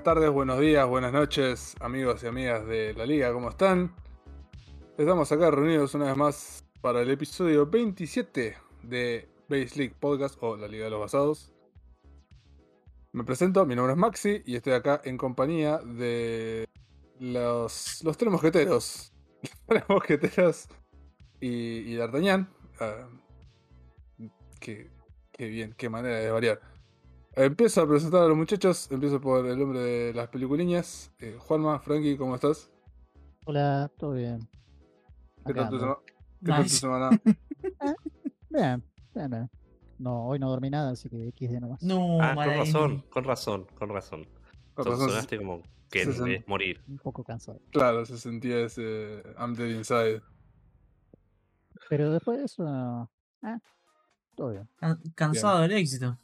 Buenas, tardes, buenos días, buenas noches, amigos y amigas de la liga, ¿cómo están? Estamos acá reunidos una vez más para el episodio 27 de Base League Podcast o la Liga de los Basados. Me presento, mi nombre es Maxi y estoy acá en compañía de los, los tres mosqueteros. Los tres mosqueteros y, y D'Artagnan. Ah, qué, qué bien, qué manera de variar. Empiezo a presentar a los muchachos. Empiezo por el hombre de las peliculiñas. Eh, Juanma, Frankie, ¿cómo estás? Hola, todo bien. ¿Qué Acá tal tu, ando. sema- qué tal tu Nice. semana? Bien, bien, bien. No, hoy no dormí nada, así que XD nomás. No, Ah, con razón, con razón, con razón. Con razón, Sonaste como que morir. Un poco cansado. claro, se sentía ese I'm dead inside. Pero después de eso, eh, todo bien. Can- Cansado del éxito.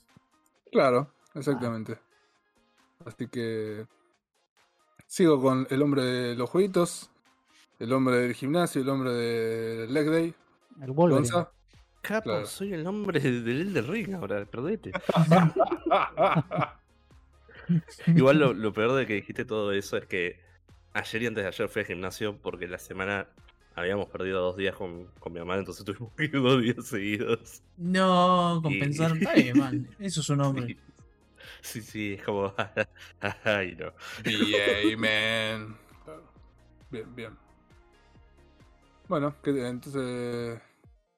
Claro, exactamente. Así que sigo con el hombre de los jueguitos, el hombre del gimnasio, el hombre del leg day. El Wolverine. Gonza. Capo, Claro. soy el hombre del Elden Ring ahora, perdete. Igual lo, lo peor de que dijiste todo eso es que ayer y antes de ayer fui al gimnasio porque la semana habíamos perdido dos días con, con mi mamá, entonces tuvimos que ir dos días seguidos. No, compensar. Y- Está bien, man. Eso es un hombre. Sí, sí, es como. Ay, no. BA, man. Claro. Bien, bien. Bueno, que- entonces.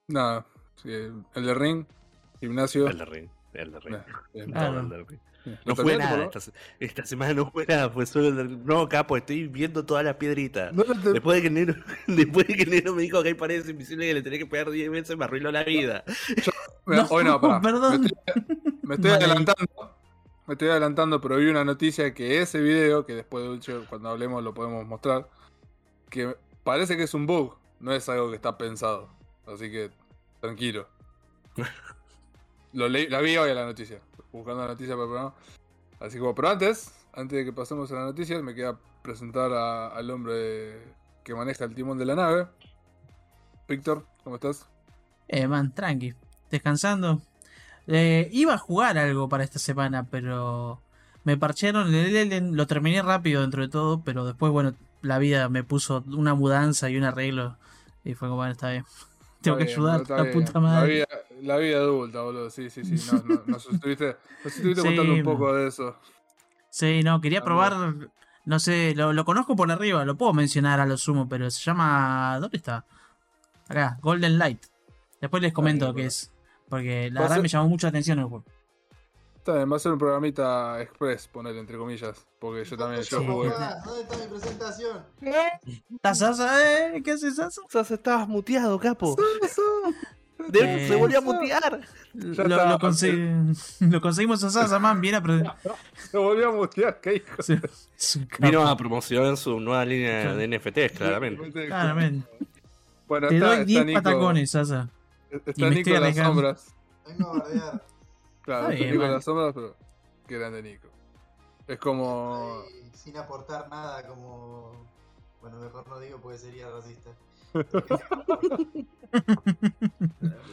Nada. sí, el de ring, gimnasio. Elden Ring. Elden Ring. Bien, bien. Claro. Todo Elden Ring. No ¿Lo fue nada, esta, se- esta semana no fue nada, fue solo el... No, capo, estoy viendo todas las piedritas. No te- Después de que Nero, después de que Nero me dijo que hay paredes invisibles que le tenía que pegar 10 veces, me arruinó la vida. Mira, No, hoy no, pará. perdón. Me estoy, me estoy Vale. adelantando. Me estoy adelantando, pero vi una noticia que ese video, que después de cuando hablemos lo podemos mostrar, que parece que es un bug, no es algo que está pensado. Así que, tranquilo. Lo leí- la vi hoy a la noticia, buscando la noticia para el programa. Así que, bueno, pero antes, antes de que pasemos a la noticia, me queda presentar a- al hombre que maneja el timón de la nave. Víctor, ¿cómo estás? Eh, man, tranqui. Descansando. Eh, iba a jugar algo para esta semana, pero me parchearon el Elden, lo terminé rápido dentro de todo, pero después, bueno, la vida me puso una mudanza y un arreglo. Y fue como, bueno, está bien. Tengo que ayudar, la bien. puta madre. La vida, la vida adulta, boludo. Sí, sí, sí. No, no, nos estuviste, nos estuviste Sí, contando un poco de eso. Sí, no, quería probar. No sé, lo, lo conozco por arriba, lo puedo mencionar a lo sumo, pero se llama. ¿Dónde está? Acá, Golden Light. Después les comento qué es. Porque la verdad ser- me llamó mucho la atención el juego. Está bien, va a ser un programita express, ponerle entre comillas. Porque yo también yo jugué. ¿Dónde está mi presentación? ¿Estás Sasa? ¿Eh? ¿Qué haces Sasa? Sea, estabas muteado, capo. De- Eh, se volvió a mutear. Lo, está. lo consegui- lo conseguimos a Sasa, man. Viene a. Se volvió a mutear, ¿qué hijo? Vino a promocionar su nueva línea de NFTs, claramente. Claramente. Bueno, Te está, doy está 10 Nico, patacones, Sasa. y Está me Nico estoy en las sombras. Vengo a bardear. Claro, bien, Nico man. las sombras, pero qué grande Nico. Es como. Ahí, sin aportar nada, como. Bueno, mejor no digo porque sería racista.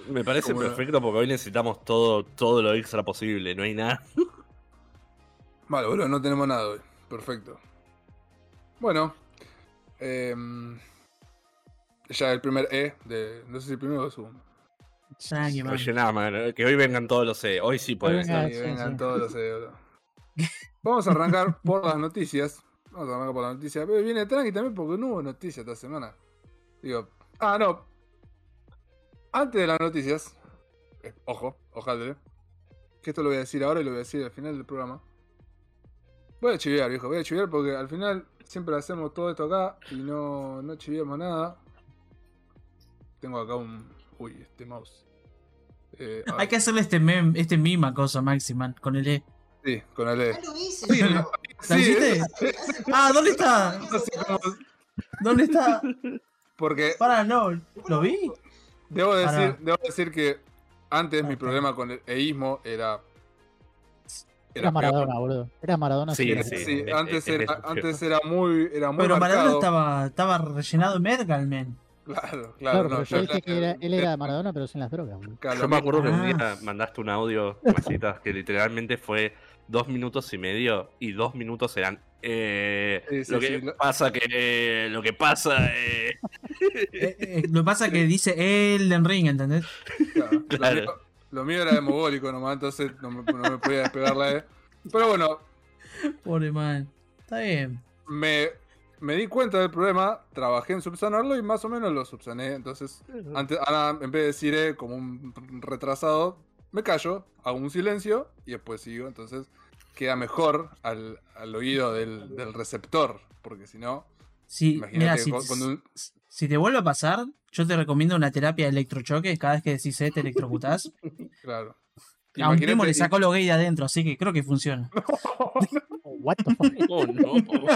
Me parece Como- perfecto porque hoy necesitamos todo, todo lo extra posible. No hay nada. Vale, boludo, no tenemos nada hoy. Perfecto. Bueno. em, ya el primer E de. No sé si el primero o el segundo. Man. Rellená, man. Que hoy vengan todos los E. Hoy sí pueden estar. Sí, vengan sí. todos los E, boludo. Vamos a arrancar por las noticias. Vamos a arrancar por las noticias. Pero viene tranqui también porque no hubo noticias esta semana. Digo, ah, no. Antes de las noticias. eh, ojo, ojalá. Que esto lo voy a decir ahora y lo voy a decir al final del programa. Voy a chiviar, viejo. Voy a chiviar porque al final siempre hacemos todo esto acá y no, no chiviamos nada. Tengo acá un. Uy, este mouse. Eh, a Hay que hacerle este meme, este mima cosa, Maxi, man, con el E. Sí, con el E. Ya lo hice, Sí. ¿La Sí, hiciste? Ah, ¿dónde está? no sé cómo- ¿Dónde está? Porque Para, no, ¿lo vi? debo decir, debo decir que antes Ah, mi problema con el eísmo era. Era peor. Maradona, boludo. Era Maradona. Sí, sí, es- antes, es- es era, antes era muy, era muy Pero Maradona estaba, estaba rellenado de man. Claro, claro. Claro, no, pero yo yo- dije que era- él era Maradona, pero sin las drogas, claro, Yo me acuerdo que un día mandaste un audio, masitas, que literalmente fue dos minutos y medio y dos minutos eran. eh, Sí, sí, lo que sí, pasa que. eh, lo que pasa. eh. Eh, eh, lo que pasa es que dice Elden Ring, ¿entendés? Claro, Claro. Lo, mío, lo mío era demogólico nomás, entonces no me, no me podía despegar la E. Pero bueno, Pobre man. Está bien. me, me di cuenta del problema, trabajé en subsanarlo y más o menos lo subsané. Entonces, antes, ahora, en vez de decir E como un retrasado, me callo, hago un silencio y después sigo. Entonces, queda mejor al, al oído del, del receptor, porque si no, imagínate mira, si, cu- cuando un- si te vuelve a pasar, yo te recomiendo una terapia de electrochoque. Cada vez que decís E, te electrocutás. Claro. A un primo le sacó lo gay de adentro, así que creo que funciona. What the fuck? Oh, no.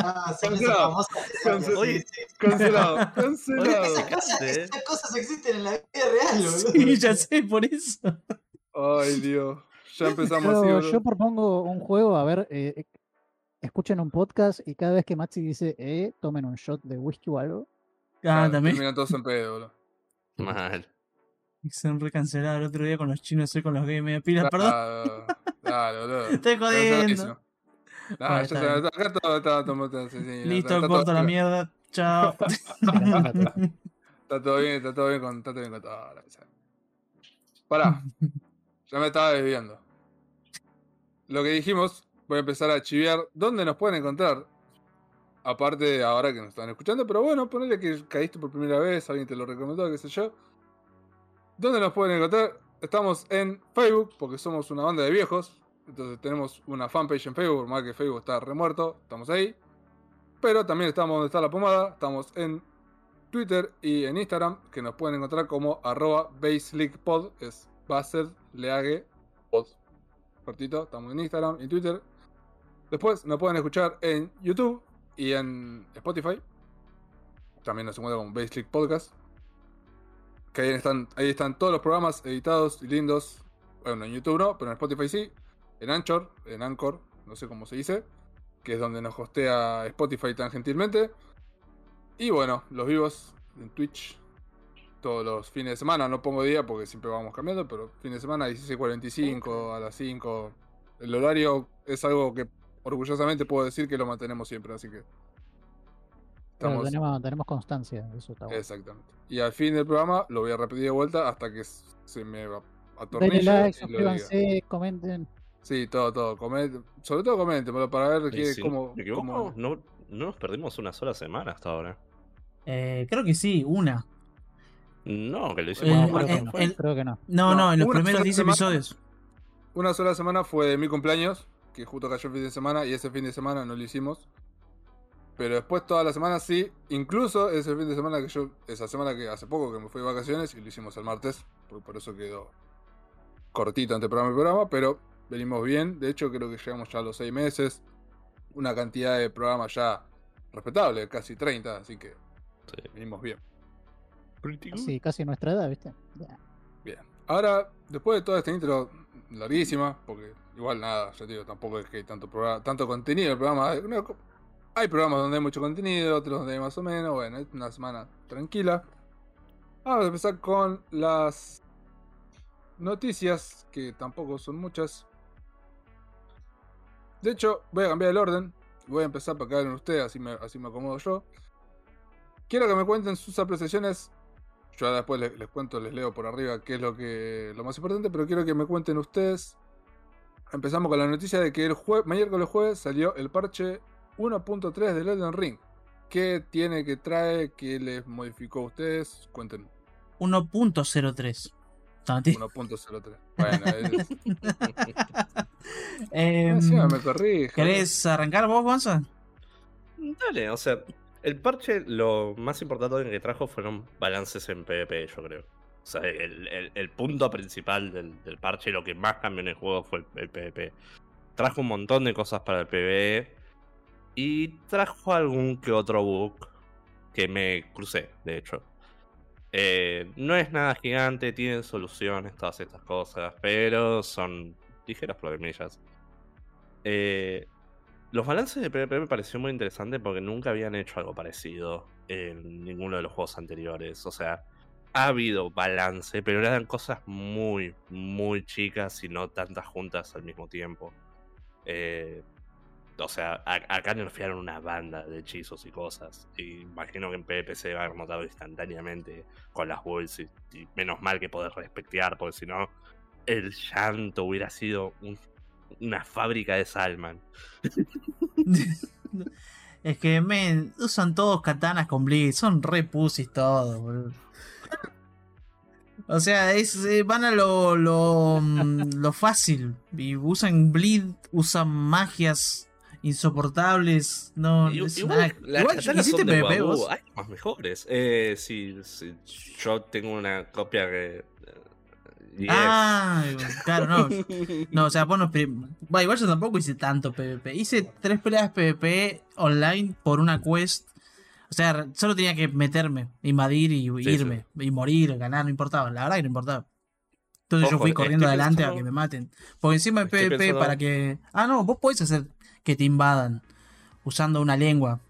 Ah, Cancelado. Cancelado. Oye, Cancelado, Oye, cancelado. Esas cosas, esas cosas existen en la vida real, boludo. Sí, ya sé, por eso. Ay, Dios. Ya empezamos así, Yo, boludo. yo propongo un juego, a ver, eh, eh, escuchen un podcast y cada vez que Maxi dice, eh, tomen un shot de whisky o algo. Ah, también. Terminan todos en pedo, boludo. Mal. Se han recancelado el otro día con los chinos, hoy con los gays media pila, perdón. Dale, boludo. Estoy jodiendo. Bueno, ya está se- bien. acá todo está, todo sí, Listo, está, corto todo, la mierda. Chao. está todo bien, está todo bien con, está todo bien con todo. Pará, ya me estaba desviando. Lo que dijimos, voy a empezar a chiviar dónde nos pueden encontrar. Aparte de ahora que nos están escuchando, pero bueno, ponele que caíste por primera vez, alguien te lo recomendó, qué sé yo. ¿Dónde nos pueden encontrar? Estamos en Facebook, porque somos una banda de viejos. Entonces tenemos una fanpage en Facebook, por más que Facebook está remuerto, estamos ahí. Pero también estamos donde está la pomada, estamos en Twitter y en Instagram, que nos pueden encontrar como arroba baseligpod, es Basel League Pod. Cortito, estamos en Instagram y Twitter. Después nos pueden escuchar en YouTube y en Spotify. También nos encuentran como Baselick Podcast. Que ahí están, ahí están todos los programas editados y lindos. Bueno, en YouTube no, pero en Spotify sí. En Anchor, en Anchor, no sé cómo se dice. Que es donde nos hostea Spotify tan gentilmente. Y bueno, los vivos en Twitch. Todos los fines de semana, no pongo día porque siempre vamos cambiando, pero fin de semana 16.45 a las 5. El horario es algo que orgullosamente puedo decir que lo mantenemos siempre, así que estamos tenemos, tenemos constancia, eso está bueno. Exactamente. Y al fin del programa lo voy a repetir de vuelta hasta que se me va- Denle atornille like, suscríbanse, comenten. Sí, todo, todo. Comenten. Sobre todo comenten, pero para ver qué, si cómo, no me equivoco, cómo- no, no nos perdimos una sola semana hasta ahora. Eh, creo que sí, una. No, que lo Eh, hicimos No, eh, creo, que eh, no, el- creo que no. No, No, no, en los primeros sola 10 semana. episodios. Una sola semana fue de mi cumpleaños, que justo cayó el fin de semana, y ese fin de semana no lo hicimos. Pero después toda la semana sí, incluso ese fin de semana que yo, esa semana que hace poco que me fui de vacaciones, y lo hicimos el martes, por, por eso quedó cortito entre programa y programa, pero venimos bien. De hecho, creo que llegamos ya a los seis meses. Una cantidad de programas ya respetable, casi 30, así que Sí. venimos bien. Good. Casi, nuestra edad, ¿viste? Bien. Ahora, después de toda esta intro larguísima, porque igual nada, ya te digo, tampoco es que hay tanto, programa, tanto contenido en el programa. No, hay programas donde hay mucho contenido, otros donde hay más o menos. Bueno, es una semana tranquila. Vamos a empezar con las noticias, que tampoco son muchas. De hecho, voy a cambiar el orden. Voy a empezar para que hablen ustedes, así me, así me acomodo yo. Quiero que me cuenten sus apreciaciones yo ahora después les, les cuento, les leo por arriba qué es lo que lo más importante, pero quiero que me cuenten ustedes. Empezamos con la noticia de que el jue miércoles jueves salió el parche 1.3 del Elden Ring. ¿Qué tiene que trae? ¿Qué les modificó a ustedes? Cuenten 1.03. Tanti. 1.03. Bueno, es... Em, encima me corrige. ¿Querés arrancar vos, Gonza? Dale, o sea, el parche lo más importante que trajo fueron balances en PvP, yo creo. O sea, el, el- el punto principal del, del parche, lo que más cambió en el juego fue el, el PvP. Trajo un montón de cosas para el PvE y trajo algún que otro bug que me crucé, de hecho. Eh, no es nada gigante, tienen soluciones, todas estas cosas, pero son ligeros problemillas. Eh, los balances de PvP me pareció muy interesante porque nunca habían hecho algo parecido en ninguno de los juegos anteriores. O sea, ha habido balance, pero eran cosas muy, muy chicas y no tantas juntas al mismo tiempo. Eh, o sea, acá nerfearon una banda de hechizos y cosas. Y imagino que en PvP se va a haber notado instantáneamente con las bulls. Y, menos mal que poder respectear, porque si no, el llanto hubiera sido un- una fábrica de Salman. es que, men, usan todos katanas con Blitz. Son re pussies todos, boludo. O sea, es, eh, van a lo, lo, mm, lo fácil. Y usan bleed, usan magias insoportables. No, Y- es igual, una- igual, ¿hiciste PvP vos? Hay más mejores. Eh, sí, sí, yo tengo una copia que. Ah, claro, no. No, o sea, bueno, igual yo tampoco hice tanto PvP. Hice tres peleas PvP online por una quest. O sea, solo tenía que meterme, invadir y Sí, irme. Y morir, ganar, no importaba. La verdad que no importaba. Entonces yo fui corriendo adelante a pensando- que me maten. Porque encima Estoy PvP pensando- para que... Ah, no, vos podés hacer que te invadan usando una lengua.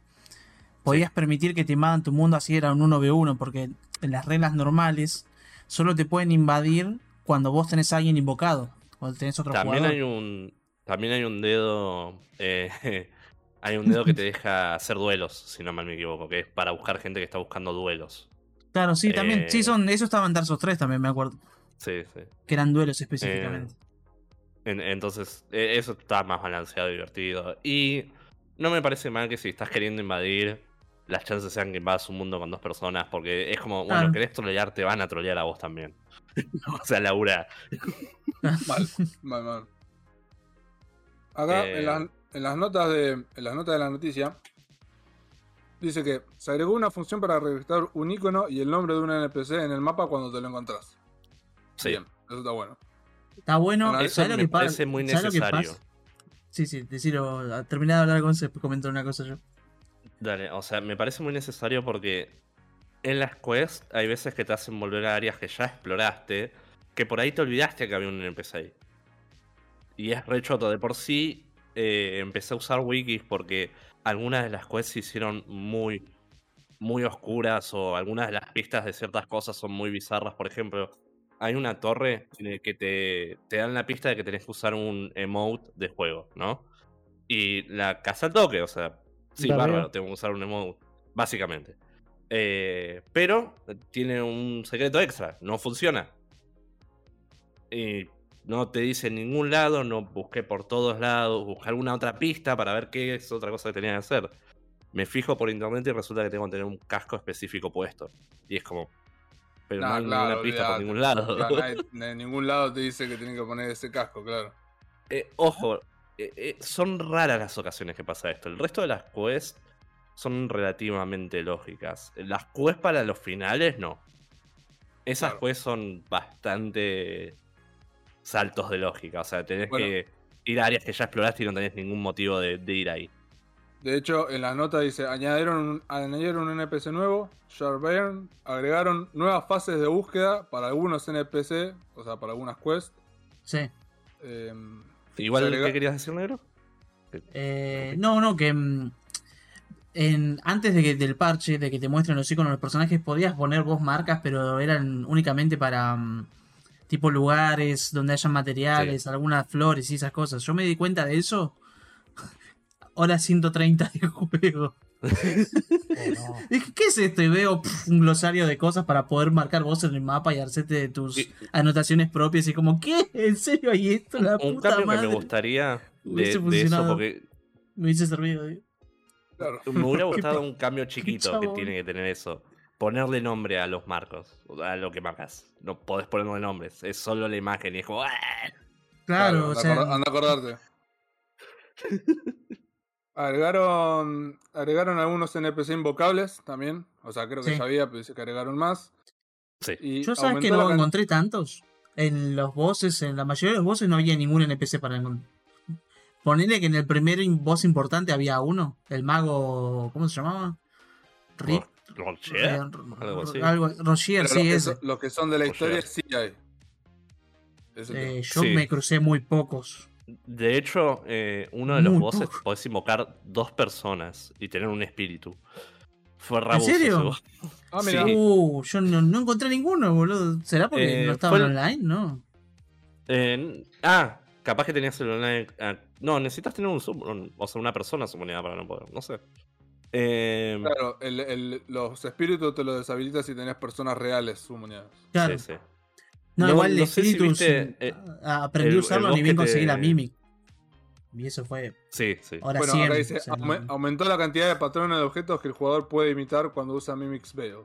Podías permitir que te invadan tu mundo así era un 1v1, porque en las reglas normales solo te pueden invadir cuando vos tenés a alguien invocado. Cuando tenés otro También jugador. hay un. También hay un dedo. eh, hay un dedo que te deja hacer duelos, si no mal me equivoco, que es para buscar gente que está buscando duelos. Claro, sí, también. eh, Sí, son, eso estaba en Dark Souls 3 también, me acuerdo. Sí, sí. Que eran duelos específicamente. En- entonces, eh, eso está más balanceado y divertido. Y no me parece mal que si estás queriendo invadir, las chances sean que invadas un mundo con dos personas, porque es como, bueno, Claro. querés trolear, te van a trolear a vos también. o sea, Laura. Mal, mal, mal. Acá Eh. en, las, en las notas de en las notas de la noticia dice que se agregó una función para registrar un icono y el nombre de un NPC en el mapa cuando te lo encontrás. Sí. Bien, eso está bueno. Está bueno. Bueno, Eso ¿sabés lo me que parece muy ¿sabés lo que necesario. Sí, sí, decirlo. Terminado de hablar con se comentar una cosa yo. Dale, o sea, me parece muy necesario porque en las quests hay veces que te hacen volver a áreas que ya exploraste, que por ahí te olvidaste que había un NPC ahí. Y es re choto. De por sí eh, empecé a usar wikis porque algunas de las quests se hicieron muy, muy oscuras o algunas de las pistas de ciertas cosas son muy bizarras. Por ejemplo, hay una torre en la que te, te dan la pista de que tenés que usar un emote de juego, ¿no? Y la casa al toque, o sea, sí, Berreo. bárbaro, tengo que usar un emote, básicamente. Eh, pero tiene un secreto extra, no funciona. Y no te dice en ningún lado, no busqué por todos lados, busqué alguna otra pista para ver qué es otra cosa que tenía que hacer. Me fijo por internet y resulta que tengo que tener un casco específico puesto. Y es como. Pero no hay claro, ninguna pista por ningún lado. Claro, nadie- en ningún lado te dice que tienen que poner ese casco, claro. Eh, ojo, eh, eh, son raras las ocasiones que pasa esto. El resto de las quests son relativamente lógicas. Las quests para los finales, no. Esas Claro. quests son bastante saltos de lógica. O sea, tenés Bueno. que ir a áreas que ya exploraste y no tenés ningún motivo de, de ir ahí. De hecho, en la nota dice, añadieron un, añadieron un NPC nuevo, Sharbairn, agregaron nuevas fases de búsqueda para algunos NPC, o sea, para algunas quests. Sí. em, Igual, agrega- ¿qué querías decir, negro? Eh, no, no, que mm, en, antes de que, del parche, de que te muestren los iconos de los personajes, podías poner vos marcas, pero eran únicamente para mm, tipo lugares donde hayan materiales, algunas flores y esas cosas. Yo me di cuenta de eso. Hora 130 de juego. ¿qué es esto? Y veo un glosario de cosas para poder marcar vos en el mapa y hacerte de tus anotaciones propias. Y como, ¿qué? ¿En serio hay esto? La Un puta cambio madre. que me gustaría de, eso, porque Me hubiese servido. digo. claro. Me hubiera gustado un cambio chiquito que tiene que tener eso. Ponerle nombre a los marcos, a lo que marcas. No podés ponerle nombres, es solo la imagen y es como. "Ah". Claro, o sea. anda a acordarte. agregaron, agregaron algunos NPC invocables también. O sea, creo que Sí. ya había, pero dice que agregaron más. Sí. Y Yo sabes que no encontré tantos. En los bosses, en la mayoría de los bosses no había ningún NPC para encontrar. Ponele que en el primer boss importante había uno. El mago. ¿Cómo se llamaba? Rick. Ro- Rocher, eh, algo así. pero sí, son, los que son de la historia sí hay. Eh, yo Sí. me crucé muy pocos. De hecho, eh, uno de los Muy bosses poco. podés invocar dos personas y tener un espíritu. Fue ¿En serio? Ah, mira. Sí. Uh, yo no, no encontré ninguno, boludo. ¿Será porque Eh, no estaban fue online? No. Eh, ah, capaz que tenías el online. ah, no, necesitas tener un sub, un- o sea, una persona sumonida para no poder. No sé. Eh, Claro, el- el- los espíritus te los deshabilitas si tenés personas reales sumoneadas. Claro. sí, sí. No, No- igual el no si espíritu viste, sí, eh, a- aprendí a usarlo ni bien conseguí la Mimic. Y eso fue Sí, sí. hora bueno, 100. acá dice, o sea, "Aume- no- aumentó la cantidad de patrones de objetos que el jugador puede imitar cuando usa Mimic's Veil.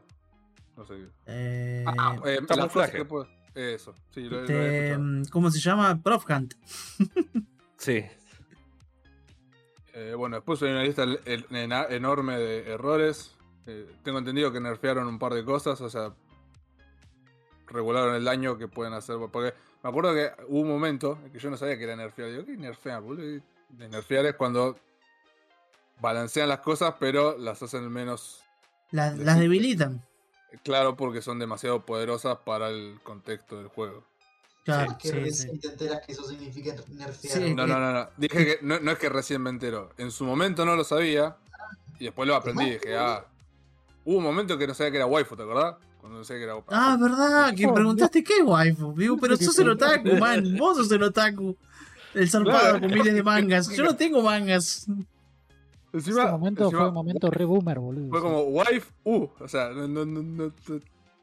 No sé qué. eh, Ah, eh, las camuflaje. cosas que puede- Eso, sí, lo, lo este, había escuchado. ¿Cómo se llama? Prof Hunt. Sí. Eh, bueno, después hay una lista el- el- ena- enorme de errores. Eh, tengo entendido que nerfearon un par de cosas, o sea, regularon el daño que pueden hacer. Porque me acuerdo que hubo un momento en que yo no sabía que era nerfear. Digo, ¿qué nerfear, boludo? Nerfear es cuando balancean las cosas, pero las hacen menos las sí. debilitan. claro porque son demasiado poderosas para el contexto del juego. Claro, Que sí, recién sí. te enteras que eso significa nerfear. Sí. No, no, no, no. Dije que no, no es que recién me entero. En su momento no lo sabía. Y después lo aprendí. y Dije, ah. Hubo un momento que no sabía que era waifu, ¿te acordás? Cuando era waifu. Ah, verdad, que preguntaste qué waifu. Digo, pero sos el otaku, man. Vos sos el otaku. El zarpado Claro. con miles de mangas. Yo no tengo mangas. Encima, Ese momento encima fue un momento re boomer, boludo. fue como wife, uh. O sea, no, no, no, no-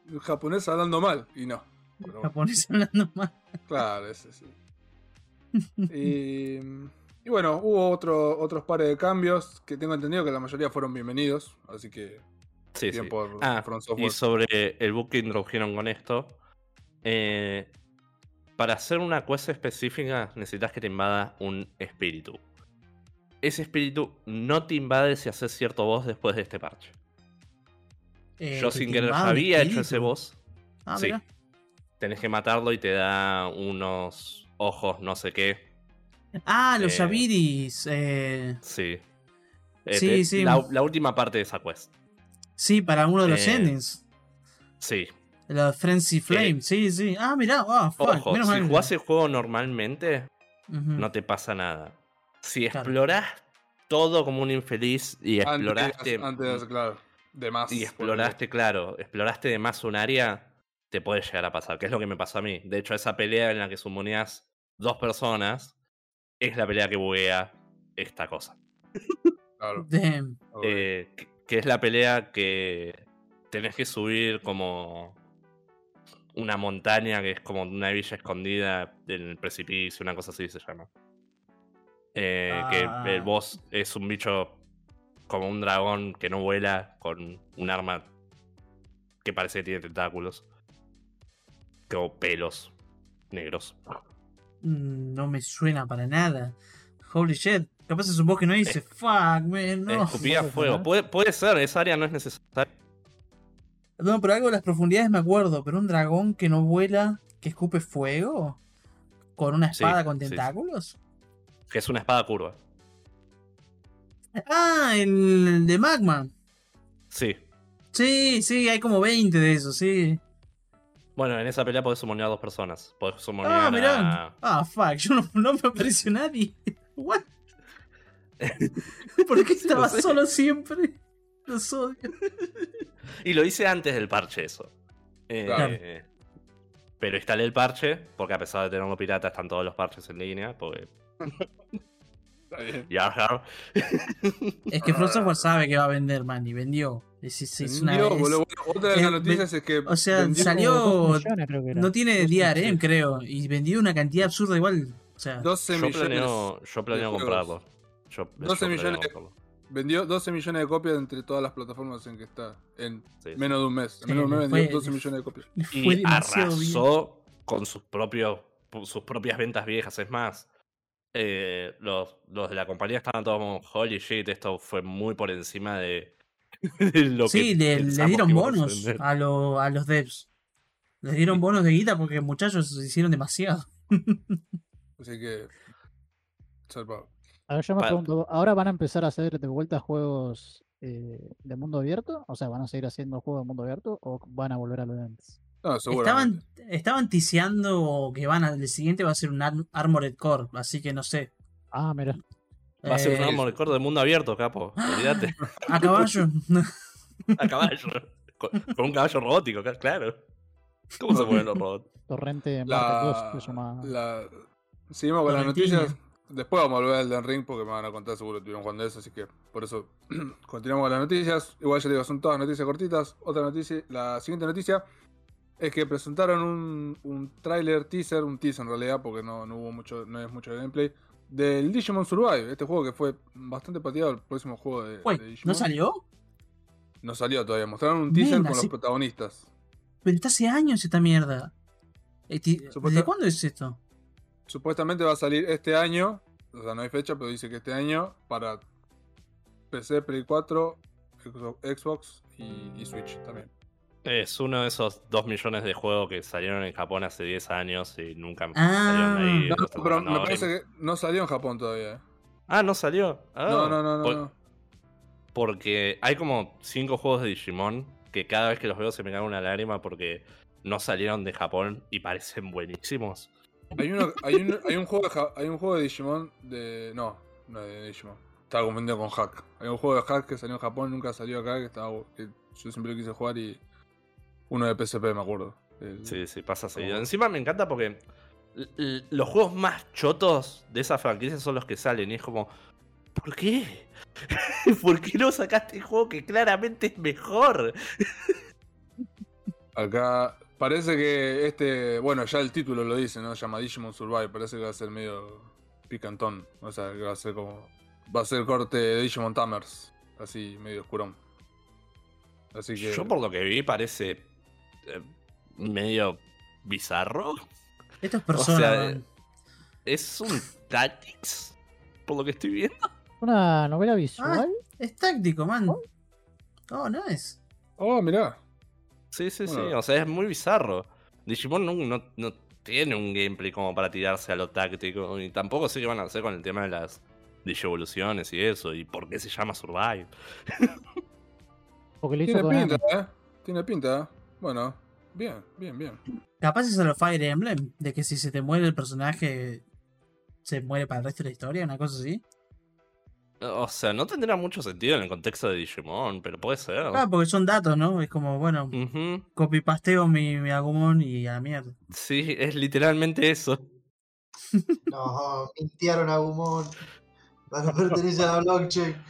no- japonés hablando mal. Y no. Bueno, Japonés hablando más. claro, ese sí. Y, y bueno, hubo otro, otros pares de cambios que tengo entendido que la mayoría fueron bienvenidos. Así que Sí, sí. por Ah, From y sobre el book que introdujeron con esto. eh, para hacer una quest específica necesitas que te invada un espíritu. Ese espíritu no te invade si haces cierto boss después de este parche. Eh, Yo que sin querer había hecho ese boss. Ah, sí. mira. Tenés que matarlo y te da unos ojos, no sé qué. Ah, los Eh, Yaviris. Eh, Sí. Eh, Sí, te- sí. La, la última parte de esa quest. Sí, para uno de los Eh, endings. Sí. Los Frenzy Flame. sí, sí. Ah, mirá. Ah, fuck. Ojo, Menos si mal. jugás el juego normalmente, no te pasa nada. Si Claro. explorás todo como un infeliz y exploraste. antes, claro. De más. y exploraste, claro, exploraste de más un área, te puede llegar a pasar, que es lo que me pasó a mí. De hecho, esa pelea en la que sumonías dos personas es la pelea que buguea esta cosa. Claro. Damn. Eh, que, que es la pelea que tenés que subir como una montaña que es como una villa escondida en el precipicio, una cosa así se llama. Eh, Ah. Que el boss es un bicho como un dragón que no vuela con un arma que parece que tiene tentáculos. Como pelos negros. Mm, No me suena para nada. Holy shit. Capaz es un boss que no dice. Fuck, man. No. Escupía fuego. Puede, puede ser, esa área no es necesaria. No, pero algo de las profundidades me acuerdo. Pero un dragón que no vuela, que escupe fuego. Con una Sí, espada con sí, sí. tentáculos. Que es una espada curva. Ah, el de Magma. Sí. Sí, sí, hay como 20 de esos, sí. Bueno, en esa pelea podés sumonear a dos personas. Podés sumonear Ah, mirá. a... Ah, fuck, yo no, no me apareció nadie. What? ¿Por qué estaba sé. solo siempre? Los odio. Y lo hice antes del parche eso. Eh, Claro. Pero instalé el parche, porque a pesar de tenerlo pirata, están todos los parches en línea. Porque... Está bien. Ya, ya. Es que From Software sabe que va a vender, man, y vendió. Es, es- es una Vendió, es- boludo. Bueno, otra de eh, las noticias es que. o sea, salió- millones. No tiene DRM, creo, y vendió una cantidad absurda igual. O sea, 12 Yo millones. planeo, yo planeo comprarlo. Yo, 12 yo planeo millones. Vendió 12 millones de copias entre todas las plataformas en que está. En Sí, sí. menos de un mes. En Sí, menos de un mes fue- vendió 12 millones de copias. Y bien. arrasó con sus propios sus propias ventas viejas. Es más, eh, los, los de la compañía estaban todos como, holy shit, esto fue muy por encima de, de lo Sí, que le, le dieron que bonos vender". a, lo- a los devs. Les dieron bonos de guita porque muchachos hicieron demasiado. Así que. Salvado. A ver, yo me pregunto, ¿ahora van a empezar a hacer de vuelta juegos eh, de mundo abierto? O sea, ¿van a seguir haciendo juegos de mundo abierto o van a volver a lo de antes? No. Estaban, estaban tiseando que van al el siguiente va a ser un Ar- Armored Core, así que no sé. Ah, mira. Va a ser un Eh, Armored Core de mundo abierto, capo. Olvídate. a caballo. A caballo. Con, con un caballo robótico, claro. ¿Cómo se mueven los robots? Torrente Market 2 La, se llama. la- Seguimos con las noticias. Después vamos a volver al Den Ring porque me van a contar seguro que tuvieron jugando eso, así que por eso continuamos con las noticias. Igual ya digo, son todas noticias cortitas. Otra noticia, la siguiente noticia es que presentaron un, un tráiler teaser, un teaser en realidad, porque no, no hubo mucho, no es mucho gameplay, del Digimon Survive, este juego que fue bastante pateado, el próximo juego de, de Digimon. ¿no salió? No salió todavía, mostraron un teaser con los protagonistas. Pero está hace años esta mierda. Eh, ¿Desde cuándo es esto? Supuestamente va a salir este año, o sea, no hay fecha, pero dice que este año para PC, Play 4, Xbox- y, y Switch también. Es uno de esos 2 millones de juegos que salieron en Japón hace 10 años y nunca Ah. salieron ahí. No, pero me parece que no salió en Japón todavía. eh. Ah, no salió. Ah, No, no, no, no. por- no. Porque hay como 5 juegos de Digimon que cada vez que los veo se me cae una lágrima porque no salieron de Japón y parecen buenísimos. Hay, uno, hay, un, hay, un juego de, hay un juego de Digimon de. No, no de Digimon. Estaba confundido con Hack. Hay un juego de Hack que salió en Japón, nunca salió acá, que, estaba, que yo siempre lo quise jugar y. Uno de PSP, me acuerdo. El- Sí, sí, pasa seguido. Encima me encanta porque los juegos más chotos de esa franquicia son los que salen y es como, ¿por qué? ¿Por qué no sacaste el juego que claramente es mejor? Acá parece que este, bueno, ya el título lo dice, ¿no? Llama Digimon Survive, parece que va a ser medio picantón, o sea, que va a ser como va a ser corte de Digimon Tamers, así medio oscurón. Así que Yo por lo que vi parece eh, medio bizarro. Esto es O persona. sea, man. es un Tactics, por lo que estoy viendo. Una novela visual. Es táctico, man. Oh, no es. Oh, mirá. Sí, sí, sí, o sea, es muy bizarro. Digimon no, no, no tiene un gameplay como para tirarse a lo táctico. Y tampoco sé qué van a hacer con el tema de las Digievoluciones y eso. Y por qué se llama Survive. Porque lo hizo Tiene pinta, ¿eh? Tiene pinta. Bueno, bien, bien, bien. Capaz es lo Fire Emblem, de que si se te muere el personaje, se muere para el resto de la historia, una cosa así. O sea, no tendrá mucho sentido en el contexto de Digimon, pero puede ser. Ah, porque son datos, ¿no? Es como, bueno, Ujú. copy-pasteo mi, mi Agumon y a la mierda. Sí, es literalmente eso. No, mintiaron a Gumon. Para pertenecer a la blockchain.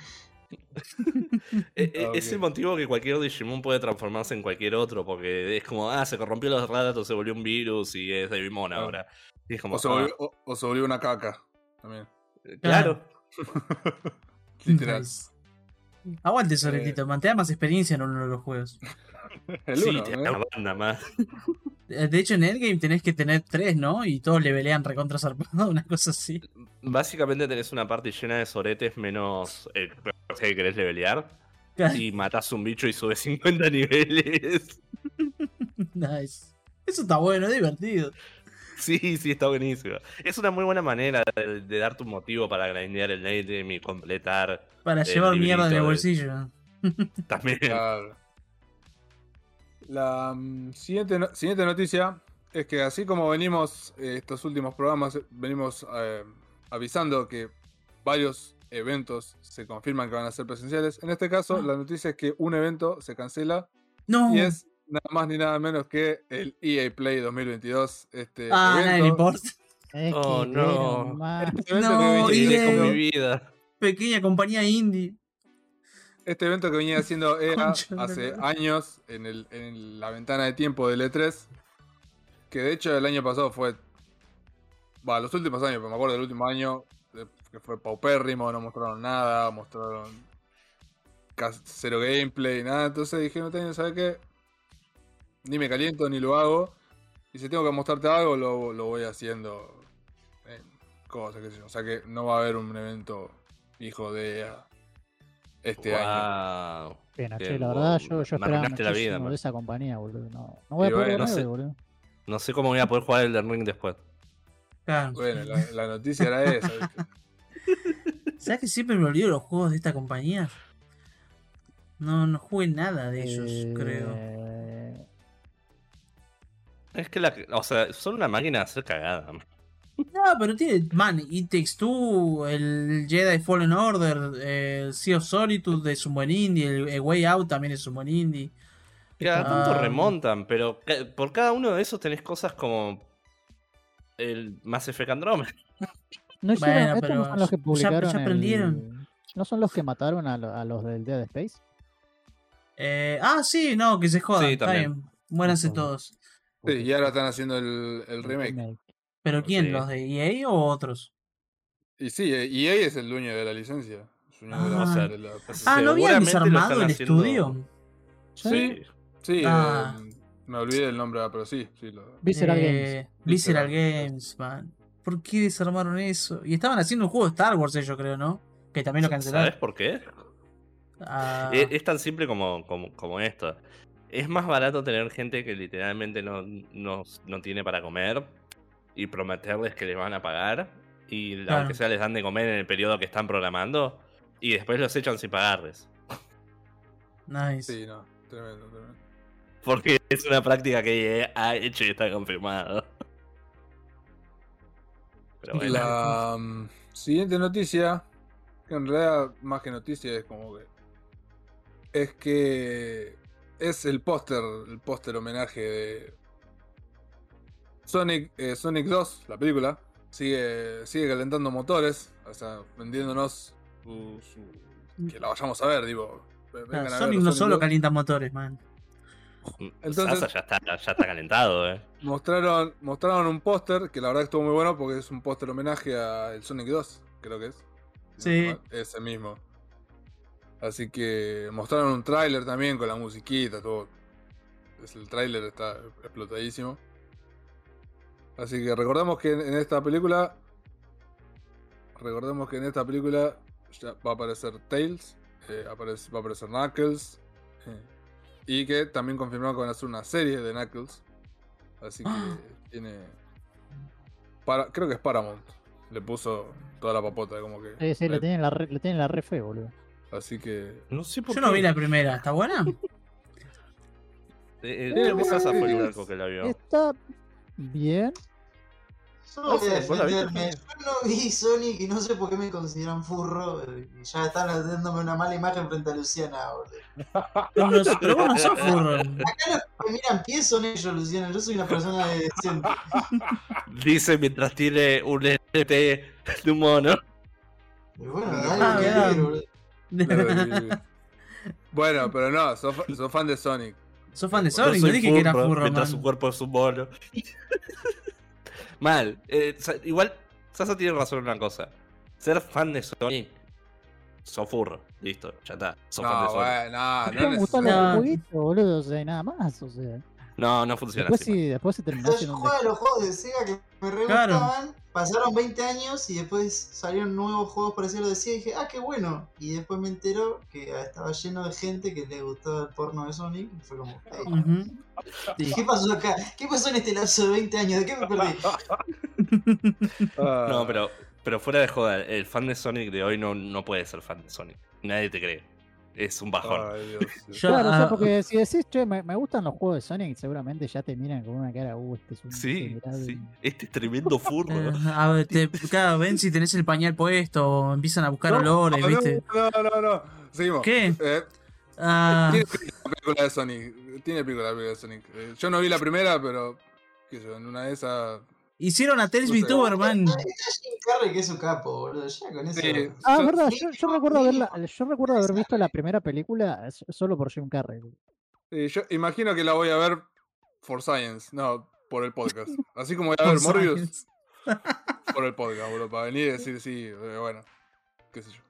E- e- Ah, Es el motivo que cualquier Digimon puede transformarse en cualquier otro, porque es como, ah, se corrompió los datos, se volvió un virus y es Digimon Claro. ahora. Y es como, O se, ah, volvió, o, o se volvió una caca. También. claro. Literal. Aguante, Soretito, man, te da más experiencia en uno de los juegos. El sí, ¿eh? banda más. Eh, De hecho, en Endgame tenés que tener tres, ¿no? Y todos le pelean recontra zarpado, una cosa así. Básicamente tenés una parte llena de soretes menos el personaje que querés levelear. Y matás un bicho y subes 50 niveles. nice. Eso está bueno, es divertido. Sí, sí, está buenísimo. Es una muy buena manera de, de darte un motivo para grindear el late game y completar Para llevar mierda en el de- bolsillo. también. Claro. La mm, siguiente, no- siguiente noticia es que así como venimos eh, estos últimos programas, venimos eh, avisando que varios eventos se confirman que van a ser presenciales. En este caso, Ah. la noticia es que un evento se cancela No. y es nada más ni nada menos que el EA Play 2022. Este ah, evento, importa. Es Oh, no. este No, que venía- ¿Qué querés con mi vida? Pequeña compañía indie. Este evento que venía haciendo EA hace años en, el- en la ventana de tiempo del E3, que de hecho el año pasado fue. Va, los últimos años, pero me acuerdo del último año, de- que fue paupérrimo, no mostraron nada, mostraron casi cero gameplay, nada. Entonces dije, no tengo, ¿sabes qué? Ni me caliento ni lo hago. Y si tengo que mostrarte algo, lo, lo voy haciendo en cosas, qué sé yo. O sea que no va a haber un evento hijo de este año. Wow. Pena, Qué che, la verdad, yo, yo esperaba la vida, de esa compañía, boludo. No, no voy a poder bueno, no sé. boludo. No sé cómo voy a poder jugar el The Ring después. Claro. Bueno, la, la noticia era esa, ¿viste? ¿Sabes que siempre me olvido los juegos de esta compañía? No, no jugué nada de ellos, Eh, creo. Es que la, o sea, son una máquina de hacer cagada. No, pero tiene, man, It Takes Two, el Jedi Fallen Order, el Sea of Solitude es un buen indie, el, el Way Out también es un buen indie. Cada tanto Ah. remontan, pero ca- por cada uno de esos tenés cosas como el Mass Effect Andromeda. No hicieron, Bueno, estos no son los que ya- publicaron. ya el- aprendieron. ¿No son los que mataron a, lo- a los del Dead Space? Eh, ah, sí, no, que se jodan. Sí, está también. bien. Muéranse todos. Sí, y ahora están haciendo el, el remake. ¿Pero quién? Sí. ¿Los de EA o otros? Y sí, eh, EA es el dueño de la licencia. de la- Ah. O sea, de la- Ah, ¿no habían desarmado el haciendo- estudio? Sí, sí, Ah. eh, me olvidé el nombre, pero sí, sí. Lo... Visceral Games. Eh, Visceral Visceral. Games, man. ¿Por qué desarmaron eso? Y estaban haciendo un juego de Star Wars ellos, creo, ¿no? Que también lo ¿Sabes cancelaron. por qué? Ah, Es, es tan simple como, como, como esto. Es más barato tener gente que literalmente no, no, no tiene para comer y prometerles que les van a pagar y Claro. aunque sea les dan de comer en el periodo que están programando y después los echan sin pagarles. nice. Sí, no, tremendo, tremendo. Porque es una práctica que ha hecho y está confirmado. Pero bueno. La mm, siguiente noticia, que en realidad más que noticia es como que. Es que es el póster, el póster homenaje de Sonic, eh, Sonic 2, la película. Sigue, sigue calentando motores, o sea, vendiéndonos su, su- que la vayamos a ver, digo. vengan a ver Sonic no Sonic solo 2. calienta motores, man. Entonces- Sasa ya está, ya está calentado, eh. Mostraron, mostraron un póster que la verdad estuvo muy bueno porque es un póster homenaje a el Sonic 2, creo que es. Sí. Ese mismo. Así que mostraron un tráiler también con la musiquita, todo. El tráiler está explotadísimo. Así que recordemos que en, esta película. Recordemos que en esta película ya va a aparecer Tails, eh, aparece- va a aparecer Knuckles. eh, y que también confirmaron que van a hacer una serie de Knuckles. Así que Ah. tiene. Para, creo que es Paramount. Le puso toda la papota, como que. Sí, sí, le tienen la re, le tienen la re fe, boludo. Así que. No sé por Yo qué. no vi la primera. ¿Está buena? Eh, eh, Eh, creo que bueno, Sasa fue el sí, único que la vio. Está bien. Solo voy a ¿Vos la viste, defenderme. Yo no vi Sonic y no sé por qué me consideran furro. eh, Y ya están dándome una mala imagen frente a Luciana, boludo. Pero, vos no sos furro. Acá los que miran pies son ellos, Luciana. Yo soy una persona decente. Dice mientras tiene un LT de un mono. Y bueno, Ah, dale, que bien. ver, boludo. bueno, pero no, sos, fa- sos fan de Sonic. Sos fan de No Sonic, no, soy dije que era furro, mientras man. su cuerpo es un mono. Mal. Eh, igual, Sasa tiene razón en una cosa. Ser fan de Sonic, sos furro. Listo, ya está. Sos fan de No, Sonic. bueno, no, No no me gustan los No. jueguitos, boludo, o sea, nada más, o sea. No, no funciona Después así. sí, después se terminó Yo jugaba los juegos de Sega que me re Claro. gustaban, pasaron 20 años y después salieron nuevos juegos parecidos de Sega y dije, ah, qué bueno. Y después me entero que estaba lleno de gente que le gustaba el porno de Sonic. Y fue como, "Ey, Ujú. Sí. ¿qué pasó acá? ¿Qué pasó en este lapso de 20 años? ¿De qué me perdí? No, pero, pero fuera de joda, el fan de Sonic de hoy no, no puede ser fan de Sonic. Nadie te cree. Es un bajón. Ay, Dios. Yo- Claro, o sea, ah, porque si decís, che, me, me gustan los juegos de Sonic, seguramente ya te miran con una cara, uh, este es un Sí, general". sí. Este es tremendo furro. eh, a ver, te, cada ven si tenés el pañal puesto, o empiezan a buscar olores, no, ¿viste? No, no, no. Seguimos. ¿Qué? Eh, Ah, tiene la película de Sonic. Tiene película la película de Sonic. Eh, yo no vi la primera, pero. qué sé yo, en una de esas. Hicieron a Tales. VTuber, man. Está Jim Carrey que es su capo, boludo. Ya con eso. Sí. Ah, Yo- verdad, yo, yo recuerdo haberla, yo recuerdo haber visto la primera película solo por Jim Carrey. Sí, yo imagino que la voy a ver for science, no por el podcast. Así como voy a ver Morbius por el podcast, boludo, para venir y decir sí, eh, bueno, qué sé yo.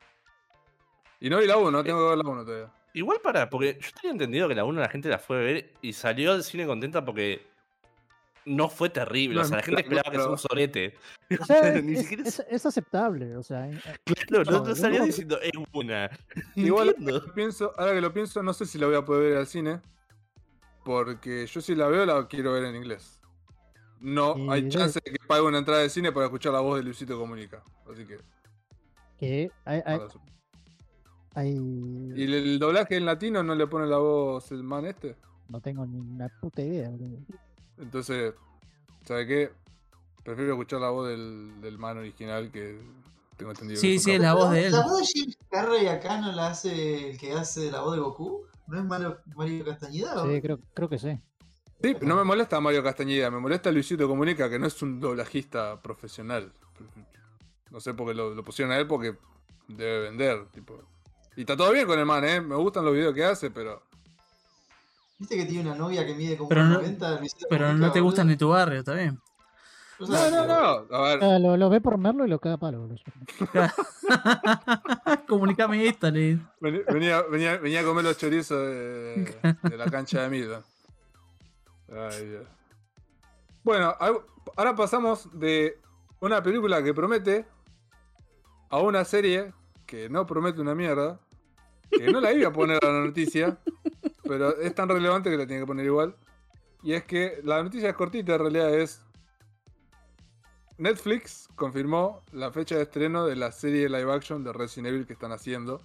Y no vi la 1, tengo que ver la 1 todavía. Igual para, porque yo tenía entendido que la 1 la gente la fue a ver y salió del cine contenta porque no fue terrible. No, o sea, la gente no, esperaba que sea un sorete. O sea, Ni es, siquiera es- es aceptable, o sea. eh, Claro, no, no- diciendo es buena. Igual Entiendo. ahora que, pienso, ahora que lo pienso, no sé si la voy a poder ver al cine. Porque yo si la veo la quiero ver en inglés. No hay chance de que pague una entrada de cine para escuchar la voz de Luisito Comunica. Así que. que hay, ¿Y el, el doblaje en latino no le pone la voz el man este? no tengo ni una puta idea, boludo. Entonces, ¿sabe qué? Prefiero escuchar la voz del, del man original que tengo entendido. Sí, que es sí, capo. la voz de él. La voz de Jim Carrey acá no la hace el que hace la voz de Goku. ¿No es Mario, Mario Castañeda? o? Sí, creo, creo que sí. Sí, no me molesta Mario Castañeda, me molesta Luisito Comunica, que no es un doblajista profesional. No sé por qué lo, lo pusieron a él porque debe vender, tipo. Y está todo bien con el man, eh. Me gustan los videos que hace, pero. ¿Viste que tiene una novia que mide como Pero no- 90? Luisito Pero no te gustan ni tu barrio, está bien. No, no, no. A ver, Ah, lo, lo ve por Merlo y lo caga palo. boludo. Comunicame esta, le. venía, venía, venía a comer los chorizos de, de la cancha de Midland. Ay, Dios. Bueno, ahora pasamos de una película que promete a una serie que no promete una mierda. Que no la iba a poner a la noticia, pero es tan relevante que la tiene que poner igual. Y es que la noticia es cortita, en realidad es. Netflix confirmó la fecha de estreno de la serie live action de Resident Evil que están haciendo.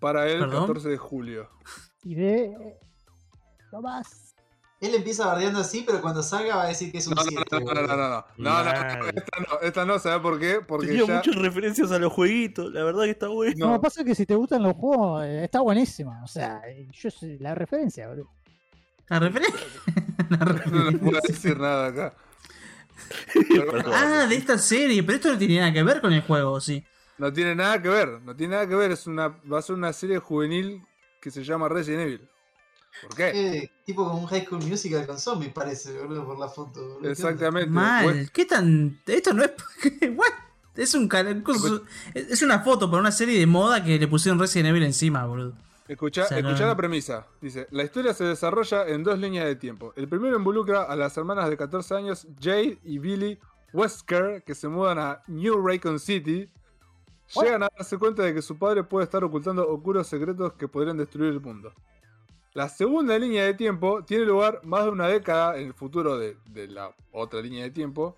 Para el ¿Perdón? 14 de julio. Y de. No más. Él empieza bardeando así, pero cuando salga va a decir que es un no, No, no, no, no, no, no, esta no, esta no, ¿sabes por qué? Porque Tenía ya... muchas referencias a los jueguitos, la verdad que está bueno. No, pasa que si te gustan los juegos, eh, está buenísima, o sea, eh, yo soy la referencia, boludo. ¿La referencia? la referencia. No, no puedo decir nada acá. ah, de esta serie, pero esto no tiene nada que ver con el juego, ¿sí? No tiene nada que ver, no tiene nada que ver, es una, va a ser una serie juvenil que se llama Resident Evil. ¿Por qué? Eh, tipo como un High School Musical con zombies parece, boludo, por la foto. boludo. Exactamente. Mal. Pues, ¿Qué tan.? Esto no es. What? Es un una foto para una serie de moda que le pusieron Resident Evil encima, boludo. Escucha, O sea, no- escuchá la premisa. Dice, la historia se desarrolla en dos líneas de tiempo. El primero involucra a las hermanas de 14 años, Jade y Billy Wesker, que se mudan a New Raycon City. Llegan a darse cuenta de que su padre puede estar ocultando oscuros secretos que podrían destruir el mundo. La segunda línea de tiempo tiene lugar más de una década en el futuro de, de la otra línea de tiempo,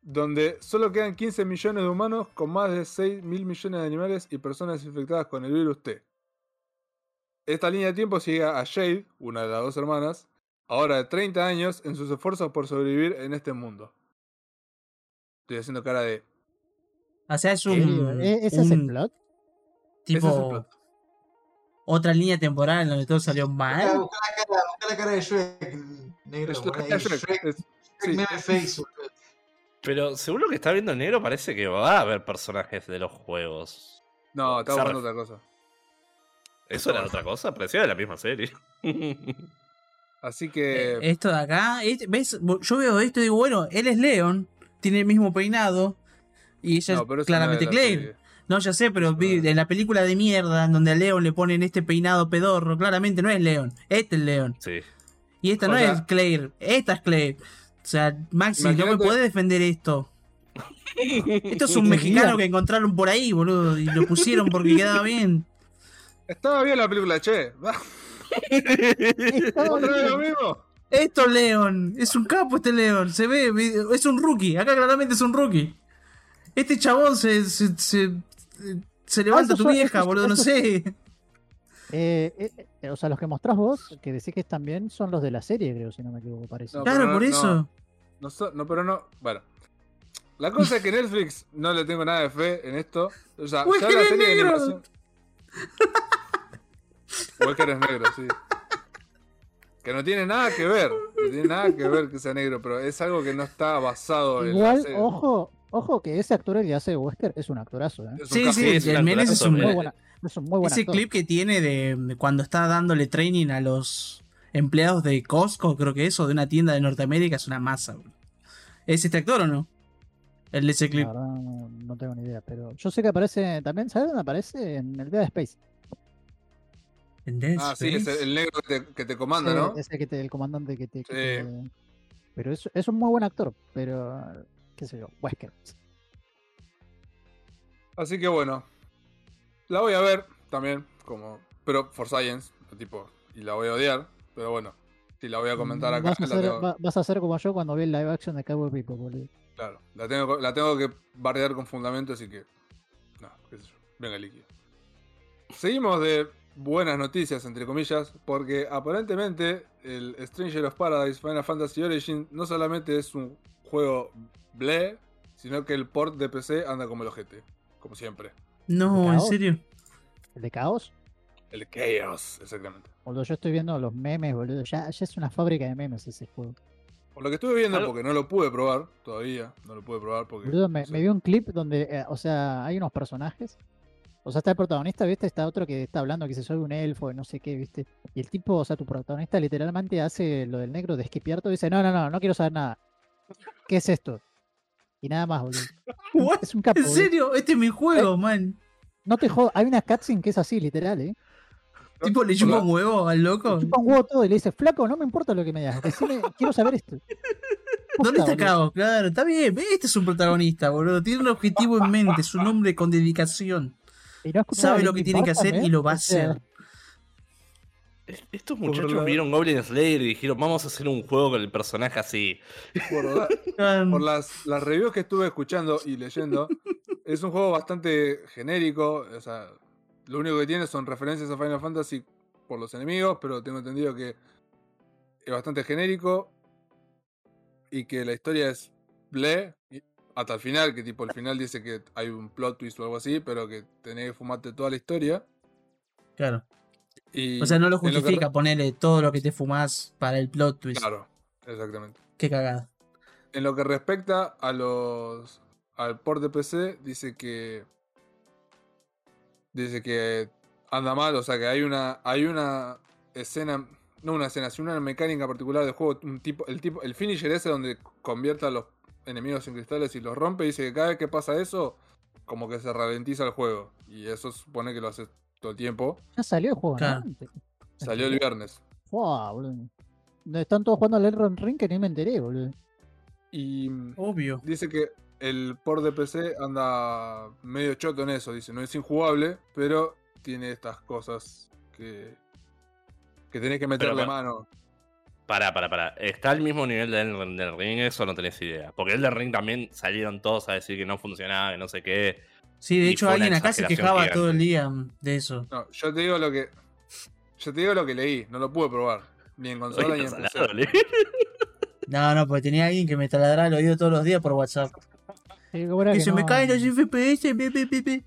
donde solo quedan 15 millones de humanos con más de 6 mil millones de animales y personas infectadas con el virus T. Esta línea de tiempo sigue a Jade, una de las dos hermanas, ahora de 30 años, en sus esfuerzos por sobrevivir en este mundo. Estoy haciendo cara de... O sea, es un. eh, ¿Ese es el un plot? tipo. ese es el plot. Otra línea temporal en donde todo salió Busca, mal. busca la cara, busca la cara de Shrek, negro. Es la poné cara ahí, de Shrek, Shrek, es- Shrek sí, meme es- face. Pero según lo que está viendo negro, parece que va a haber personajes de los juegos. No, Se buscando otra cosa. ¿Eso era otra cosa? Parecía de la misma serie. Así Eh, que... Esto de acá, ¿ves? Yo veo esto y digo, bueno, él es Leon, tiene el mismo peinado. Y ella no, es claramente Claire. No, ya sé, pero vi- en la película de mierda, en donde a Leon le ponen este peinado pedorro, claramente no es Leon, este es Leon. Sí. Y esta O no sea- es Claire, esta es Claire. O sea, Maxi, no me podés defender esto. Esto es un mexicano que encontraron por ahí, boludo, y lo pusieron porque quedaba bien. Estaba bien la película, che. Estaba ¿Otra vez lo bien. mismo? Esto es Leon, es un capo este Leon, se ve, es un rookie, acá claramente es un rookie. Este chabón se, se, se, se levanta Ah, tu vieja, eso- boludo, no sé. Eh, eh, eh, o sea, los que mostrás vos, que decís que están bien, son los de la serie, creo, si no me equivoco, parece. No, Claro, no- por eso. no. No, pero no. Bueno. La cosa es que Netflix no le tengo nada de fe en esto. O sea, ya la serie de negro. animación. Walker es negro, sí. Que no tiene nada que ver. No tiene nada que ver que sea negro, pero es algo que no está basado en la Igual, serie. ojo, ojo que ese actor el que hace de Wesker es un actorazo, ¿eh? Es Sí, sí, es el Menes es un, Muy Muy buena- es un muy buen Ese actor. clip que tiene de, cuando está dándole training a los empleados de Costco, creo que eso, de una tienda de Norteamérica, es una masa. bro. ¿Es este actor o no? El de ese clip. La verdad no, no tengo ni idea, pero yo sé que aparece también, ¿sabes dónde aparece? En el Dead Space. ¿En Dead Ah, sí, es el, el negro que te, que te comanda, ¿no? ese que te- el comandante que te... que Sí. te- Pero es, es un muy buen actor, pero qué sé yo, Wesker. Así que bueno. La voy a ver también, como. Pero for science, tipo. Y la voy a odiar. Pero bueno. Si la voy a comentar acá, vas, a hacer, tengo- va- vas a hacer como yo cuando vi el live action de Cowboy People, boludo. Claro, la tengo, la tengo que bardear con fundamento, así que. No, qué sé yo. Venga, líquido. Seguimos de buenas noticias, entre comillas, porque aparentemente el Stranger of Paradise Final Fantasy Origin no solamente es un juego ble, sino que el port de PC anda como el ojete, como siempre. No, en serio. ¿El de Caos? El Chaos, exactamente. Boludo, yo estoy viendo los memes, boludo. Ya, ya es una fábrica de memes ese juego. Por lo que estuve viendo, porque no lo pude probar todavía, no lo pude probar porque... Boludo, me, vi un clip donde, eh, o sea, hay unos personajes. O sea, está el protagonista, ¿viste? Está otro que está hablando que se soy un elfo y no sé qué, ¿viste? Y el tipo, o sea, tu protagonista literalmente hace lo del negro de esquipiar todo y dice, no, no, no, no quiero saber nada. ¿Qué es esto? Y nada más, boludo. What? Es un capo, ¿En boludo. serio? Este es mi juego, man. No te jodas, hay una cutscene que es así, literal, ¿eh? Tipo, le chupa un huevo al loco. Le chupa un huevo todo y le dice, flaco, no me importa lo que me digas, decime, quiero saber esto. ¿Dónde está. Caos? Claro, está bien. Este es un protagonista, boludo. Tiene un objetivo en mente, es un hombre con dedicación. No Sabe lo que tiene que hacer y lo va a hacer. Es- Estos muchachos la- vieron Goblin Slayer y dijeron, vamos a hacer un juego con el personaje así. Por, la- por las, las reviews que estuve escuchando y leyendo, es un juego bastante genérico. O sea, lo único que tiene son referencias a Final Fantasy por los enemigos, pero tengo entendido que es bastante genérico y que la historia es ble hasta el final, que tipo el final dice que hay un plot twist o algo así, pero que tenés que fumarte toda la historia. Claro. Y O sea, no lo justifica ponerle todo lo que te fumás para el plot twist. Claro, exactamente. Qué cagada. En lo que respecta a los al port de PC, dice que dice que anda mal, o sea que hay una hay una escena, no una escena, sino una mecánica particular del juego, un tipo el tipo el finisher ese donde convierte a los enemigos en cristales y los rompe, dice que cada vez que pasa eso como que se ralentiza el juego y eso supone que lo hace todo el tiempo. Ya salió el juego, Claro. ¿no? Salió el viernes. Fua, boludo. Están todos jugando al Elden Ring que ni me enteré, boludo. Y Obvio. Dice que el port de PC anda medio choto en eso. Dice, no es injugable, pero tiene estas cosas que, que tenés que meterle Pero, mano. Pará, pará, pará. ¿Está al mismo nivel del, del ring? Eso no tenés idea. Porque el del ring también salieron todos a decir que no funcionaba, que no sé qué. Sí, de hecho alguien acá se quejaba gigante. todo el día mm, de eso. No, yo te digo lo que. Yo te digo lo que leí, no lo pude probar. Ni en consola ni en PC. No, no, porque tenía alguien que me taladraba el oído todos los días por WhatsApp. Sí, ¿cómo era Y que se me caen los FPS, pe, pe, pe.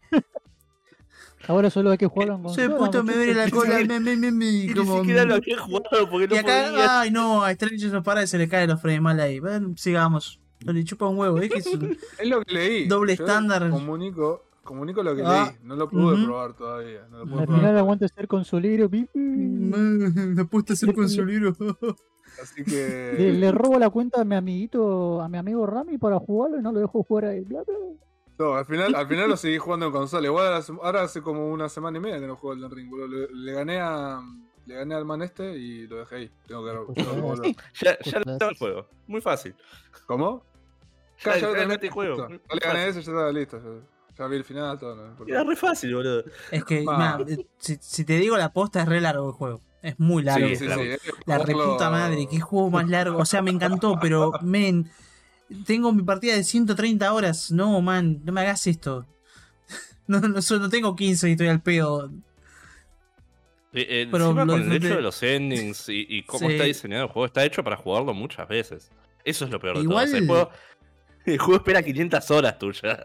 Ahora solo hay que jugarlo en Se consola. puto me duele la cola. me, me, me, me, Y ni como- siquiera lo había jugado porque no Y acá, podía. ay no, a Stranger no para y se le caen los frames mal ahí. Bueno, sigamos. No le chupa un huevo, ¿eh? Que es un- Es lo que leí. Doble Yo estándar. Comunico, comunico lo que Ah, leí. No lo pude probar todavía. No lo pude Al probar final aguanta ser consolero. Me apuesta a ser consolero. Así que. le robo la cuenta a mi amiguito, a mi amigo Rami para jugarlo y no lo dejo jugar a él. Bla, bla. No, al final, al final lo seguí jugando en consola. Igual ahora, hace- ahora hace como una semana y media que no juego el Ring, boludo. Le, le gané a. Le gané al man este y lo dejé ahí. Tengo que, tengo que. Ya, ya lo tengo el juego. Muy fácil. ¿Cómo? Ya, Ya, ya lo gané el juego. Ya le gané ese, ya estaba listo. Ya, ya vi el final, todo. No. Era re fácil, boludo. Es que, si, si te digo la posta, es re largo el juego. Es muy largo. Sí, el Sí, La reputa madre, qué juego más largo. O sea, me encantó, pero, men, tengo mi partida de 130 horas. No, man, no me hagas esto. No, no, tengo 15 y estoy al pedo. Eh, eh, Pero lo con el hecho de los endings y, y cómo Sí. está diseñado el juego, está hecho para jugarlo muchas veces. Eso es lo peor de Igual- todo. O sea, el, juego, el juego espera 500 horas tuyas.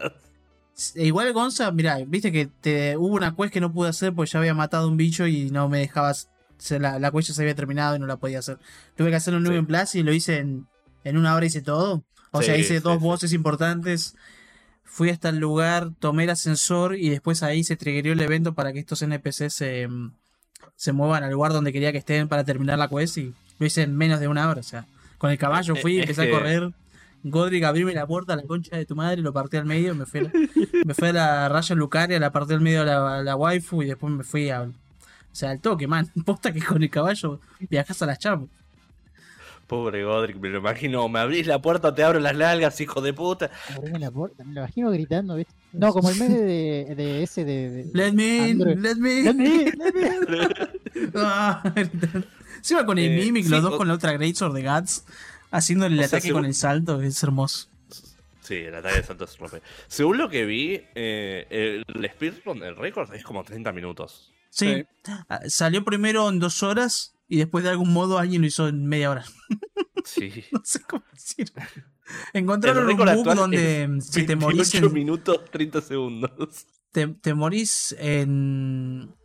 E igual Gonza, mirá, viste que te, hubo una quest que no pude hacer porque ya había matado un bicho y no me dejabas. se- la, la quest ya se había terminado y no la podía hacer. Tuve que hacer un nuevo Sí. en Plus y lo hice en, en una hora hice todo. O sea, hice sí, dos voces importantes. Fui hasta el lugar, tomé el ascensor y después ahí se triggerió el evento para que estos NPCs se, mm, se muevan al lugar donde quería que estén para terminar la quest y lo hice en menos de una hora. O sea, con el caballo fui, Eh, es empecé que- a correr. Godric abrirme la puerta a la concha de tu madre, lo partí al medio, me fui a la, me fui a la raya Lucaria, la partí al medio a la, a la waifu y después me fui a. O sea, al toque, man. Posta que con el caballo viajas a las chamas. Pobre Godric, me lo imagino. Me abrís la puerta, te abro las nalgas, hijo de puta. Abrime la puerta, me lo imagino gritando, ¿viste? No, como el meme de, de ese de. de- Let me in, let me Let in. me in, let me in. Ah, gritando. Encima con el Eh, Mimic, sí, los dos con la otra Greatsword de Guts, haciendo el O sea, ataque según- con el salto, es hermoso. Sí, el ataque de salto es rompe. Según lo que vi, eh, el speedrun, el récord es como 30 minutos. Sí. Ah, Salió primero en dos horas y después de algún modo alguien lo hizo en media hora. Sí. No sé cómo decir. Encontraron un bug actual donde si te morís 28 en, minutos 30 segundos. te, te morís en,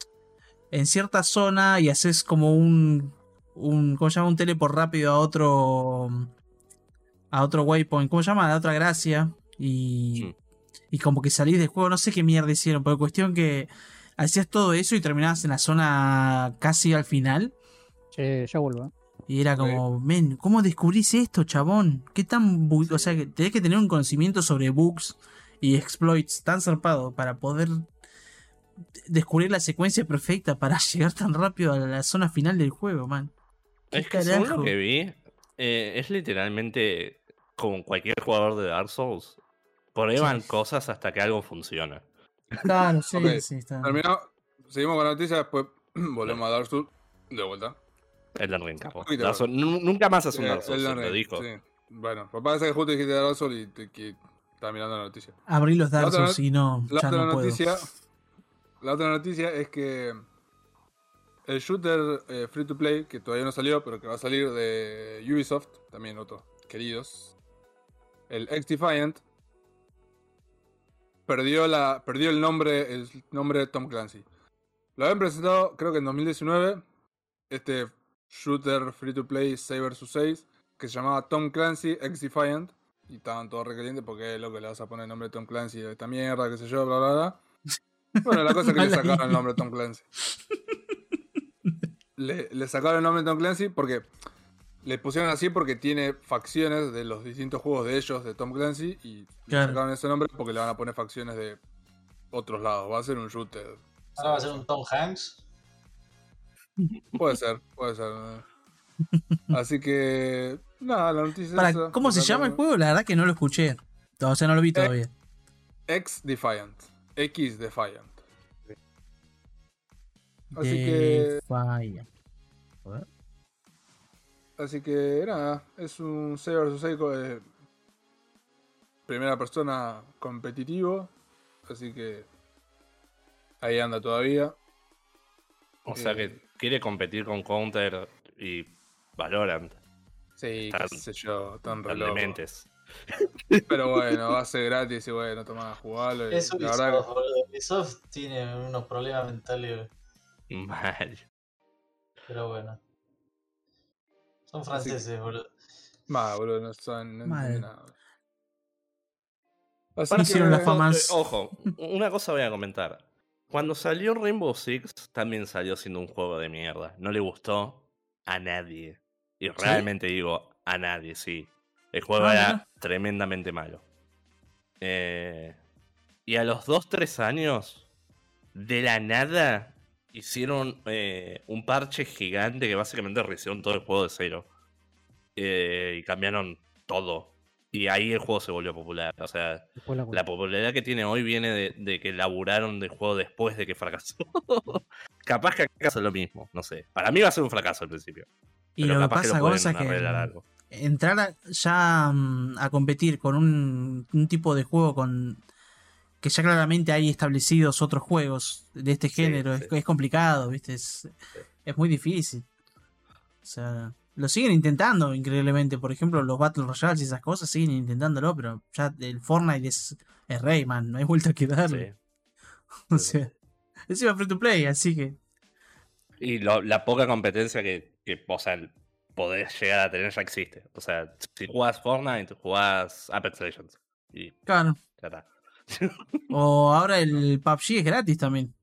en cierta zona y haces como un, un ¿cómo se llama? un teleport rápido a otro a otro waypoint, ¿cómo se llama? A otra gracia y, Sí. y como que salís del juego, no sé qué mierda hicieron, pero cuestión que hacías todo eso y terminabas en la zona casi al final Che, ya vuelvo. ¿eh? y era como, men, ¿cómo descubrís esto, chabón? ¿Qué tan o sea, que tenés que tener un conocimiento sobre bugs y exploits tan zarpado para poder descubrir la secuencia perfecta para llegar tan rápido a la zona final del juego, man. ¿Qué Es que según lo que vi, eh, es literalmente como cualquier jugador de Dark Souls. Prueban Sí. cosas hasta que algo funciona. Claro, sí, sí, está. Seguimos con la noticia, después volvemos a Dark Souls de vuelta. Elden Ring, capo. poquito. Dark Souls- nu- nunca más es un Eh, Dark Souls, lo dijo. sí. Bueno, pues parece que justo dijiste Dark Souls y te, que estaba mirando la noticia. Abrí los Dark Souls y no, La ya otra no puedo. noticia. La otra noticia es que el shooter eh, free to play, que todavía no salió, pero que va a salir de Ubisoft, también otros queridos. El X Defiant perdió la. perdió el nombre. el nombre de Tom Clancy. Lo habían presentado, creo que en 2019. Este shooter free to play 6 vs 6. Que se llamaba Tom Clancy X Defiant. Y estaban todos recalientes porque lo que le vas a poner el nombre de Tom Clancy de esta mierda, qué sé yo, bla bla bla. Bueno, la cosa es que le sacaron el nombre de Tom Clancy. Le, le sacaron el nombre de Tom Clancy porque le pusieron así porque tiene facciones de los distintos juegos de ellos, de Tom Clancy, y le sacaron ese nombre porque le van a poner facciones de otros lados. Va a ser un shooter. Ahora va a ser un Tom Hanks. Puede ser, puede ser. eh. Así que, nada, la noticia Para, es esa. ¿Cómo se llama el juego? La verdad que no lo escuché. O sea, no lo vi todavía. X Defiant. X Defiant. Así que, Defiant. así que nada, es un 6 vs 6 co- eh, primera persona competitivo. Así que ahí anda todavía. O sea Eh. que quiere competir con Counter y Valorant. Sí, qué sé yo, tan Tan reloj. dementes. Pero bueno, va a ser gratis y bueno, toma, jugalo. y Es la Ubisoft, verdad que- boludo. Ubisoft tiene unos problemas mentales, Mal. pero bueno. Son que- franceses, boludo. Bah, boludo, no saben no Mal. nada. Así Para que, hicieron la eh, Ojo, una cosa voy a comentar. Cuando salió Rainbow Six, también salió siendo un juego de mierda. No le gustó a nadie. Y realmente digo, a nadie, sí. El juego Ah, era tremendamente malo. Eh, y a los 2-3 años, de la nada, hicieron eh, un parche gigante que básicamente rehicieron todo el juego de cero. Eh, y cambiaron todo. Y ahí el juego se volvió popular. O sea, la la popularidad que tiene hoy viene de, de que laburaron del juego después de que fracasó. Capaz que acá es lo mismo, no sé. Para mí va a ser un fracaso al principio. y pero lo que capaz que pasa, lo Gonza, es que algo. entrar a- ya mm, a competir con un, un tipo de juego con que ya claramente hay establecidos otros juegos de este Sí, género es, complicado, ¿viste? Es, es muy difícil. O sea, lo siguen intentando increíblemente. Por ejemplo, los Battle Royales y esas cosas siguen intentándolo, pero ya el Fortnite es, es rey, man. No hay vuelta que darle. Sí. O sea, encima free to play, así que. Y lo- la poca competencia que, que o sea, podés llegar a tener ya existe. O sea, si jugás Fortnite, jugás Apex Legends. Y Claro. ya está. O ahora el PUBG es gratis también.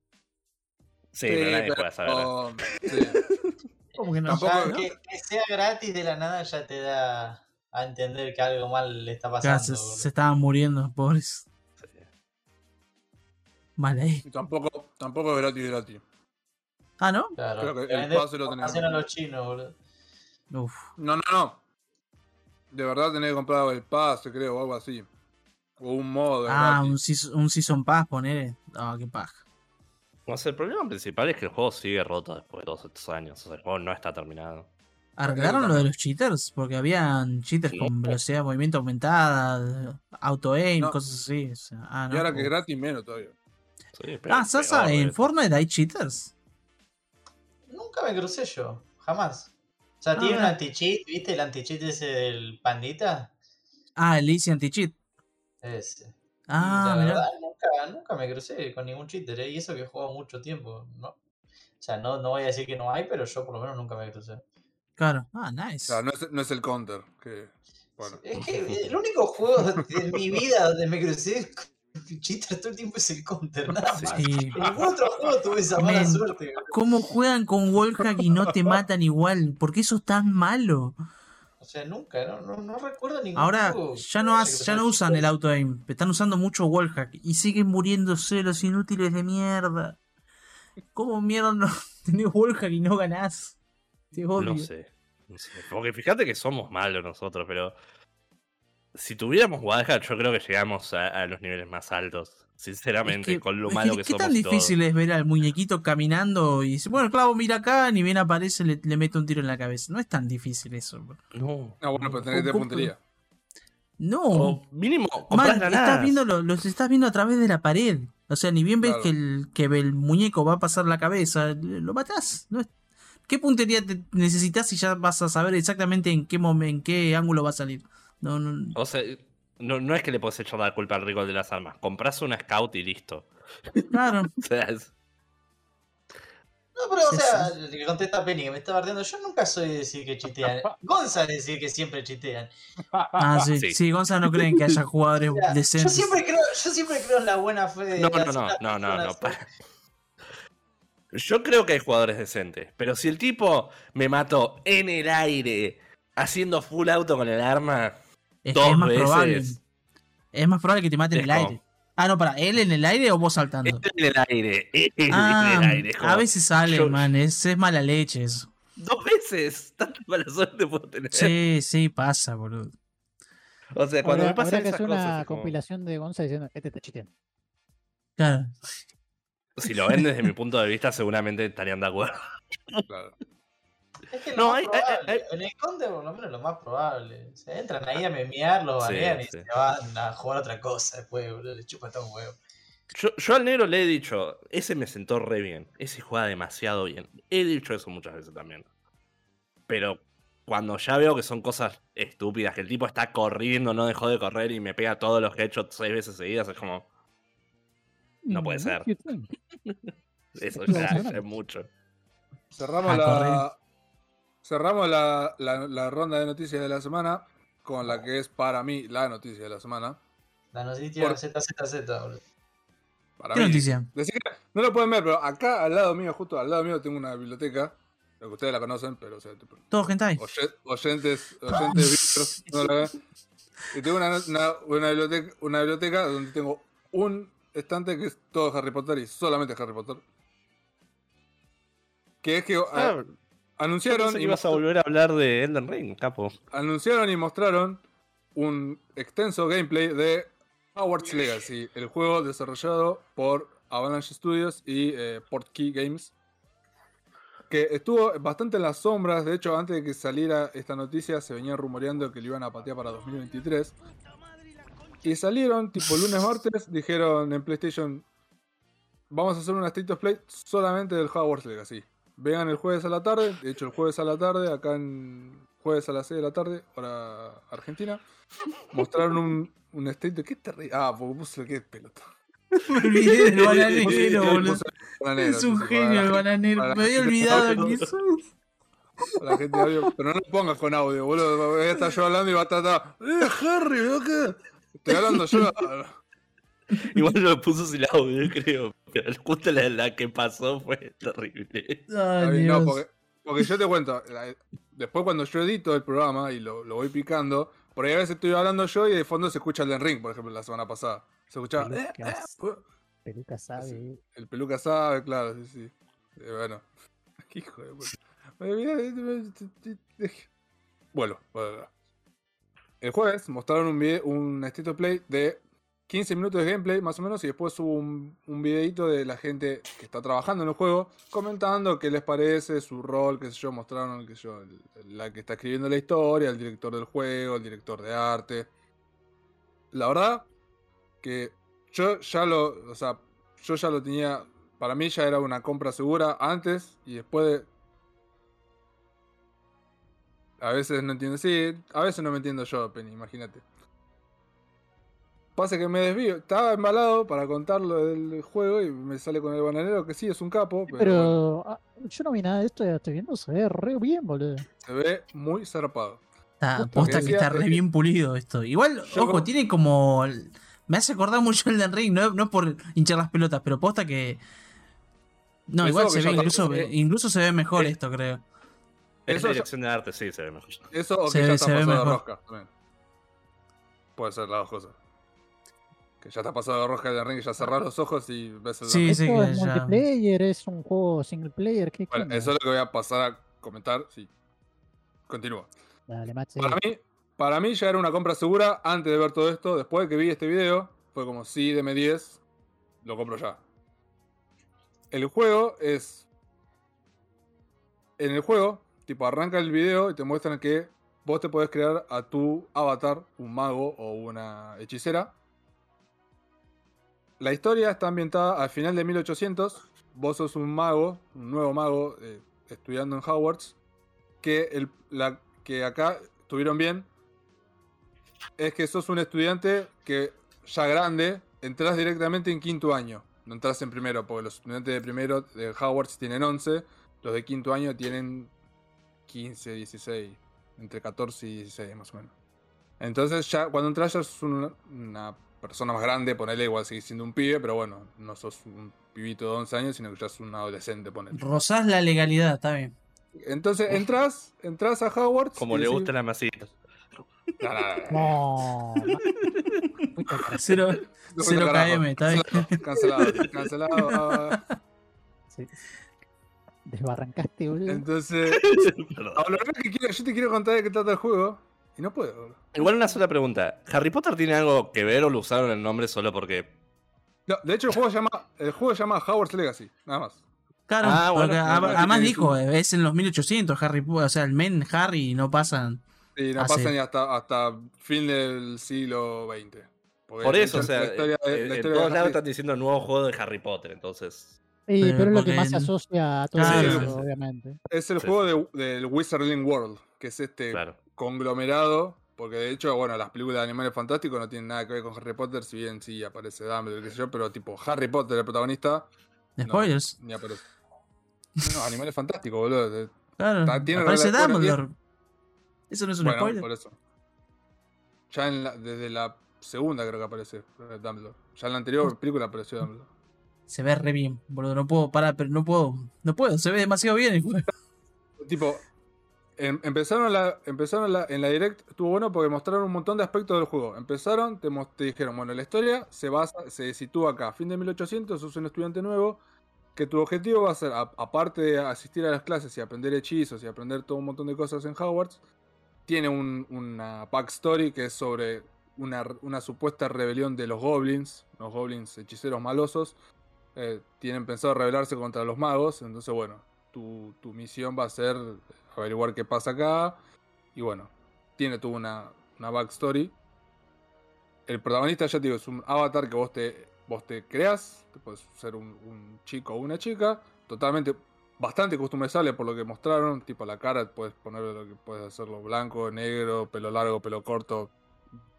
Sí, pero nadie juega esa verga. pero- sí. ¿Cómo que no? Tampoco- Ya, ¿no? que, que sea gratis de la nada ya te da a entender que algo mal le está Claro, pasando. se, boludo. se estaban muriendo, pobres. Sí. Mal ahí. Y tampoco, tampoco es gratis gratis. Ah, ¿no? Claro. Creo que el pase lo tenés. a los chinos, boludo. Uf. No, no, no. De verdad tenés que comprar el pase, creo, o algo así. O un modo. Ah, un, season- un Season Pass, poner. Ah, qué paja. O sea, el problema principal es que el juego sigue roto después de todos estos años. O sea, el juego no está terminado. ¿Arreglaron lo de los cheaters? Porque habían cheaters No. con velocidad de movimiento aumentada, auto-aim, No. cosas así. o sea, ah, no. Y ahora que es gratis, menos todavía. Sí, pero Ah, Sasa, peor, en eh. Fortnite hay cheaters. Nunca me crucé yo, jamás. O sea, Ah, tiene un anti-cheat, ¿viste el anti-cheat ese del pandita? Ah, el Easy Anti-Cheat. Ese. Ah, y la mirá. verdad, nunca, nunca me crucé con ningún cheater, ¿eh? y eso que he jugado mucho tiempo, ¿no? O sea, no, no voy a decir que no hay, pero yo por lo menos nunca me crucé. Claro. Ah, O nice. sea, no es, no es el counter. Que, bueno. Es que el único juego de mi vida donde me crucé con cheater todo el tiempo es el counter, nada más. Sí. En ningún otro juego tuve esa mala suerte. ¿Cómo juegan con wallhack y no te matan igual? ¿Por qué eso es tan malo? O sea, nunca, no, no, no recuerdo ningún Ahora juego ya no, has- ya no usan el auto aim, están usando mucho wallhack y siguen muriéndose los inútiles de mierda. ¿Cómo mierda no tenés wallhack y no ganás? Te odio. No sé. No sé. Porque fíjate que somos malos nosotros, pero. Si tuviéramos wallhack, yo creo que llegamos a, a los niveles más altos. Sinceramente, Es que- con lo es malo que, ¿Qué somos. tan difícil es ver al muñequito caminando y dice, bueno, clavo, mira acá, ni bien aparece, le, le mete un tiro en la cabeza? No es tan difícil eso. bro. No. No, bueno, pero tenés que ¿Cómo- puntería. No. O mínimo, Man, estás viendo lo- los estás viendo a través de la pared. O sea, ni bien ves Claro. que, el, que el muñeco va a pasar la cabeza, lo matás. No es- ¿Qué puntería te necesitas si ya vas a saber exactamente en qué momen- en qué ángulo va a salir? No, no. O sea, no, no es que le puedes echar la culpa al rico de las armas. Compras una scout y listo. Claro. O sea, es- No, pero o Sí, sea, le que contesta Penny que me está bardeando, yo nunca soy de decir que chitean. Gonza es decir que siempre chitean. Ah, sí. Sí. Sí, Gonza no creen que haya jugadores O sea, yo decentes. siempre creo, yo siempre creo en la buena fe de No, no, no, no, no, no. Yo creo que hay jugadores decentes, pero si el tipo me mató en el aire haciendo full auto con el arma, Es, que dos es más veces. probable. Es más probable que te maten en el aire. Ah, no, para, ¿él en el aire o vos saltando? él en el aire, él Ah, en el aire. es como, a veces sale, yo- man. Es, es mala leche eso. Dos veces, tanta mala suerte puedo tener. Sí, sí, pasa, boludo. O sea, cuando me habría que cosas, una es como- compilación de Gonza diciendo, este está chiteando. Claro. si lo ven desde mi punto de vista, seguramente estarían de acuerdo. Claro. Es que No, más hay- hay- probable, hay- en el conde por lo menos lo más probable. Se entran ahí a memear, lo Sí, banean y sí. se van a jugar otra cosa después, boludo, le chupa todo un huevo. Yo, yo al negro le he dicho, ese me sentó re bien, ese juega demasiado bien. He dicho eso muchas veces también. Pero cuando ya veo que son cosas estúpidas, que el tipo está corriendo, no dejó de correr y me pega todos los headshots seis veces seguidas, es como, No puede Mm, ser. eso ya, es mucho. Cerramos Ah, la. Cerramos la, la- la ronda de noticias de la semana con la que es para mí la noticia de la semana. La noticia Por- ZZZ, boludo. Para ¿Qué mí. noticia? Decir que no lo pueden ver, pero acá al lado mío, justo al lado mío, tengo una biblioteca. Lo que ustedes la conocen, pero o sea, tipo, Todo hentai. oye- oyentes, oyentes no la ven. Y tengo una, una- una biblioteca, una biblioteca donde tengo un estante que es todo Harry Potter y solamente Harry Potter. Que es que Ah, anunciaron pensé que y ibas a volver a hablar de Elden Ring, capo. anunciaron y mostraron un extenso gameplay de Howard's Legacy, el juego desarrollado por Avalanche Studios y eh, Portkey Games, que estuvo bastante en las sombras. De hecho, antes de que saliera esta noticia, se venía rumoreando que lo iban a patear para 2023. Y salieron, tipo lunes, martes, dijeron en PlayStation: Vamos a hacer una State of Play solamente del Hogwarts Legacy. Vengan el jueves a la tarde, de hecho, el jueves a la tarde, acá en jueves a las 6 de la tarde, hora Argentina. Mostraron un, un State of. ¿Qué terrible? Ah, porque puse que pelota. Me olvidé del bananero, boludo. Es un genio el bananero. Me había olvidado que para la gente de pero no lo pongas con audio, boludo. Voy a estar yo hablando y va a estar. ¡Eh, Harry! ¿veo qué? Estoy hablando yo. Igual lo puso sin audio, creo. Pero justo la, la que pasó fue terrible. Ay, no, porque, porque yo te cuento, la- después cuando yo edito el programa y lo, lo voy picando, por ahí a veces estoy hablando yo y de fondo se escucha el Den Ring, por ejemplo, la semana pasada. Se escuchaba. "Eh, eh, Pelucas. uh". Peluca sabe. el peluca sabe, claro, sí, sí. Eh, bueno. Qué hijo de puta. Eh, mira, eh, eh, eh, Bueno, bueno. El jueves mostraron un, video, un State of Play de 15 minutos de gameplay más o menos y después hubo un, un videito de la gente que está trabajando en el juego comentando qué les parece, su rol, qué sé yo, mostraron qué sé yo, la que está escribiendo la historia, el director del juego, el director de arte. La verdad que yo ya lo, o sea, yo ya lo tenía, para mí ya era una compra segura antes y después de... A veces no entiendo, sí, a veces no me entiendo yo, Penny, imagínate. Pasa que me desvío. Estaba embalado para contar lo del juego y me sale con el bananero que sí, es un capo, pero, ah, yo no vi nada de esto, ya estoy viendo, se ve re bien, boludo. se ve muy zarpado. Está, posta que que está re bien pulido esto. Igual, Yo ojo, como- tiene como. Me hace acordar mucho el del ring, no, no es por hinchar las pelotas, pero posta que. No, Eso igual se ve, incluso, incluso se ve mejor eh, esto, creo. Es Eso la ya- dirección de arte, sí, se ve mejor. Eso o Se que ve- ya está se ve de mejor. rosca también. Puede ser las dos cosas. Que ya está pasado de rosca en el ring y ya cerrás los ojos y ves el Sí, sí, ¿Esto que es ya- multiplayer? ¿Es un juego single player? ¿Qué, Bueno, eso es lo que voy a pasar a comentar. Sí. Continúa. Dale, Para mí, para mí ya era una compra segura antes de ver todo esto. Después de que vi este video, fue como, sí, deme 10, lo compro ya. El juego es... En el juego, tipo, arranca el video y te muestran que vos te podés crear a tu avatar, un mago o una hechicera. La historia está ambientada al final de 1800. Vos sos un mago, un nuevo mago, eh, estudiando en Hogwarts. Que, la, que acá tuvieron bien. Es que sos un estudiante que ya grande, entras directamente en quinto año. No entras en primero, porque los estudiantes de primero de Hogwarts tienen 11. Los de quinto año tienen 15, 16. Entre 14 y 16 más o menos. Entonces ya cuando entras ya sos un- una persona más grande, ponele igual seguís siendo un pibe, pero bueno, no sos un pibito de 11 años, sino que ya sos un adolescente, ponele. Rozás la legalidad, está bien. Entonces entras, entras a Hogwarts. Como le decís- gustan las masitas. No, Cero. KM, está bien. Cancelado, cancelado. ah. sí. Desbarrancaste, boludo. Entonces, ahora que quiero, yo te quiero contar de qué trata el juego y no puedo. Igual una sola pregunta. ¿Harry Potter tiene algo que ver o lo usaron el nombre solo porque... No, de hecho el juego se llama el juego se llama Hogwarts Legacy, nada más. Claro, Ah, bueno, porque no, a- no, además sí, dijo, sí. eh, es en los 1800 Harry Potter, o sea, el men Harry no pasan. Y no pasa sí. ni hasta, hasta fin del siglo XX. Por eso, o sea, la historia de- en- la en historia de todos lados están diciendo nuevo juego de Harry Potter, entonces... Sí, Pero pero es lo que más se asocia a todo Claro, eso, sí, sí. obviamente. es el Sí, juego de- del Wizarding World, que es este Claro. Conglomerado. Porque de hecho, bueno, las películas de Animales Fantásticos no tienen nada que ver con Harry Potter, si bien sí aparece Dumbledore, qué sé yo, pero tipo Harry Potter, el protagonista, No. Spoilers. ni aparece. No, no, Animales Fantásticos, boludo. Claro. Tiene Aparece Dumbledore. Eso no es un Bueno, spoiler. por eso. Ya en la- desde la segunda creo que aparece eh, Dumbledore. Ya en la anterior película apareció Dumbledore. Se ve re bien, boludo. No puedo parar, pero no puedo. No puedo, se ve demasiado bien el juego. Tipo, em- empezaron, la, empezaron la, en la direct, estuvo bueno porque mostraron un montón de aspectos del juego. Empezaron, te, dijeron, bueno, la historia se basa, se sitúa acá, fin de 1800, sos un estudiante nuevo, que tu objetivo va a ser, aparte de asistir a las clases y aprender hechizos y aprender todo un montón de cosas en Hogwarts, tiene un- una backstory que es sobre una, una supuesta rebelión de los goblins, los goblins hechiceros malosos, eh, tienen pensado rebelarse contra los magos, entonces bueno, tu, tu misión va a ser averiguar qué pasa acá, y bueno, tiene toda una, una backstory. El protagonista, ya te digo, es un avatar que vos te, vos te creas, te puedes ser un, un chico o una chica, totalmente bastante customizable por lo que mostraron, tipo la cara, puedes ponerle lo que puedes hacerlo blanco, negro, pelo largo, pelo corto,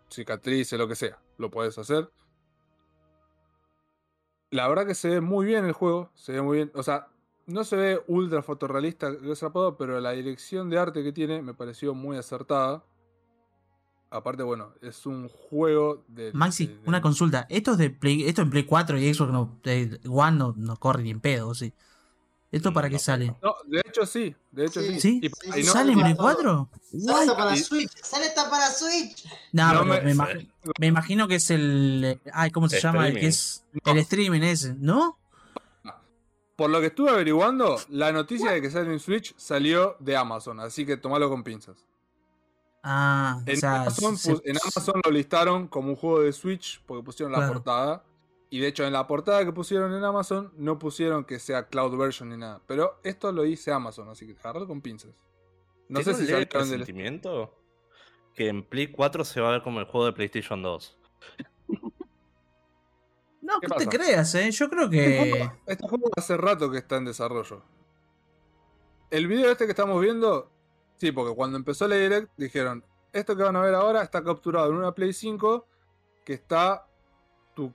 cicatrices, lo que sea, lo puedes hacer. La verdad que se ve muy bien el juego, se ve muy bien, o sea, no se ve ultra fotorrealista, pero la dirección de arte que tiene me pareció muy acertada. Aparte, bueno, es un juego de. Maxi, de- de- una consulta. Esto es de Play, esto en Play 4 y Xbox no, de One no, no corre ni en pedo, ¿sí? ¿Esto para qué No, sale? No, de hecho sí, de hecho sí. ¿Sí? Y- Sí, y no- ¿Sale en Play no- 4? Sale hasta para Y- Switch, sale hasta para Switch. No, No pero me- me, imag- me imagino que es el. eh, Ay, ¿cómo se llama? El que es. No. El streaming ese, ¿no? Por lo que estuve averiguando, la noticia de que sale en Switch salió de Amazon, así que tomalo con pinzas. Ah, o En, sea, Amazon, se- en Amazon lo listaron como un juego de Switch porque pusieron la Claro. portada. Y de hecho, en la portada que pusieron en Amazon, no pusieron que sea cloud version ni nada. Pero esto lo dice Amazon, así que agarralo con pinzas. No sé ¿Tiene si leve salieron del. presentimiento que en Play 4 se va a ver como el juego de PlayStation 2. No, ¿Qué que te creas, ¿eh? Yo creo Este que. juego, este juego hace rato que está en desarrollo. El video este que estamos viendo, sí, porque cuando empezó la Direct dijeron, esto que van a ver ahora está capturado en una Play 5 que está tu,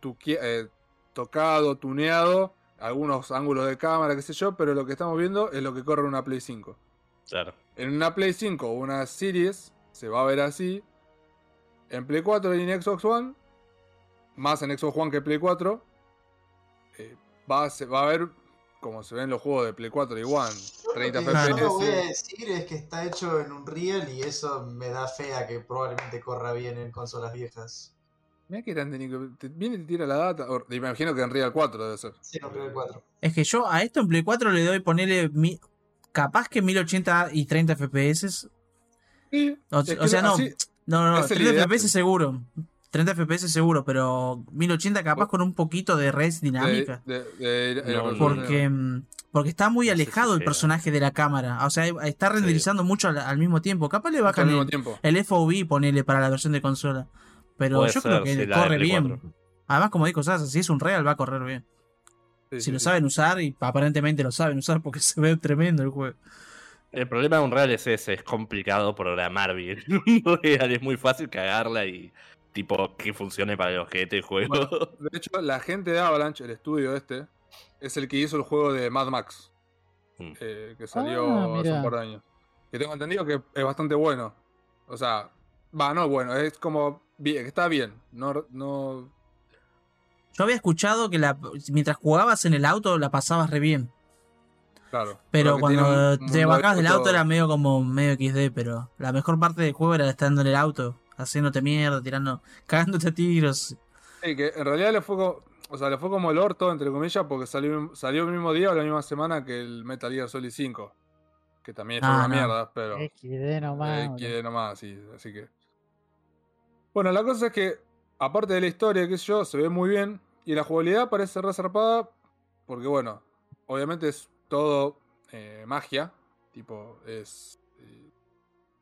tu eh, tocado, tuneado, algunos ángulos de cámara, qué sé yo, pero lo que estamos viendo es lo que corre en una Play 5. Claro. En una Play 5 o una Series se va a ver así. En Play 4 y en Xbox One, más en Xbox One que Play 4, eh, va, a, se va a ver como se ven los juegos de Play 4 y One. 30 Lo que voy a FPS. decir es que está hecho en un Real y eso me da fe a que probablemente corra bien en consolas viejas. Mira que tan técnico. Te viene y te tira la data. o- me imagino que en Real 4 debe ser. Sí, en Real 4. Es que yo a esto en Play 4 le doy ponerle mi- capaz que 1080 y 30 FPS. Sí, O, es que o sea, no, así- no, no, no, es el 30 ideal. FPS seguro. 30 FPS seguro, pero 1080 capaz con un poquito de res dinámica. de- de- de- No, de- Porque, mm, porque está muy No sé si alejado el personaje de la cámara. O sea, está renderizando mucho al, al mismo tiempo. Capaz le bajan el, tiempo. el FOV, ponele para la versión de consola. Pero Puede yo ser, creo que corre bien. 4. Además, como dijo Sasa, si es un real va a correr bien. Sí, si sí, lo sí. saben usar, y aparentemente lo saben usar porque se ve tremendo el juego. El problema de Unreal es ese, es complicado programar bien. Unreal es muy fácil cagarla y tipo que funcione para los que te juego. Bueno, de hecho, la gente de Avalanche, el estudio este, es el que hizo el juego de Mad Max. Mm. eh, que salió Ah, hace un par de años. Que tengo entendido que es bastante bueno. O sea, va, no bueno, es como bien, que está bien. No, no. Yo había escuchado que la, mientras jugabas en el auto la pasabas re bien. Claro. Pero cuando un te bajabas del auto era medio como medio XD, pero la mejor parte del juego era estando en el auto, haciéndote mierda, tirando, cagándote a tiros. Sí, que en realidad le fue como, o sea, le fue como el orto, entre comillas, porque salió, salió el mismo día o la misma semana que el Metal Gear Solid 5. Que también fue Ah, una no. mierda, pero. XD nomás. Eh, boludo. quiere nomás, sí, así que. Bueno, la cosa es que, aparte de la historia, sé yo, se ve muy bien. Y la jugabilidad parece resarpada. Porque, bueno, obviamente es todo eh, magia. Tipo, es. eh,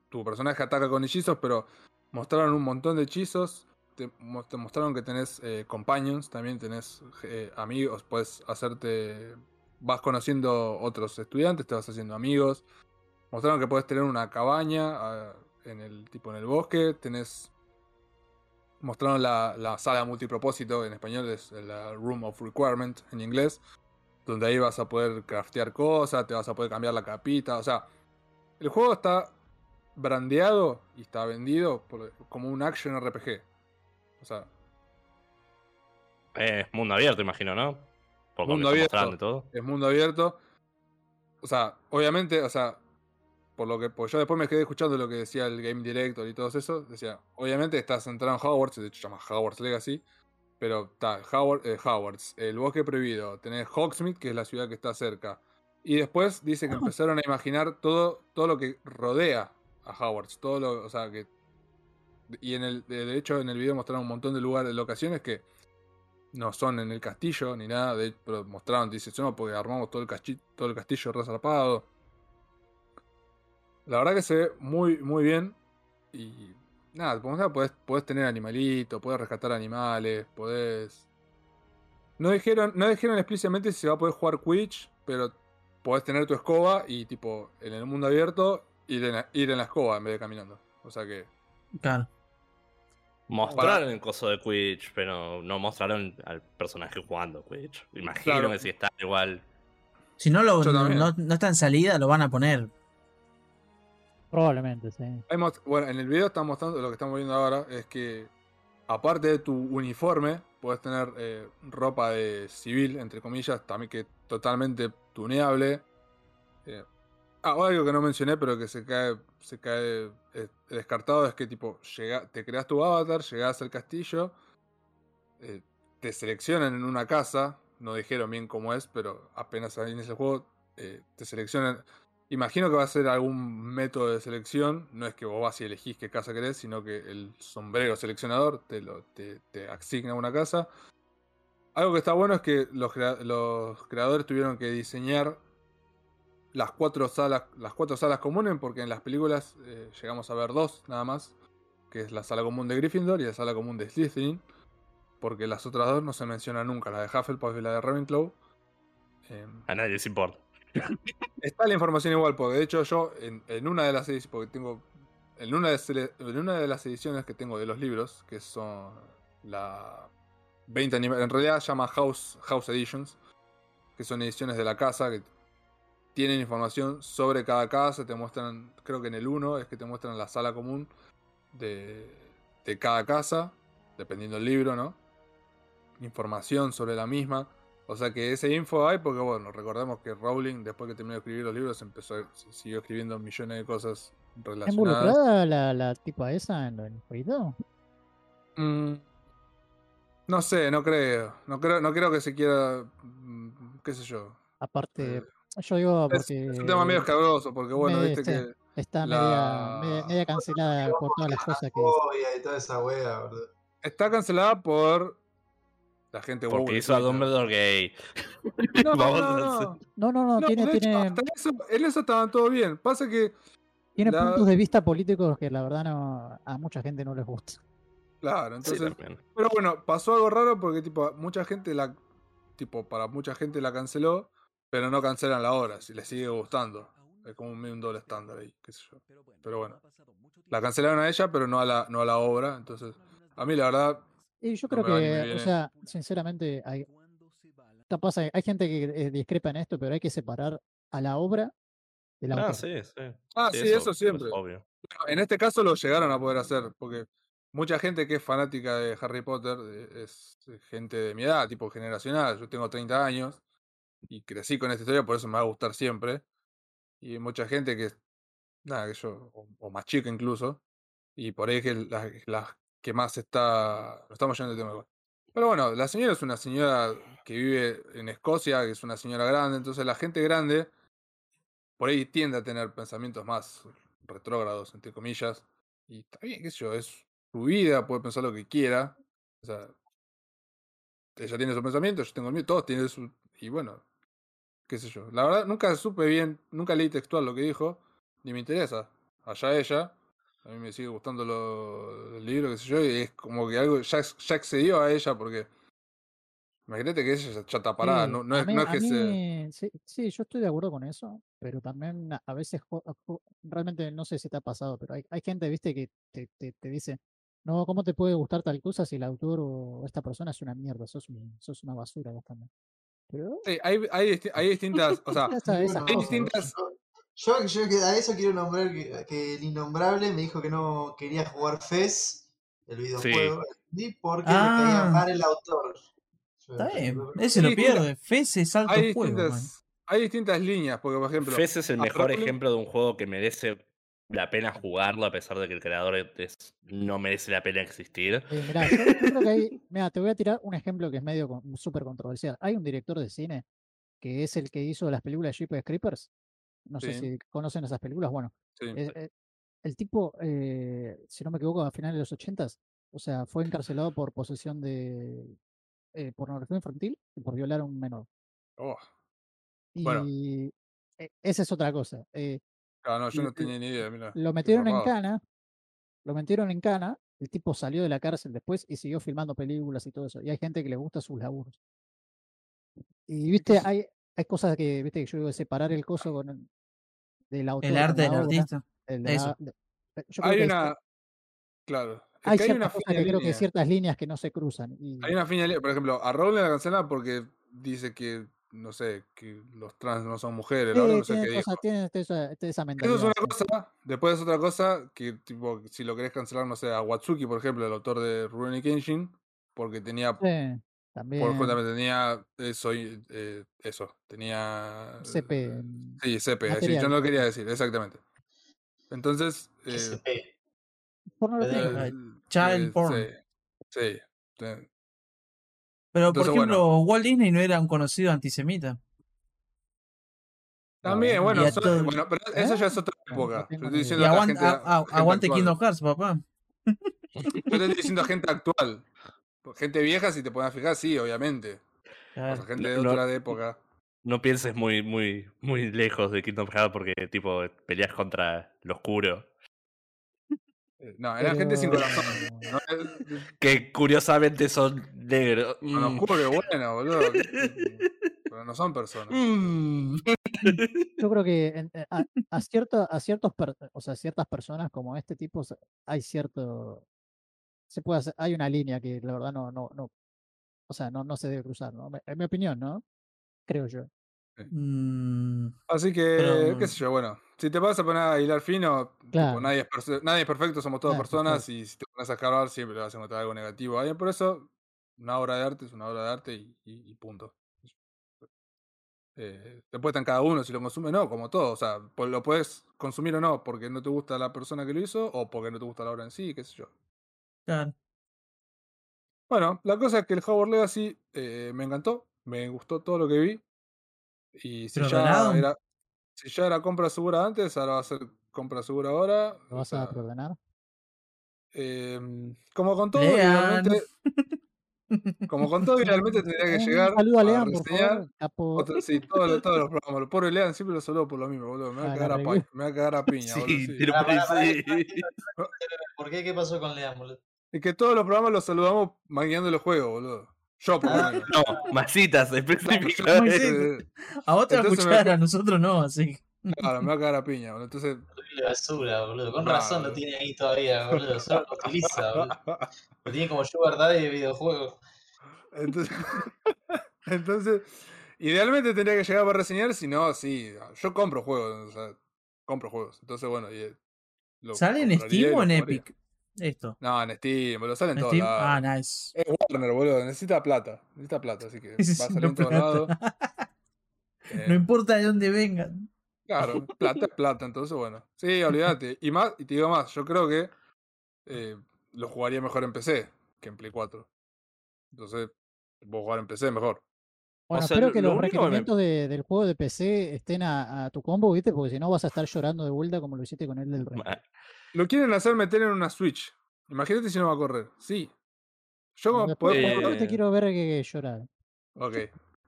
tu personaje ataca con hechizos, pero mostraron un montón de hechizos. Te, te mostraron que tenés eh, companions, también tenés eh, amigos, puedes hacerte. Vas conociendo otros estudiantes, te vas haciendo amigos. Mostraron que puedes tener una cabaña ah, en el tipo en el bosque. Tenés. Mostraron la, la sala multipropósito, en español es la Room of Requirement en inglés. Donde ahí vas a poder craftear cosas, te vas a poder cambiar la capita. O sea, el juego está brandeado y está vendido por- como un action RPG. O sea, Es mundo abierto, imagino, ¿no? Por lo Mundo abierto. todo. es mundo abierto. O sea, obviamente, o sea, por lo que pues yo después me quedé escuchando lo que decía el Game Director y todo eso. Decía, obviamente está centrado en Hogwarts, de hecho se llama Hogwarts Legacy. Pero está Howard, eh, Hogwarts, el bosque prohibido, tenés Hogsmeade, que es la ciudad que está cerca. Y después dice que empezaron a imaginar todo, todo lo que rodea a Hogwarts. Todo lo, o sea, que. Y en el, de hecho, en el video mostraron un montón de lugares, locaciones que no son en el castillo ni nada, de, pero mostraron, dice, no, porque armamos todo el, cachi- todo el castillo resarpado. La verdad que se ve muy, muy bien. Y nada, como sea, podés, podés tener animalitos, podés rescatar animales, podés. No dijeron, no dijeron explícitamente si se va a poder jugar Quidditch, pero podés tener tu escoba y tipo en el mundo abierto ir en la, ir en la escoba en vez de caminando. O sea que. Claro. Mostraron el coso de Quidditch, pero no mostraron al personaje jugando Quidditch. Imagino Claro. que si está igual. Si no, lo, no, no- no está en salida, lo van a poner. Probablemente, sí. Bueno, en el video están mostrando lo que estamos viendo ahora es que aparte de tu uniforme, puedes tener eh, ropa de civil, entre comillas, también que totalmente tuneable. Eh, ah, algo que no mencioné, pero que se cae, se cae eh, descartado es que tipo llega, te creas tu avatar, llegás al castillo, eh, te seleccionan en una casa, no dijeron bien cómo es, pero apenas en ese juego eh, te seleccionan. Imagino que va a ser algún método de selección. No es que vos vas y elegís qué casa querés, sino que el sombrero seleccionador te, lo, te, te asigna una casa. Algo que está bueno es que los, los creadores tuvieron que diseñar las cuatro salas, las cuatro salas comunes, porque en las películas eh, llegamos a ver dos nada más, que es la sala común de Gryffindor y la sala común de Slytherin, porque las otras dos no se mencionan nunca, la de Hufflepuff y la de Ravenclaw. Em, A nadie les importa. Está la información igual, porque de hecho yo en, en una de las porque tengo en una, de, en una de las ediciones que tengo de los libros, que son la 20 aniversario, en realidad se llama House, House Editions, que son ediciones de la casa que tienen información sobre cada casa, te muestran, creo que en el 1 es que te muestran la sala común de, de cada casa, dependiendo del libro, ¿no? Información sobre la misma. O sea que esa info hay porque, bueno, recordemos que Rowling, después que terminó de escribir los libros, empezó, siguió escribiendo millones de cosas ¿Está relacionadas. involucrada la, la tipa esa en, en el jueguito? Mm, no sé, no creo. No creo, no creo que se quiera. mm, qué sé yo. Aparte, Eh, yo digo Es, porque es un tema medio escabroso, porque bueno, me- viste sí. que. está la- media, media, media cancelada por todas las cosas que Fobia y toda esa wea, boludo. Está cancelada por la gente Porque hizo a. Dumbledore gay. No, Vamos no, a no. hacer- No, no, no, No, tiene, hecho, tiene, hasta eso, en eso estaban todo bien. Pasa que, tiene la- puntos de vista políticos que la verdad no, a mucha gente no les gusta. claro, entonces. pero bueno, pasó algo raro porque, tipo, mucha gente la. Tipo, para mucha gente la canceló, pero no cancelan la obra, si les sigue gustando. Es como un, doble estándar ahí, qué sé yo. Pero bueno. La cancelaron a ella, pero no a la, no a la obra. Entonces, a mí la verdad, Y yo No creo me que, o viene. sea, sinceramente, hay, capaz hay, hay gente que eh, discrepa en esto, pero hay que separar a la obra del autor. Ah, sí, sí. Ah, sí, eso siempre. Es obvio. en este caso lo llegaron a poder hacer, porque mucha gente que es fanática de Harry Potter eh, es gente de mi edad, tipo generacional. Yo tengo 30 años y crecí con esta historia, por eso me va a gustar siempre. Y mucha gente que, nada, que yo, o, o más chica incluso, y por ahí es que las las que más está. Nos estamos yendo del tema. Pero bueno, la señora es una señora que vive en Escocia, que es una señora grande, entonces la gente grande por ahí tiende a tener pensamientos más retrógrados, entre comillas. Y está bien, qué sé yo, es su vida, puede pensar lo que quiera. O sea, ella tiene su pensamiento, yo tengo el mío, todos tienen su. Y bueno, qué sé yo. La verdad, nunca supe bien, nunca leí textual lo que dijo, ni me interesa. Allá ella. A mí me sigue gustando lo, el libro, qué sé yo, y es como que algo ya, ya excedió a ella porque. Imagínate que ella ya está parada, Sí, no, no es, mí- no es que se. sí, sí, yo estoy de acuerdo con eso, pero también a- veces, realmente no sé si te ha pasado, pero hay, hay gente, viste, que te, te, te dice, no, ¿cómo te puede gustar tal cosa si el autor o esta persona es una mierda? Sos, un- sos una basura vos también. Pero Sí, hay, hay, disti- hay distintas. O sea, hay distintas. Yo, yo que a eso quiero nombrar que, que el innombrable me dijo que no quería jugar FES, el videojuego, ni porque me Ah. caía mal el autor. Yo- Está yo- bien, yo- ese lo pierde. Fez es alto Hay juego, distintas, hay distintas líneas, porque por ejemplo. Fez es el mejor ejemplo de un juego que merece la pena jugarlo, a pesar de que el creador es- no merece la pena existir. Eh, mirá, yo, yo creo que hay, mirá, te voy a tirar un ejemplo que es medio con- súper controversial. Hay un director de cine que es el que hizo las películas Jeepers Creepers. No sé si conocen esas películas. Bueno, Sí. eh, eh, el tipo, eh, si no me equivoco, a finales de los ochentas, o sea, fue encarcelado por posesión de pornografía infantil y por violar a un menor. Oh, Y Bueno. esa es otra cosa. eh, claro, no, yo Lo- no tenía ni idea. Mira, lo metieron en cana, lo metieron en cana, el tipo salió de la cárcel después y siguió filmando películas y todo eso. Y hay gente que le gusta sus laburos. Y viste, hay, hay cosas que, viste, que yo digo de separar el coso con el, del autor. El arte del artista. el de eso. la- de- eh, yo creo Hay que una. Claro. es hay que hay una fina que creo que ciertas líneas que no se cruzan. Y, Hay una fina línea. Por ejemplo, a Rowling la cancelan porque dice que, no sé, que los trans no son mujeres. Sí, no sé dijo. esa, esa Eso es una cosa. Después es otra cosa que, tipo, si lo querés cancelar, no sé, a Watsuki, por ejemplo, el autor de Rurouni Kenshin, porque tenía. Sí, también. Por justamente tenía eso, eh, eso, tenía... CP, eh, en Sí, CP, sí, material. yo no lo quería decir, exactamente. Entonces... eh, pornografía Eh. Child eh, porn. Sí, sí. Pero, por ejemplo, bueno. Walt Disney no era un conocido antisemita. También, bueno, todo- bueno, pero eso ¿Eh? ya es otra época. Yo estoy diciendo aguante, gente, a- a- gente aguante actual. Kingdom Hearts, papá. Yo te estoy diciendo gente actual. Gente vieja, si te pones a fijar, sí, obviamente. O sea, gente de No- otra época. No pienses muy, muy, muy lejos de Kingdom Hearts porque tipo peleas contra lo oscuro. Eh, No, eran gente sin Pero- corazón. No, Que curiosamente son negros. Con Mm. oscuro que bueno, boludo. pero no son personas. Mm. Yo creo que en- eh, a, a cierto- a ciertos, per- o sea, ciertas personas como este tipo hay cierto, se puede hacer, hay una línea que la verdad no, no, no, o sea, no, no se debe cruzar, ¿no? En mi opinión, ¿no? Creo yo. Mm, Así que, Pero- qué sé yo, bueno. Si te vas a poner a hilar fino, tipo, nadie, es nadie es perfecto, somos todas personas y si te pones a escalar siempre vas a encontrar algo negativo. a alguien. Por eso, una obra de arte es una obra de arte y, y- y punto. Eh, después está en cada uno si lo consume o no, como todo. O sea, po- lo puedes consumir o no porque no te gusta la persona que lo hizo o porque no te gusta la obra en sí, qué sé yo. claro. Bueno, la cosa es que el Howard Legacy eh, me encantó, me gustó todo lo que vi. Y si ¿Pero ya era, si ya era compra segura antes, ahora va a ser compra segura ahora. ¿Lo o vas a sea, preordenar? em, como con todo, Lean. idealmente, como con todo, idealmente tendría que Un llegar saludo a a Lean, por favor, capo. otro- sí, todos, los- todos los programas. Los pobres Lean siempre los saludo por lo mismo, boludo. Me va a Ah, cagar a, me va a cagar a piña, boludo. Sí, sí. tiro Pará, por sí. ¿Por qué? ¿Qué pasó con Lean, boludo? Y que todos los programas los saludamos mangueando los juegos, boludo. Yo por lo Ah. No, masitas. A vos te va a Entonces me- escuchar, a nosotros no, así. que- Claro, me va a cagar a piña, boludo. Entonces, Horrible basura, boludo. Con No, razón lo tiene ahí todavía, boludo. Solo lo utiliza, boludo. Lo tiene como Sugar Daddy de videojuegos. Entonces, entonces, idealmente tendría que llegar para reseñar, si no, sí, yo compro juegos, o sea, compro juegos. Entonces, bueno, y, eh, lo ¿Sale en y Steam o en. Epic? Esto. No, en Steam, boludo, sale en ¿En todos lados. Ah, nice. Es Warner, boludo, necesita plata, necesita plata, así que va a salir en todos lados. Eh, No importa de dónde vengan. Claro, plata es plata, entonces bueno. Sí, olvídate. Y más, y te digo más, yo creo que eh, lo jugaría mejor en PC que en Play 4. Entonces, puedo jugar en PC mejor. Bueno, sea, espero que lo los me- requerimientos de- del juego de PC estén a, a tu combo, ¿viste? Porque si no vas a estar llorando de vuelta como lo hiciste con el del Ring. Lo quieren hacer meter en una Switch. Imagínate si no va a correr. Sí. Yo como Después, puedo Eh, te quiero ver que llorar. Ok.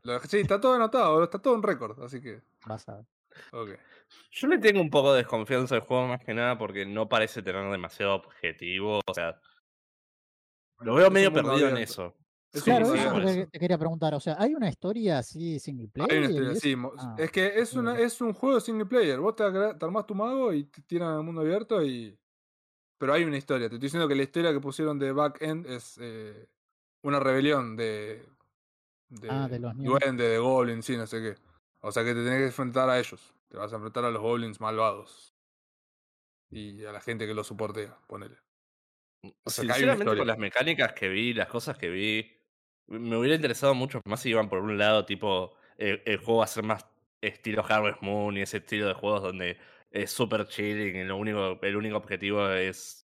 Lo- sí, está todo anotado, está todo en récord, así que. Vas a ver. Ok. Yo le tengo un poco de desconfianza al juego más que nada porque no parece tener demasiado objetivo. O sea, lo veo medio perdido en eso. Es Claro, sí, eso es por lo abierto. que te quería preguntar. O sea, ¿hay una historia así single player? Hay una historia, sí. Ah, es que es, una, es un juego single player. Vos te, te armás tu mago y te tiran al mundo abierto y. Pero hay una historia. Te estoy diciendo que la historia que pusieron de back end es eh, una rebelión de. de Ah, de los duende, de goblins, sí, no sé qué. O sea que te tenés que enfrentar a ellos. Te vas a enfrentar a los goblins malvados. Y a la gente que los soportea, ponele. O sea, que hay una Sinceramente, historia. con las mecánicas que vi, las cosas que vi, me hubiera interesado mucho más si iban por un lado, tipo, el, el juego va a ser más estilo Harvest Moon y ese estilo de juegos donde es super chilling y lo único, el único objetivo es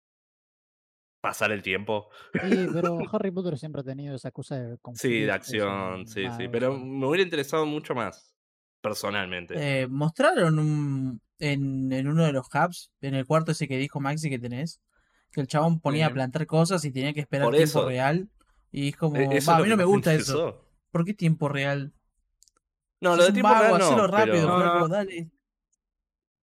pasar el tiempo. Sí, pero Harry Potter siempre ha tenido esa cosa de Sí, de acción, sí, sí. Pero me hubiera interesado mucho más, personalmente. Eh, mostraron un, en, en uno de los hubs, en el cuarto ese que dijo Maxi que tenés, que el chabón ponía a plantar cosas y tenía que esperar Por tiempo eso. real. Y es como, E- eso "Va, es a mí lo no me gusta eso. ¿Por qué tiempo real? No, lo de tiempo vago, real no, hacelo rápido, pero- No, no, dale.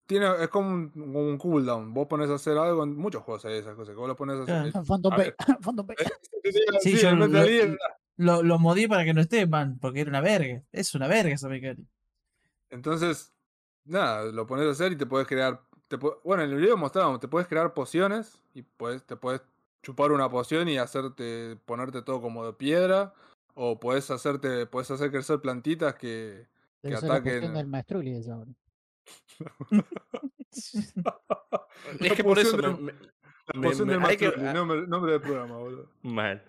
Tiene, es como un, como un cooldown. Vos pones a hacer algo en muchos juegos hay esas cosas. Que vos lo pones a hacer. Claro. Phantom. Sí, Sí, yo el lo- Gear, Lo, lo modí para que no esté, man, porque era una verga. Es una verga esa mecánica. Entonces, nada, lo pones a hacer y te puedes crear. Te bueno, en el video mostrábamos, te puedes crear pociones y puedes, te puedes chupar una poción y hacerte, ponerte todo como de piedra. O puedes hacerte, puedes hacer crecer plantitas que, ataquen. cuestión del maestruli esa ahora. Es que por eso poción me- del- me- La me- poción me- del hay que- nombre, nombre del programa, boludo. Mal.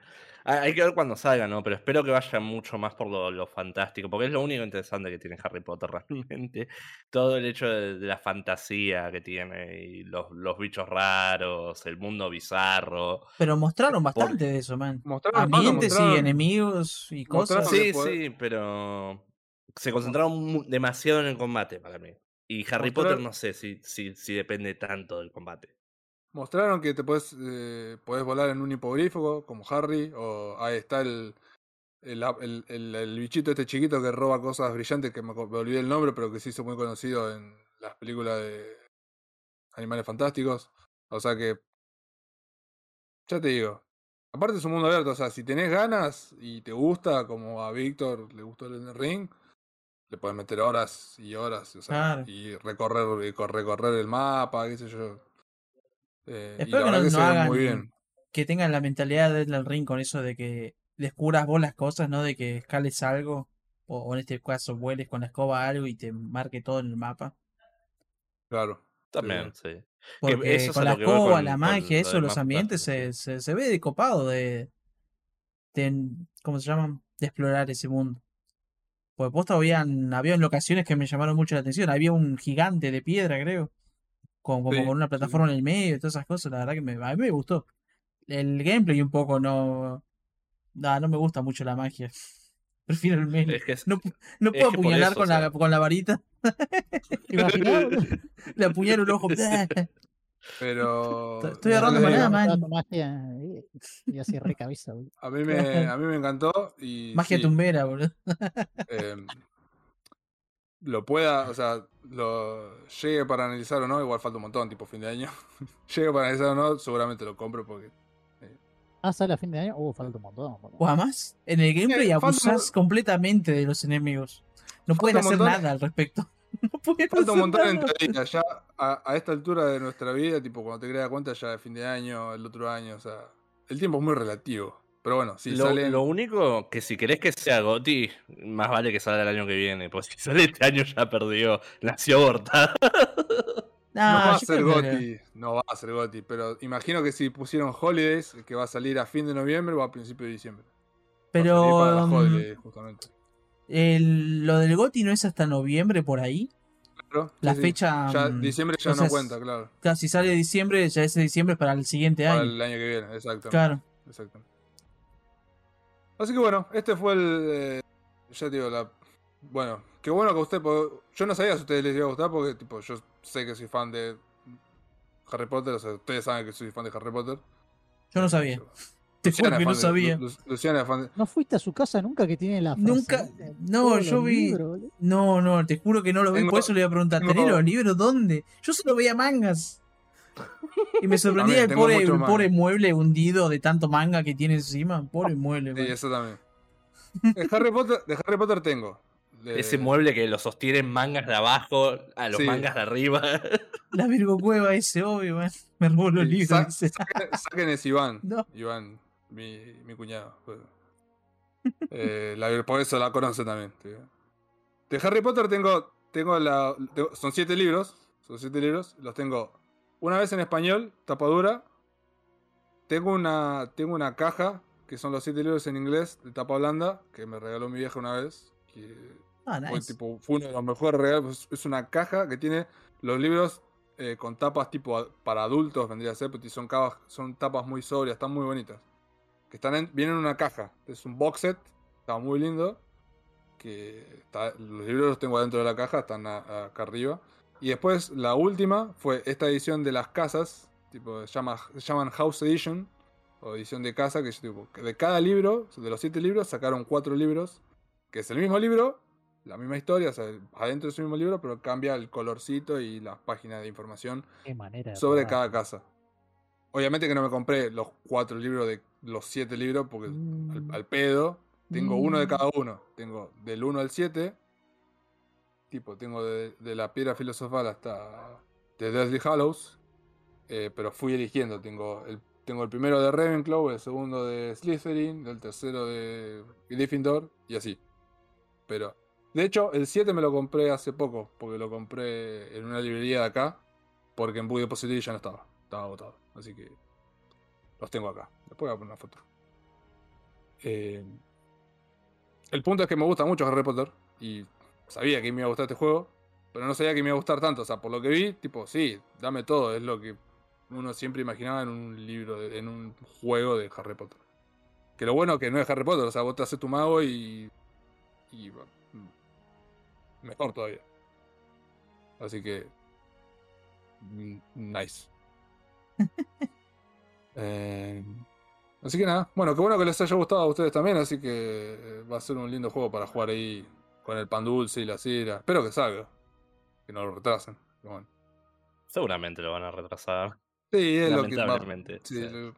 Hay que ver cuando salga, ¿no? Pero espero que vaya mucho más por lo, lo fantástico, porque es lo único interesante que tiene Harry Potter realmente. Todo el hecho de, de la fantasía que tiene, y los, los bichos raros, el mundo bizarro. Pero mostraron Por- bastante de eso, man. Mostraron, Ambientes y enemigos y cosas. Sí, poder- sí, pero se concentraron demasiado en el combate para mí. Y Harry Mostrar- Potter no sé si, si, si depende tanto del combate. Mostraron que te puedes, eh, podés volar en un hipogrifo como Harry, o ahí está el, el, el, el- el bichito este chiquito que roba cosas brillantes, que me, olvidé el nombre, pero que se hizo muy conocido en las películas de Animales Fantásticos. O sea que, ya te digo, aparte es un mundo abierto, o sea, si tenés ganas y te gusta, como a Víctor le gustó el Ring, le puedes meter horas y horas, o sea, Claro. y recorrer, y cor- recorrer el mapa, qué sé yo. Eh, Espero que no, que no hagan muy bien. que tengan la mentalidad de Elden Ring con eso de que descubras vos las cosas, ¿no? De que escales algo, o, o en este caso vueles con la escoba algo y te marque todo en el mapa. Claro. También, sí. Porque eso con la escoba, con- la magia, eso, del los ambientes se, se, se ve de copado de, de. ¿Cómo se llaman? De explorar ese mundo. Pues posta habían, habían locaciones que me llamaron mucho la atención. Había un gigante de piedra, creo. Con, como Sí, con una sí, plataforma en el medio y todas esas cosas. La verdad que me, a mí me gustó. El gameplay un poco no. No, no me gusta mucho la magia. Prefiero el melee. Es que es- No, no es puedo apuñalar eso, con, o la, con la varita. Le apuñalo un ojo. Pero. Estoy agarrando manada, man. Magia, eh, y así re cabeza, boludo. A mí me, a mí me encantó y. Magia sí, tumbera, boludo. em, lo pueda, o sea, lo llegue para analizar o no, igual falta un montón, tipo fin de año. llegue para analizar o no, seguramente lo compro porque. Ah, sale a fin de año. Uh, falta un montón. O además, en el gameplay Eh, falta un abusás completamente de los enemigos. No pueden Falta hacer montón. nada al respecto. No Falta un montón en teoría, ya a, a esta altura de nuestra vida, tipo cuando te creas cuenta ya de fin de año, el otro año, o sea, el tiempo es muy relativo. Pero bueno, si lo, salen. lo único que si querés que sea Goti, más vale que salga el año que viene. Pues si sale este año ya perdió. Nació abortada. No va a ser que- Goti, no va a ser Goti, pero imagino que si pusieron Holidays, que va a salir a fin de noviembre o a principio de diciembre. Pero para las um, Holidays, justamente. el- lo del GOTI no es hasta noviembre por ahí. Claro, La sí, fecha. Ya, mm, diciembre ya no cuenta, claro. claro, si sale diciembre, ya ese diciembre es para el siguiente Para año. el año que viene, exactamente. Claro. exactamente. Así que bueno, este fue el. eh, ya te digo, la. Bueno, qué bueno que a usted. porque Yo no sabía si a ustedes les iba a gustar porque, tipo, yo sé que soy fan de Harry Potter, o sea, ustedes saben que soy fan de Harry Potter. Yo no sabía. Te juro Luciana que no de- sabía. Lu- Lu- Luciana es fan de. ¿No fuiste a su casa nunca que tiene la Nunca- no, yo vi- libros? No, no, te juro que no lo vi. Tengo- por eso le iba a preguntar: ¿tenés los libros dónde? Yo solo veía mangas. Y me sorprendía el pobre, el mueble hundido de tanto manga que tiene encima. Pobre mueble, Sí, man. eso también. De Harry Potter, de Harry Potter tengo. De- Ese mueble que lo sostienen mangas de abajo a los Sí. mangas de arriba. La Virgo Cueva ese, obvio, man. Me robó los Sí, libros. Saquen, ese Iván. No. Iván, mi, mi cuñado. pues. Eh, la- por eso la conoce también. De Harry Potter tengo. tengo la. tengo- son siete libros. Son siete libros. Los tengo una vez en español, tapadura. Tengo una. Tengo una caja. Que son los siete libros en inglés de tapa blanda. Que me regaló mi vieja una vez. Que Ah, fue, nice. tipo, fue uno de los mejores regalos. Es una caja que tiene los libros eh, con tapas tipo para adultos, vendría a ser, pero son, capas- son tapas muy sobrias, están muy bonitas. Que están en- vienen en una caja. Es un box set, está muy lindo. Que está- los libros los tengo adentro de la caja, están a- acá arriba. Y después la última fue esta edición de las casas, tipo, se, llama, se llaman House Edition, o edición de casa, que, tipo, de cada libro, de los siete libros, sacaron cuatro libros, que es el mismo libro, la misma historia, o sea, adentro es el mismo libro, pero cambia el colorcito y las páginas de información de sobre cada casa. Obviamente que no me compré los cuatro libros de los siete libros, porque Mm. al, al pedo. Tengo uno de Mm. cada uno. Tengo del 1 al 7. Tipo, tengo de, la piedra filosofal hasta de Deathly Hallows. eh, pero fui eligiendo. Tengo el, tengo el primero de Ravenclaw, el segundo de Slytherin, el tercero de Gryffindor y así. Pero, de hecho, el 7 me lo compré hace poco, porque lo compré en una librería de acá, porque en Book Depository ya no estaba, estaba agotado. Así que los tengo acá. Después voy a poner una foto. Eh, el punto es que me gusta mucho Harry Potter y sabía que me iba a gustar este juego, pero no sabía que me iba a gustar tanto. O sea, por lo que vi, tipo, sí, dame todo, es lo que uno siempre imaginaba en un libro, de- en un juego de Harry Potter. Que lo bueno que no es Harry Potter, o sea, vos te haces tu mago y. y mm, mejor todavía. Así que. mm, Nice. Eh, así que nada, bueno, qué bueno que les haya gustado a ustedes también, así que eh, va a ser un lindo juego para jugar ahí con el pan dulce y la cera. Espero que salga, que no lo retrasen. pero bueno. Seguramente lo van a retrasar. Sí, es lo que Lamentablemente. sí, o sea, lo-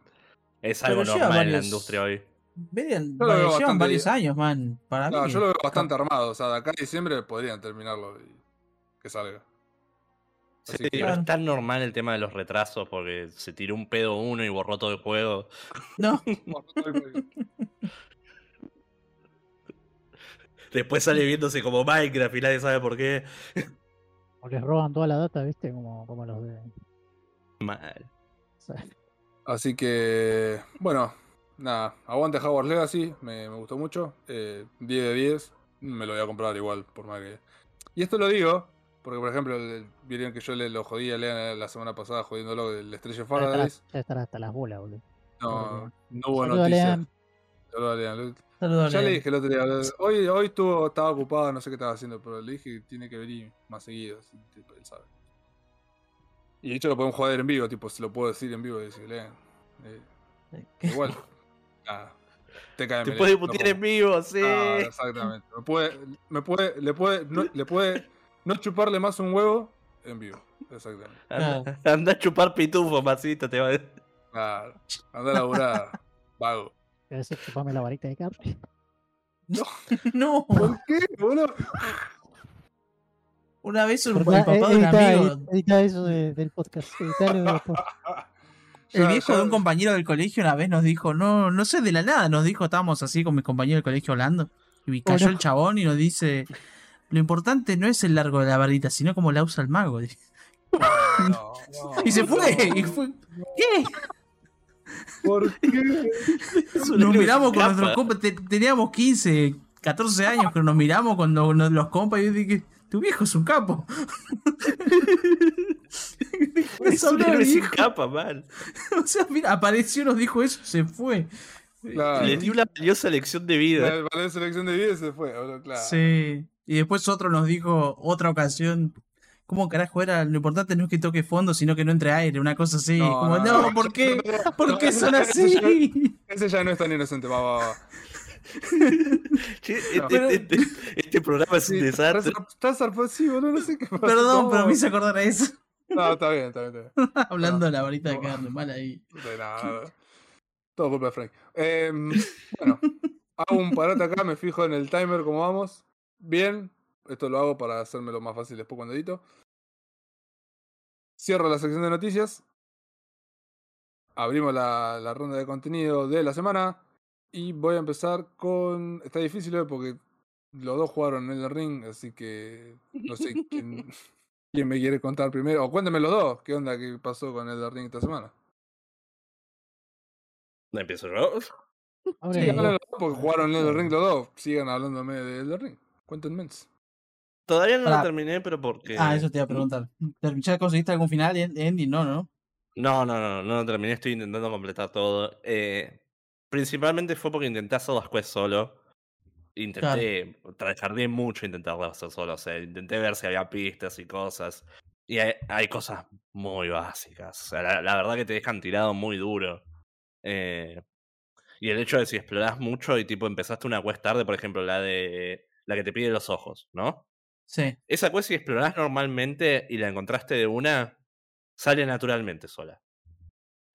Es algo Pero normal en la varios- industria hoy. Vean, Yo lo veo llevan bastante varios bien. años, man. Para No, mí. yo lo veo bastante armado. O sea, de acá a diciembre podrían terminarlo y que salga. Sí, Así que- pero es tan normal el tema de los retrasos porque se tiró un pedo uno y borró todo el juego. No, Después sale viéndose como Minecraft y nadie sabe por qué. O les roban toda la data, ¿viste? Como, como los de. Mal. sea, Así que, bueno, nada, aguante Hogwarts Legacy, me, me gustó mucho. eh, 10 de 10, me lo voy a comprar igual, por más que. Y esto lo digo, porque por ejemplo, vieron que yo le lo jodí a Lean la semana pasada jodiéndolo del Estrella Paradise. ya estará hasta las bolas, boludo. No, no hubo Saludos a noticias. Saludos a Lean. Saludos. Ya le dije el otro día, hoy, hoy estuvo, estaba ocupado, no sé qué estaba haciendo, pero le dije que tiene que venir más seguido, así, tipo, él sabe. Y de hecho lo podemos joder en vivo, tipo, se lo puedo decir en vivo y decir, Lean. eh, igual. Nada. Te cae Te puede putear en vivo, sí. Ah, exactamente. Me puede, me puede, le puede, no, le puede no chuparle más un huevo en vivo. Exactamente. Anda, anda a chupar pitufo, masita, te va a Claro. Anda a laburar, vago. Te decir, chupame la varita de carne. No, ¿Por qué, boludo? una vez un, el Cortá, papá de un edita, amigo, edita- edita eso de- del podcast. editalo el viejo de un compañero del colegio una vez nos dijo, no, no sé de la nada, nos dijo, estábamos así con mis compañeros del colegio hablando, y cayó no. el chabón y nos dice, lo importante no es el largo de la varita, sino cómo la usa el mago. No, no, Y se fue, no. y fue, ¿qué? ¿Por qué? Nos miramos con nuestros compas, te- teníamos 15, 14 años, pero nos miramos con los compas y yo dije, tu viejo es un capo. Es un héroe sin capa, mal. O sea, mira, apareció, nos dijo eso, se fue. Claro. Le dio una valiosa lección de vida. La- Para la selección de vida se fue, claro. Sí. Y después otro nos dijo, otra ocasión, ¿cómo carajo era? Lo importante no es que toque fondo, sino que no entre aire, una cosa así. No, Como, no, no, no. ¿por qué? ¿Por No, qué son ese ya- así? Ese ya no es tan inocente, va, va, va. Che, No. este, este- este programa es un Sí, desastre. estás- Estás zarpado, sí, boludo, no sé qué pasó. Perdón, pero me hice acordar a eso. No, está bien, está bien, está bien. Hablando de la varita de carne, mal ahí. Hay nada. Todo culpa de Frank. Em, bueno, hago un parote acá, me fijo en el timer cómo vamos. Bien, esto lo hago para hacérmelo más fácil después cuando edito. Cierro la sección de noticias. Abrimos la, la ronda de contenido de la semana. Y voy a empezar con. Está difícil hoy porque los dos jugaron en el ring, así que no sé quién, quién me quiere contar primero. O cuéntenme los dos, ¿qué onda que pasó con el ring esta semana? ¿No empiezo yo? Sí, los dos. los dos porque jugaron en el ring los dos. Sigan hablándome de Elden Ring. Cuéntenme. Todavía no Pará. lo terminé, pero porque. Ah, eso te iba a preguntar. ¿Ya conseguiste algún final, en- ending? No, no. No, no, no, no lo terminé, estoy intentando completar todo. Eh, principalmente fue porque intenté hacer las quests solo. Intenté, tardé mucho intentarlas hacer solo, o sea, intenté ver si había pistas y cosas. Y hay, hay cosas muy básicas, o sea, la, la verdad que te dejan tirado muy duro. Eh, y el hecho de si explorás mucho y tipo empezaste una quest tarde, por ejemplo, la de la que te pide los ojos, ¿no? Sí. Esa quest si explorás normalmente y la encontraste de una, sale naturalmente sola.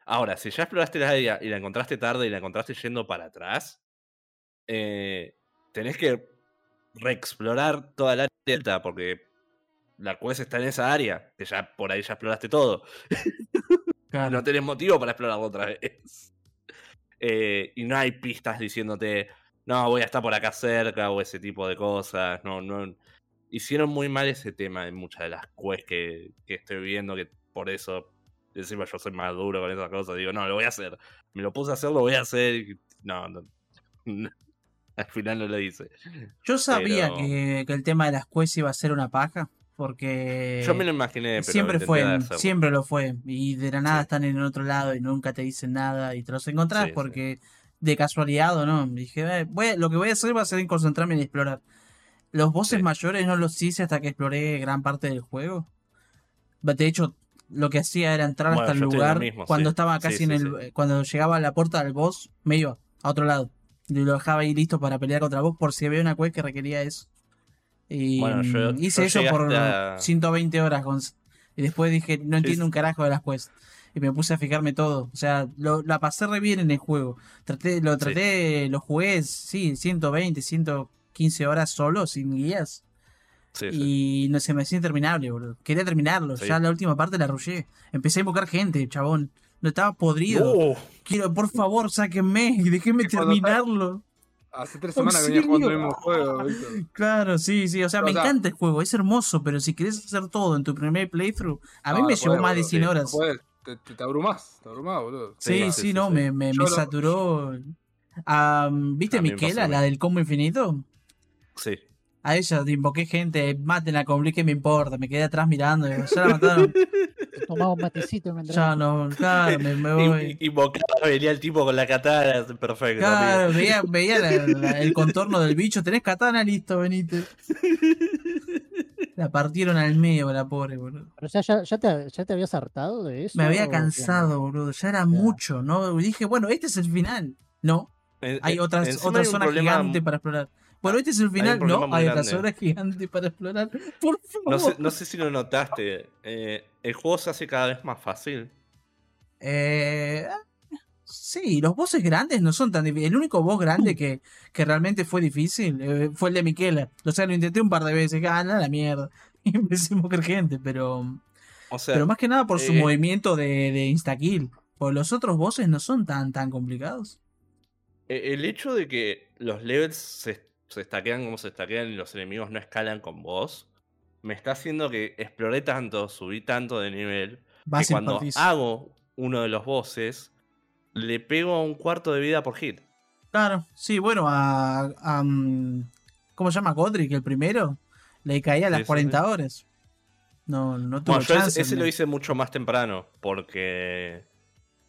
Ahora, si ya exploraste la área y la encontraste tarde y la encontraste yendo para atrás, eh, tenés que reexplorar toda el área porque la quest está en esa área, que ya por ahí ya exploraste todo. Claro. No tenés motivo para explorarlo otra vez. Eh, y no hay pistas diciéndote, no, voy a estar por acá cerca o ese tipo de cosas. No, no. Hicieron muy mal ese tema en muchas de las quests que, que estoy viendo, que por eso, encima yo soy más duro con esas cosas. Digo, no, lo voy a hacer. Me lo puse a hacer, lo voy a hacer. No, no. Al final no lo hice. Yo sabía Pero- que, que el tema de las quests iba a ser una paja, porque Yo me lo imaginé, pero siempre fue, siempre lo fue, y de la nada Sí. están en otro lado y nunca te dicen nada y te los encontrás Sí, sí. porque de casualidad o no. Dije, "Eh, voy lo que voy a hacer va a ser en concentrarme en explorar. Los bosses Sí. mayores no los hice hasta que exploré gran parte del juego. De hecho, lo que hacía era entrar Bueno, hasta el lugar. mismo, cuando sí. estaba casi sí, en el. Cuando llegaba a la puerta del boss, me iba a otro lado. Y lo dejaba ahí listo para pelear contra vos por si había una quest que requería eso. Y Bueno, yo- hice yo eso por hasta- 120 horas con Y después dije, no entiendo un carajo de las quests. Y me puse a fijarme todo. O sea, lo, la pasé re bien en el juego. Traté, lo traté, lo jugué, sí, 120, 115 horas solo, sin guías. Sí, sí. Y no se me hacía interminable, boludo. Quería terminarlo. Sí. Ya la última parte la rushé. Empecé a invocar gente, chabón. No estaba podrido. No. Quiero, por favor, sáquenme y déjenme terminarlo. Hace tres semanas que venía jugando el mismo juego, Víctor. Claro, sí, sí. O sea, me sea- encanta el juego, es hermoso, pero si querés hacer todo en tu primer playthrough, a mí No, me no llevó podés, más de boludo, 100 sí, horas. No te, te, te abrumás, te abrumás, boludo. Sí, sí, no, me, me, Yo me lo- saturó. Ah, ¿Viste Miquela, la del combo infinito? Sí. A ella te invoqué gente, maten a Comble, que me importa, me quedé atrás mirando, ya la mataron, Tomaba un matecito mientras. ya no, claro, me, me Y- voy. y- Invocaba, venía el tipo con la katana, perfecto. Claro, amigo. veía, veía la- la- el contorno del bicho, tenés katana, listo, venite. La partieron al medio, la pobre, boludo. Pero ya, ya, ya, te, ya te habías hartado de eso. Me había cansado, boludo, ya era mucho, ¿no? Y dije, bueno, este es el final. No, En- hay otras, otra hay zona problema- gigante para explorar. Bueno, este es el final, no, hay otra grande. zona gigante para explorar. Por favor. No sé, no sé si lo notaste. eh, el juego se hace cada vez más fácil. Eh, sí, los bosses grandes no son tan difíciles. El único boss grande que, que realmente fue difícil eh, fue el de Miquela. O sea, lo intenté un par de veces. Ah, nada, la mierda. Y empecé a invocar gente, pero, O sea, pero más que nada por su movimiento de, de instakill. Los otros bosses no son tan, tan complicados. e- el hecho de que los levels se, se stackean como se stackean y los enemigos no escalan con vos, me está haciendo que exploré tanto, subí tanto de nivel, Vas que y cuando hago uno de los bosses, le pego un cuarto de vida por hit. Claro, sí, bueno, a. a, mm, ¿Cómo se llama? Godric, el primero. Le caía a las Sí, sí, 40 sí. horas. No, no tuvo Bueno, yo ese, ese lo hice mucho más temprano, porque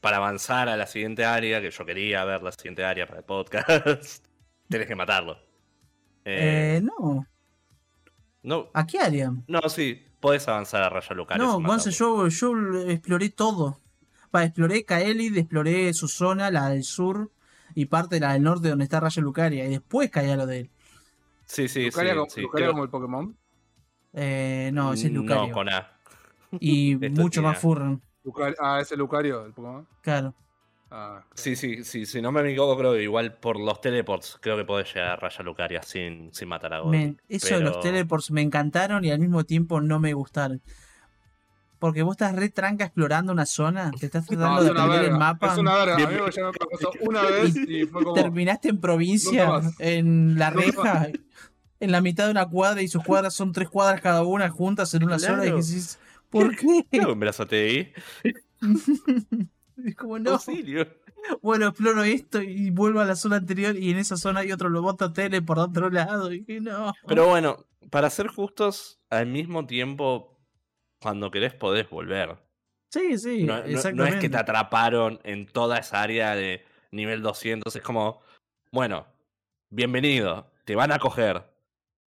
para avanzar a la siguiente área, que yo quería ver la siguiente área para el podcast, tenés que matarlo. Eh, Eh, no. no, ¿A qué área? no, sí, podés avanzar a Raya Lucario. No, Gonza, yo, yo exploré todo. Va, exploré Kaelid, exploré su zona, la del sur y parte de la del norte donde está Raya Lucaria. Y después caí a lo de él. Sí, sí, Lucaria, sí. como, sí, Lucaria creo- como el Pokémon. Eh, no, ese es Lucario. No, con A. Y mucho más. Furran, ah, ese es Lucario, el Pokémon. claro. Ah, claro. Sí, sí, sí, si no me equivoco, creo que igual por los teleports, creo que podés llegar a Raya Lucaria sin, sin matar a Godric. Me- eso de los teleports me encantaron y al mismo tiempo no me gustaron. Porque vos estás re tranca explorando una zona, te estás No, tratando es de aprender el mapa. Es una verga. Bien. Amigo, ya me pasó una vez y fue como. Terminaste en provincia, en la reja, en la mitad de una cuadra y sus cuadras son tres cuadras cada una juntas en una sola y Claro. decís, ¿por qué? En Brazatei. Es como no. Auxilio. Bueno, exploro esto y vuelvo a la zona anterior y en esa zona hay otro loboto tele por otro lado. Y que no. Pero bueno, para ser justos, al mismo tiempo, cuando querés podés volver. sí, sí, No, no- no es que te atraparon en toda esa área de nivel 200. Es como, bueno, bienvenido, te van a coger.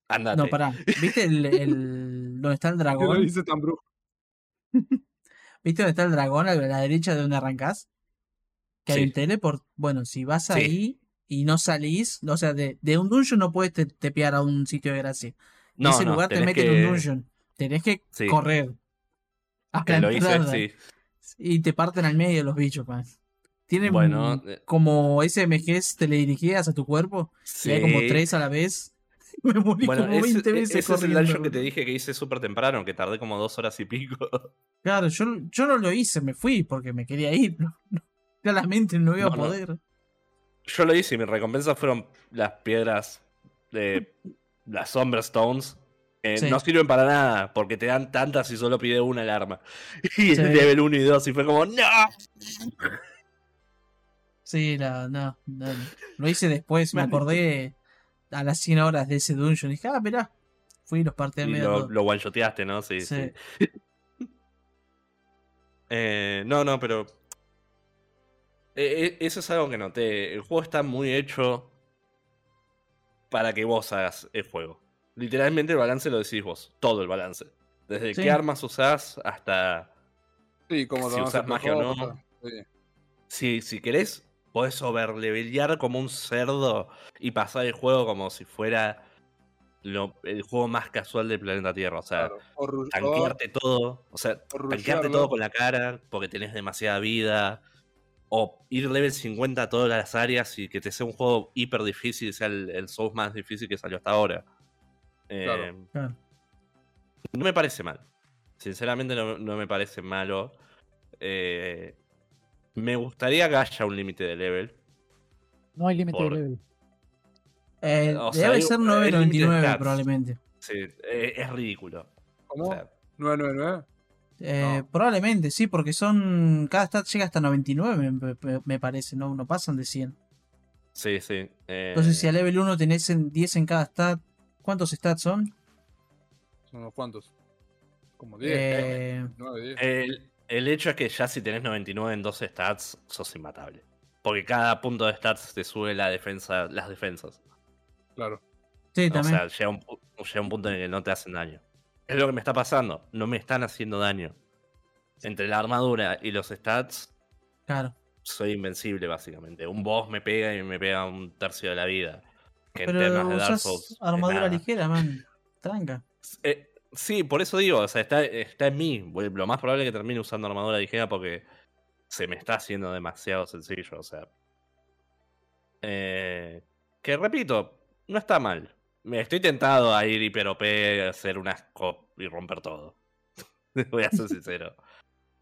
Andate. No, pará. ¿Viste el, el- donde está el ¿Qué lo dragón? dice tan brujo? ¿Viste dónde está el dragón a la derecha de donde arrancás? Que hay Sí. un teleport. Bueno, si vas Sí. ahí y no salís, o sea, de, de un dungeon no puedes te, tepear a un sitio de gracia. En No, ese no, lugar te meten en que- un dungeon. Tenés que Sí. correr. A Que la lo hice. Y te parten al medio los bichos, man. Tienen Bueno, como SMGs teledirigidas a tu cuerpo. Y hay como tres a la vez. Me morí Bueno, como ese, 20 veces ese es el corriendo. dungeon que te dije que hice súper temprano, que tardé como dos horas y pico. Claro, yo, yo no lo hice, me fui porque me quería ir. No, no, claramente no iba a No, poder. Yo lo hice y mi recompensa fueron las piedras de las Sombra Stones. Sí. no sirven para nada, porque te dan tantas y solo pide una alarma. Y es Sí. level 1 y 2 y fue como, ¡No! Sí, no, no, no, Lo hice después, me acordé a las 100 horas de ese dungeon. Y dije, ah, mirá. Fui y los partí Y medio. lo, lo one-shoteaste, ¿no? Sí, Sí. sí. Eh, no, no, pero. eh, eh, eso es algo que noté. El juego está muy hecho para que vos hagas el juego. Literalmente el balance lo decís vos. Todo el balance. Desde Sí. qué armas usás hasta. Sí, como Si te usas magia o no. Sí. Si, si querés, podés overlevelear como un cerdo y pasar el juego como si fuera lo- el juego más casual del planeta Tierra. O sea, Claro. O ru- o- tanquearte todo, o sea, o tanquearte todo con la cara porque tenés demasiada vida, o ir level 50 a todas las áreas y que te sea un juego hiper difícil, sea el, el Souls más difícil que salió hasta ahora. Eh. Claro. No me parece mal. Sinceramente no, no me parece malo. Eh, me gustaría que haya un límite de level. No hay límite de level. Eh, O sea, debe ser hay límite de 9.99 stats. probablemente. Sí, eh, es ridículo. ¿Cómo? O sea, 999. Eh, No. Probablemente, sí, porque son. Cada stat llega hasta 99, me, me- me parece, ¿no? No pasan de 100. sí, sí. eh, Entonces, si a level 1 tenés en 10 en cada stat, ¿cuántos stats son? Son unos cuantos. Como 10. Eh, 9, 10. El, el hecho es que ya si tenés 99 en 12 stats, sos immatable. Porque cada punto de stats te sube la defensa, las defensas. Claro. sí, O también. sea, llega un, llega un punto en el que no te hacen daño. Es lo que me está pasando. No me están haciendo daño. Entre la armadura y los stats, claro. soy invencible, básicamente. Un boss me pega y me pega un tercio de la vida. Que en Pero temas de Dark Souls. armadura nada. ligera, man. Tranca. Eh, sí, por eso digo, o sea, está, está en mí. Lo más probable es que termine usando armadura ligera porque se me está haciendo demasiado sencillo, o sea. Eh, que repito, no está mal. Me estoy tentado a ir hiper OP, hacer un asco y romper todo. Voy a ser sincero.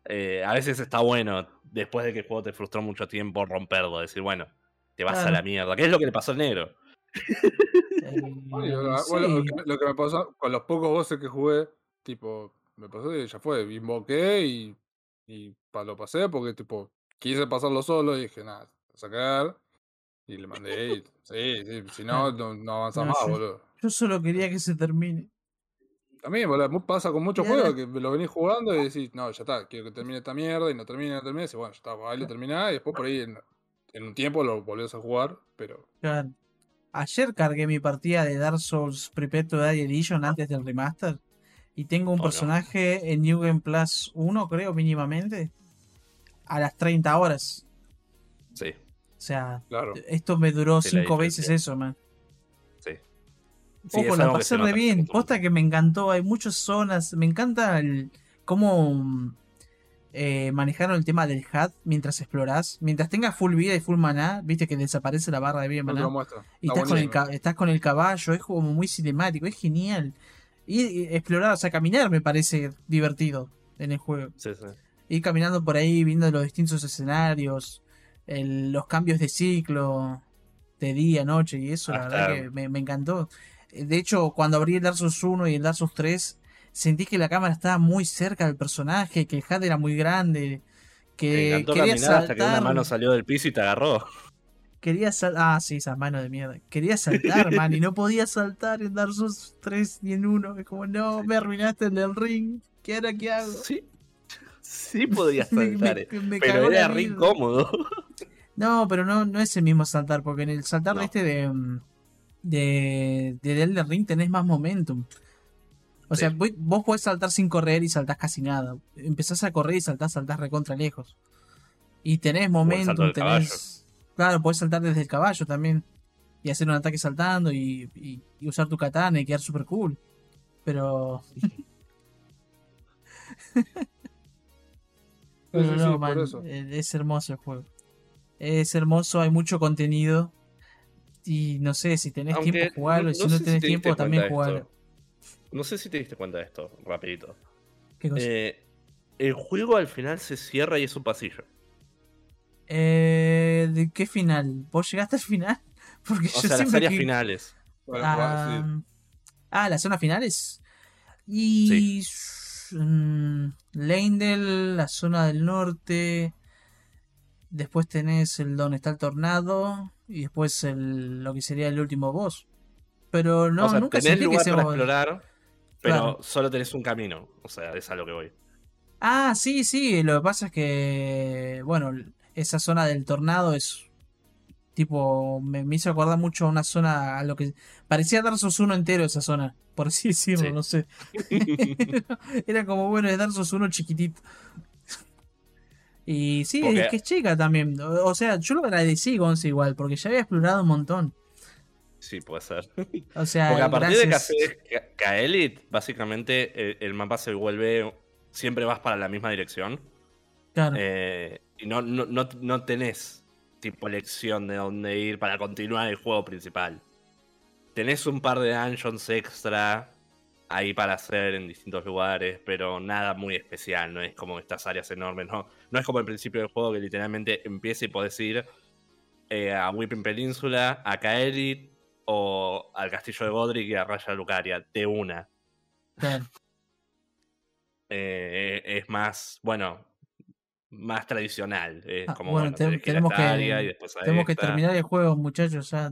Eh, a veces está bueno, después de que el juego te frustró mucho tiempo, romperlo. Decir, bueno, te vas a la mierda. ¿Qué es lo que le pasó al negro? Eh, Oye, lo, bueno, lo sí. que, lo que me pasó con los pocos bosses que jugué, tipo, me pasó y ya fue. Invoqué y, y pa- lo pasé porque, tipo, quise pasarlo solo y dije, nada, sacar. Y le mandé. Y, sí, sí, si no, no, no avanza No, más, yo- boludo. Yo solo quería que se termine. También, boludo, pasa con muchos ahora- juegos que lo venís jugando y decís, no, ya está, quiero que termine esta mierda y no termine, no termine. Y bueno, ya está, ahí lo terminás y después por ahí en, en un tiempo lo volvés a jugar, pero. Claro. Ayer cargué mi partida de Dark Souls Die Edition antes del remaster. Y tengo un Oh, no. personaje en New Game Plus 1, creo, mínimamente. A las 30 horas. Sí, O sea, Claro. esto me duró Sí, la 5 veces eso, man. sí. Sí, Ojo, la pasé re bien. Posta que me encantó. Hay muchas zonas. Me encanta el cómo eh, manejaron el tema del HUD mientras explorás. Mientras tengas full vida y full maná, viste que desaparece la barra de vida y maná. Y Está estás con, el estás con el caballo, es como muy cinemático, es genial. Y, y explorar, o sea, caminar me parece divertido en el juego. Sí, sí. Ir caminando por ahí, viendo los distintos escenarios, el- los cambios de ciclo, de día, noche, y eso, la Hasta- verdad que me, me encantó. De hecho, cuando abrí el Dark Souls 1 y el Dark Souls 3, sentí que la cámara estaba muy cerca del personaje, que el HUD era muy grande, Me que quería caminar hasta que una saltar. mano salió del piso y te agarró. Quería saltar. Ah, sí, esas manos de mierda. Quería saltar, man, y no podía saltar en Dark Souls 3 ni en 1. Es como, no, me arruinaste el del ring. ¿Qué ahora qué hago? Sí, sí podías Me- saltar, me- eh, me pero era re incómodo. No, pero no, no es el mismo saltar, porque en el saltar No. de este de, mm, de, de Elden Ring tenés más momentum. O sea, voy- vos podés saltar sin correr y saltás casi nada. Empezás a correr y saltás, saltás recontra lejos. Y tenés momentum, caballo. tenés. Claro, podés saltar desde el caballo también. Y hacer un ataque saltando y, y- y usar tu katana y quedar super cool. Pero. No, man, eh, es hermoso el juego. Es hermoso, hay mucho contenido. Y no sé, si tenés Aunque tiempo, jugarlo. y si no sé si tenés te tiempo, también jugarlo. No sé si te diste cuenta de esto, rapidito. ¿Qué cosa? Eh, el juego al final se cierra y es un pasillo. Eh, ¿De qué final? ¿Vos llegaste al final? Porque O yo sea, las áreas que- finales. Ah, ah, las zonas finales. Y mm, Leindel, la zona del norte. Después tenés el donde está el tornado. Y después el, lo que sería el último boss. Pero no, o sea, nunca tenés sentí que sea. para explorar, pero Claro. solo tenés un camino. O sea, es a lo que voy. Ah, sí, sí. Lo que pasa es que, bueno, esa zona del tornado es tipo, me, me hizo acordar mucho a una zona, a lo que parecía Dark Souls 1 entero esa zona, por así decirlo, Sí. no sé. Era como, bueno, es Dark Souls 1 chiquitito. Y sí, Porque- es que es chica también. O o sea, yo lo agradecí, Gonza, igual, porque ya había explorado un montón. Sí, puede ser. O sea, Porque a partir de que haces Ka- Kaelit, básicamente el, el mapa se vuelve. Siempre vas para la misma dirección. Claro. eh, y no, no, no, no tenés tipo elección de dónde ir para continuar el juego principal. Tenés un par de dungeons extra ahí para hacer en distintos lugares, pero nada muy especial, no es como estas áreas enormes, no, no es como el principio del juego que literalmente empieza y podés ir eh, a Whipping Peninsula, a Kaelit o al castillo de Godric y a Raya Lucaria, de una. claro. Eh, es más, bueno, más tradicional. Es Ah, como, bueno, bueno, te- que tenemos que- Tenemos que terminar el juego, muchachos. Ya.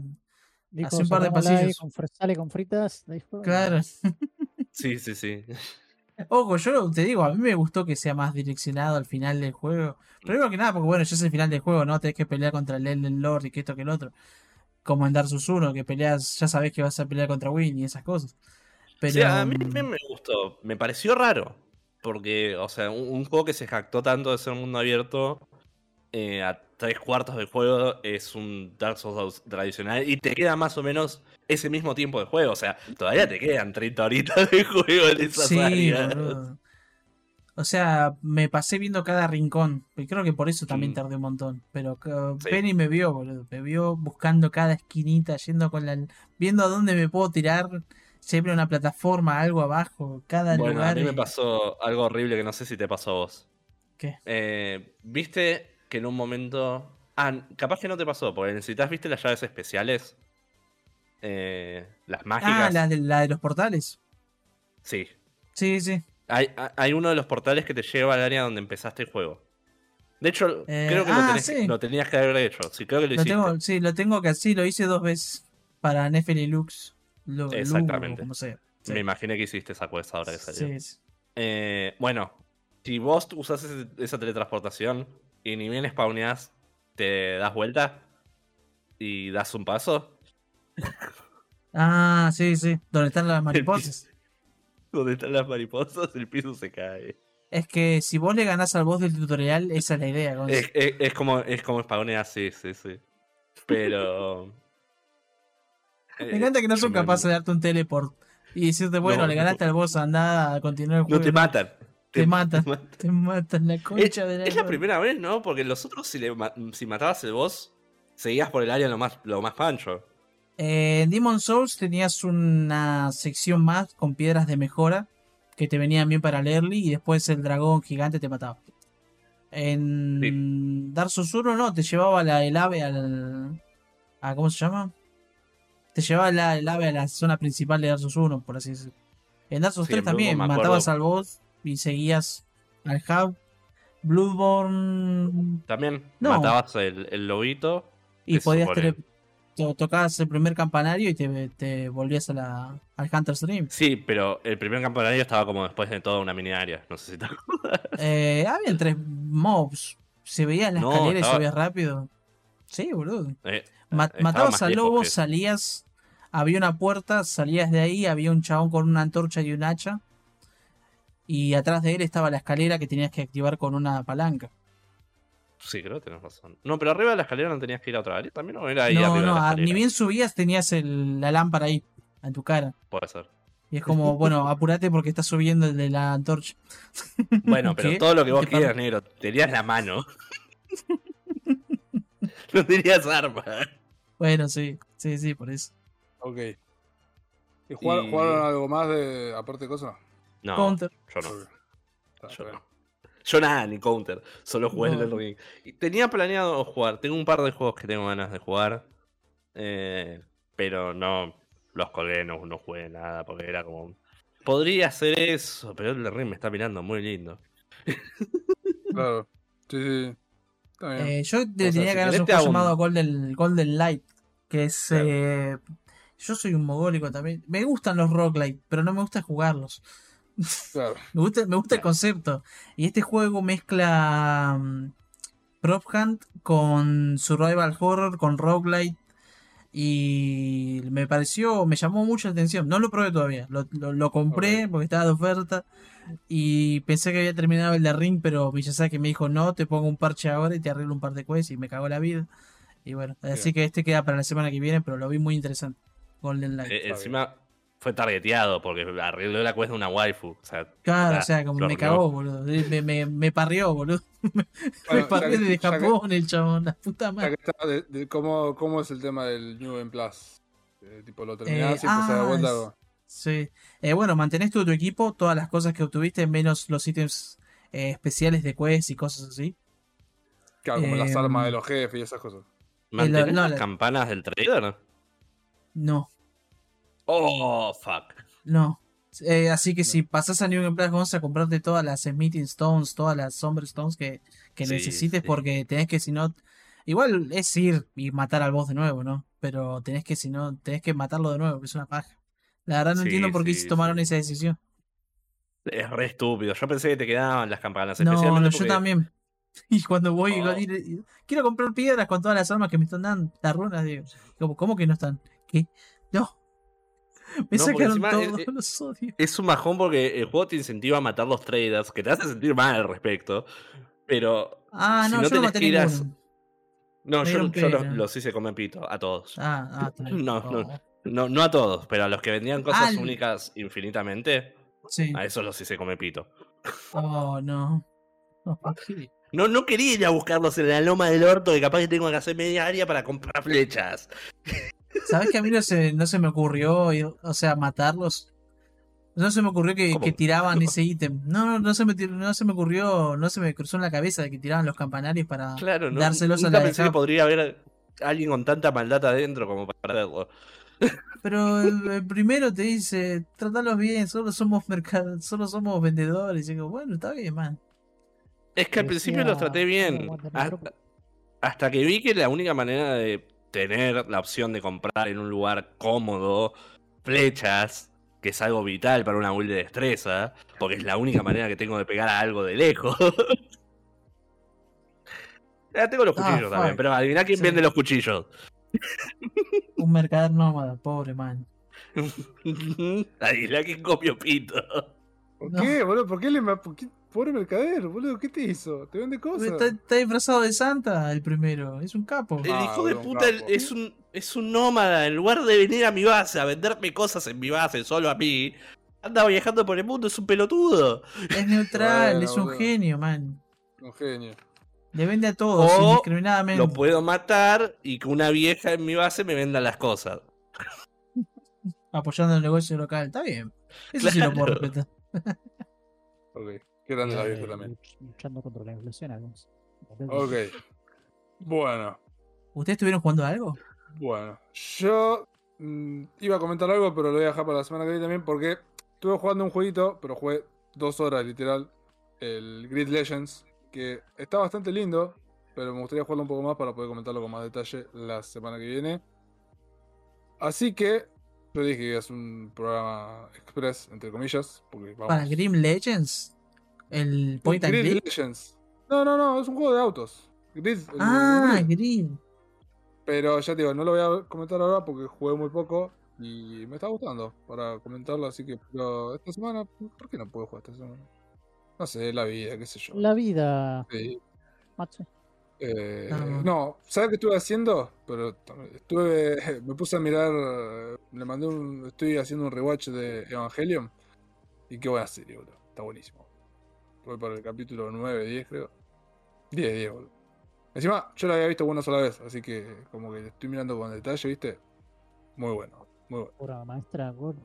Dijo, Hace un par de pasillos. con sale con fritas. Claro. Sí, sí, sí. Ojo, yo te digo, a mí me gustó que sea más direccionado al final del juego. Primero que nada, porque bueno, ya es el final del juego, ¿no? Tenés que pelear contra el Elden Lord y que esto que el otro. Como en Dark Souls 1, que peleas, ya sabés que vas a pelear contra Win y esas cosas. Pero. Sí, a mí mm, me, me gustó. Me pareció raro. Porque, o sea, un, un juego que se jactó tanto de ser un mundo abierto, eh, a tres cuartos del juego es un Dark Souls tradicional y te queda más o menos ese mismo tiempo de juego. O sea, todavía te quedan 30 horitas de juego en esas Sí, áreas. boludo. O sea, me pasé viendo cada rincón. Y creo que por eso también Mm. tardé un montón. Pero uh, Sí. Penny me vio, boludo. Me vio buscando cada esquinita, yendo con la. viendo a dónde me puedo tirar. Siempre una plataforma, algo abajo. Cada Bueno, lugar. a mí me pasó algo horrible que no sé si te pasó a vos. ¿Qué? Eh, ¿Viste que en un momento... Ah, capaz que no te pasó, porque necesitas, ¿viste las llaves especiales? Eh, las mágicas. Ah, la de, la de los portales. Sí. Sí, sí. Hay, hay uno de los portales que te lleva al área donde empezaste el juego. De hecho, Eh, creo que lo, ah, tenés- sí. lo tenías que haber hecho. Sí, creo que lo, tengo, sí, lo tengo que así, lo hice dos veces. Para Nefeli Lux. Lu- Lu, Exactamente. como sea. Sí. Me imaginé que hiciste esa quest ahora que salió. Sí, sí. Eh, bueno, si vos usás ese- esa teletransportación y ni bien spawneás, te das vuelta y das un paso, Ah, sí, sí. Donde están las mariposas. Donde están las mariposas, el piso se cae. Es que si vos le ganás al boss del tutorial, esa es la idea. Gonz. Es, es- es como, es como spawnear, sí, sí, sí. Pero. Me encanta que no son capaces de darte un teleport y decirte, bueno, No, le ganaste al boss, anda a continuar el juego. No te matan. Te matan. Te matan la Es, concha de la. es la primera vez, ¿no? Porque los otros, si, le si matabas el boss, seguías por el área lo más, lo más pancho. Eh, en Demon Souls tenías una sección más con piedras de mejora que te venían bien para el early y después el dragón gigante te mataba. En Dark Souls 1 no, te llevaba la, el ave al... A, ¿Cómo se llama? Te llevaba la, el ave a la zona principal de Dark Souls 1, por así decirlo. En Dark Souls Sí, 3 en también, matabas al boss y seguías al hub. Bloodborne... También No. matabas el, el lobito. Y podías tele- to- tocabas el primer campanario y te, te volvías a la, al Hunter's Dream. Sí, pero el primer campanario estaba como después de toda una mini área. No sé si te acuerdas. Eh, había tres mobs. Se veía en la No, escalera y estaba- subías rápido. Sí, boludo. Eh, matabas al lobo, que- salías. Había una puerta, salías de ahí, había un chabón con una antorcha y un hacha. Y atrás de él estaba la escalera que tenías que activar con una palanca. Sí, creo que tenés razón. No, pero arriba de la escalera no tenías que ir a otra área. También no era ahí no, arriba de no, la escalera. ni bien subías tenías el- la lámpara ahí, en tu cara. Puede ser. Y es como, bueno, apurate porque estás subiendo el de la antorcha. Bueno, pero ¿Qué? todo lo que vos ¿Qué quieras, negro. Tenías la mano. no tenías arma. Bueno, sí, sí, sí, por eso. Ok. ¿Y jugar- Y- jugaron algo más de aparte de cosas? No, Counter. yo no. Yo no. Yo nada, ni counter. Solo jugué No. el ring. Y tenía planeado jugar. Tengo un par de juegos que tengo ganas de jugar. eh, pero no los colgué, no, no jugué nada. Porque era como. Podría hacer eso, pero el ring me está mirando muy lindo. Claro. Sí, sí. Está bien. Eh, yo sea, tenía si ganas de un te juego llamado Golden, Golden Light. Que es. Claro. eh, yo soy un mogólico también. Me gustan los roguelite, pero no me gusta jugarlos. Claro. Me gusta, me gusta el concepto. Y este juego mezcla mm, Prop Hunt con Survival Horror, con Roguelite. Y me pareció, me llamó mucho la atención. No lo probé todavía. Lo, lo- lo compré porque estaba de oferta. Y pensé que había terminado el de Ring, pero Miyazaki me dijo, no, te pongo un parche ahora y te arreglo un par de quests y me cagó la vida. Y bueno, así que este queda para la semana que viene, pero lo vi muy interesante. Golden Light. Eh, encima fue targeteado porque arregló la quest de una waifu. O sea, claro, ah, o sea, como me cagó, boludo. Me, me, me parrió, boludo. me Bueno, ya parrió desde que- Japón el chabón, la puta madre. que está, de- de cómo, ¿cómo es el tema del New Game Plus? Eh, tipo, lo terminás Eh, y empezás de ah, vuelta. con- Sí. Eh, bueno, mantenés todo tu equipo, todas las cosas que obtuviste, menos los ítems eh, especiales de quest y cosas así. Claro, como las Em, armas de los jefes y esas cosas. ¿Mantenés no, las la- campanas del trader? No, Oh, fuck. no. Eh, así que si pasás a New Game Plus, vamos a comprarte todas las Smithing Stones, todas las Somber Stones que, que Sí, necesites, sí. porque tenés que, si no. Igual es ir y matar al boss de nuevo, ¿no? Pero tenés que, si no, tenés que matarlo de nuevo, que es una paja. La verdad no Sí, entiendo por qué sí, tomaron esa decisión. Es re estúpido. Yo pensé que te quedaban las campanas. No, especialmente no, yo porque- también. Y cuando voy y- Oh. quiero comprar piedras con todas las armas que me están dando, las runas, digo, ¿cómo, cómo que no están? ¿Qué? Me No, sacaron encima todo, es- los odio. Es un majón porque el juego te incentiva a matar los traders, que te hace sentir mal al respecto. Pero. Ah, si no, no yo no maté ir a-. No, Me yo, los, los hice comer pito, a todos. Ah, ah. No, no. Oh, No, no a todos, pero a los que vendían cosas Al- únicas infinitamente, Sí. a esos los hice comer pito. Oh. No, no quería ir a buscarlos en la loma del orto, que capaz que tengo que hacer media área para comprar flechas. ¿Sabes que a mí no se, no se me ocurrió, ir- o sea, matarlos? No se me ocurrió que, tiraban ese ítem. No, no, no se, me, no se me ocurrió, no se me cruzó en la cabeza de que tiraban los campanarios para Claro, no. dárselos a nunca la de pensé que podría haber alguien con tanta maldad adentro como para hacerlo. Pero el, el primero te dice, tratalos bien, solo somos mercad solo somos vendedores. Y digo, bueno, está bien, man. Es que al principio los traté bien. Hasta, hasta que vi que la única manera de tener la opción de comprar en un lugar cómodo flechas, que es algo vital para una build de destreza, porque es la única manera que tengo de pegar a algo de lejos. Ya tengo los Ah, cuchillos también, pero adivina quién Sí. vende los cuchillos. Un mercader nómada, pobre man. adivina quién copió pito. ¿Por No. qué, boludo? ¿Por qué le por qué- Pobre mercader, boludo, ¿qué te hizo? ¿Te vende cosas? Está, está disfrazado de Santa el primero, es un capo. El Ah, hijo de un puta es un, es un nómada. En lugar de venir a mi base a venderme cosas en mi base solo a mí, anda viajando por el mundo, es un pelotudo. Es neutral, Bueno, es un boludo. genio, man. Un genio. Le vende a todos, O indiscriminadamente. Lo puedo matar y que una vieja en mi base me venda las cosas. Apoyando el negocio local, está bien. Eso sí lo puedo Claro. respetar. Ok. Qué grande la Eh, vieja también. luch- Luchando contra la inflación, algunos. Ok. Bueno. ¿Ustedes estuvieron jugando algo? Bueno, yo mm, iba a comentar algo, pero lo voy a dejar para la semana que viene también porque estuve jugando un jueguito, pero jugué dos horas literal, el Grid Legends, que está bastante lindo, pero me gustaría jugarlo un poco más para poder comentarlo con más detalle la semana que viene. Así que yo dije que es un programa express, entre comillas, porque vamos. Para Grim Legends, el Point and Grid Click. Legends. No, no, no, es un juego de autos. Grid, Ah, el Grid. Pero ya te digo, no lo voy a comentar ahora porque jugué muy poco y me está gustando para comentarlo, así que pero esta semana, ¿por qué no puedo jugar esta semana? No sé, la vida, qué sé yo. La vida, Sí. macho. Eh, Ah. no, ¿sabes qué estuve haciendo? Pero estuve, me puse a mirar, le mandé un, estoy haciendo un rewatch de Evangelion y qué buena serie, boludo, está buenísimo. Voy por el capítulo 9, 10 creo. 10, 10, boludo. Encima, yo la había visto una sola vez, así que como que estoy mirando con detalle, ¿viste? Muy bueno, muy bueno. Obra maestra, gol.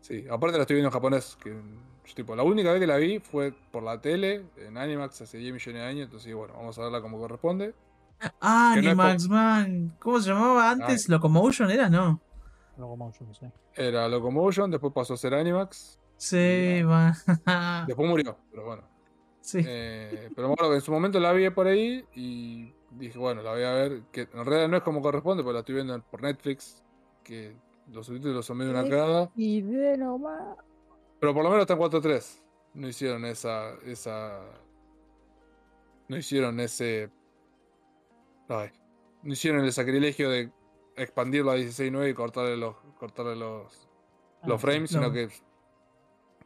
Sí, aparte la estoy viendo en japonés, que yo, tipo, la única vez que la vi fue por la tele, en Animax hace 10 millones de años, entonces bueno, vamos a verla como corresponde. Ah, Que no es Animax, man. ¿Cómo se llamaba antes? ¿Locomotion era? No. Locomotion, sí. Era Locomotion, después pasó a ser Animax, Sí, man. después murió, pero bueno. sí. Eh, pero me acuerdo que en su momento la vi por ahí y dije, bueno, la voy a ver, que en realidad no es como corresponde, porque la estoy viendo por Netflix, que los subtítulos son medio una cagada. Y de nomás. Pero por lo menos está en 4.3. No hicieron esa. esa. No hicieron ese. Ay. No hicieron el sacrilegio de expandirlo a 16.9 y cortarle los. cortarle los. los Ah, frames, no. sino que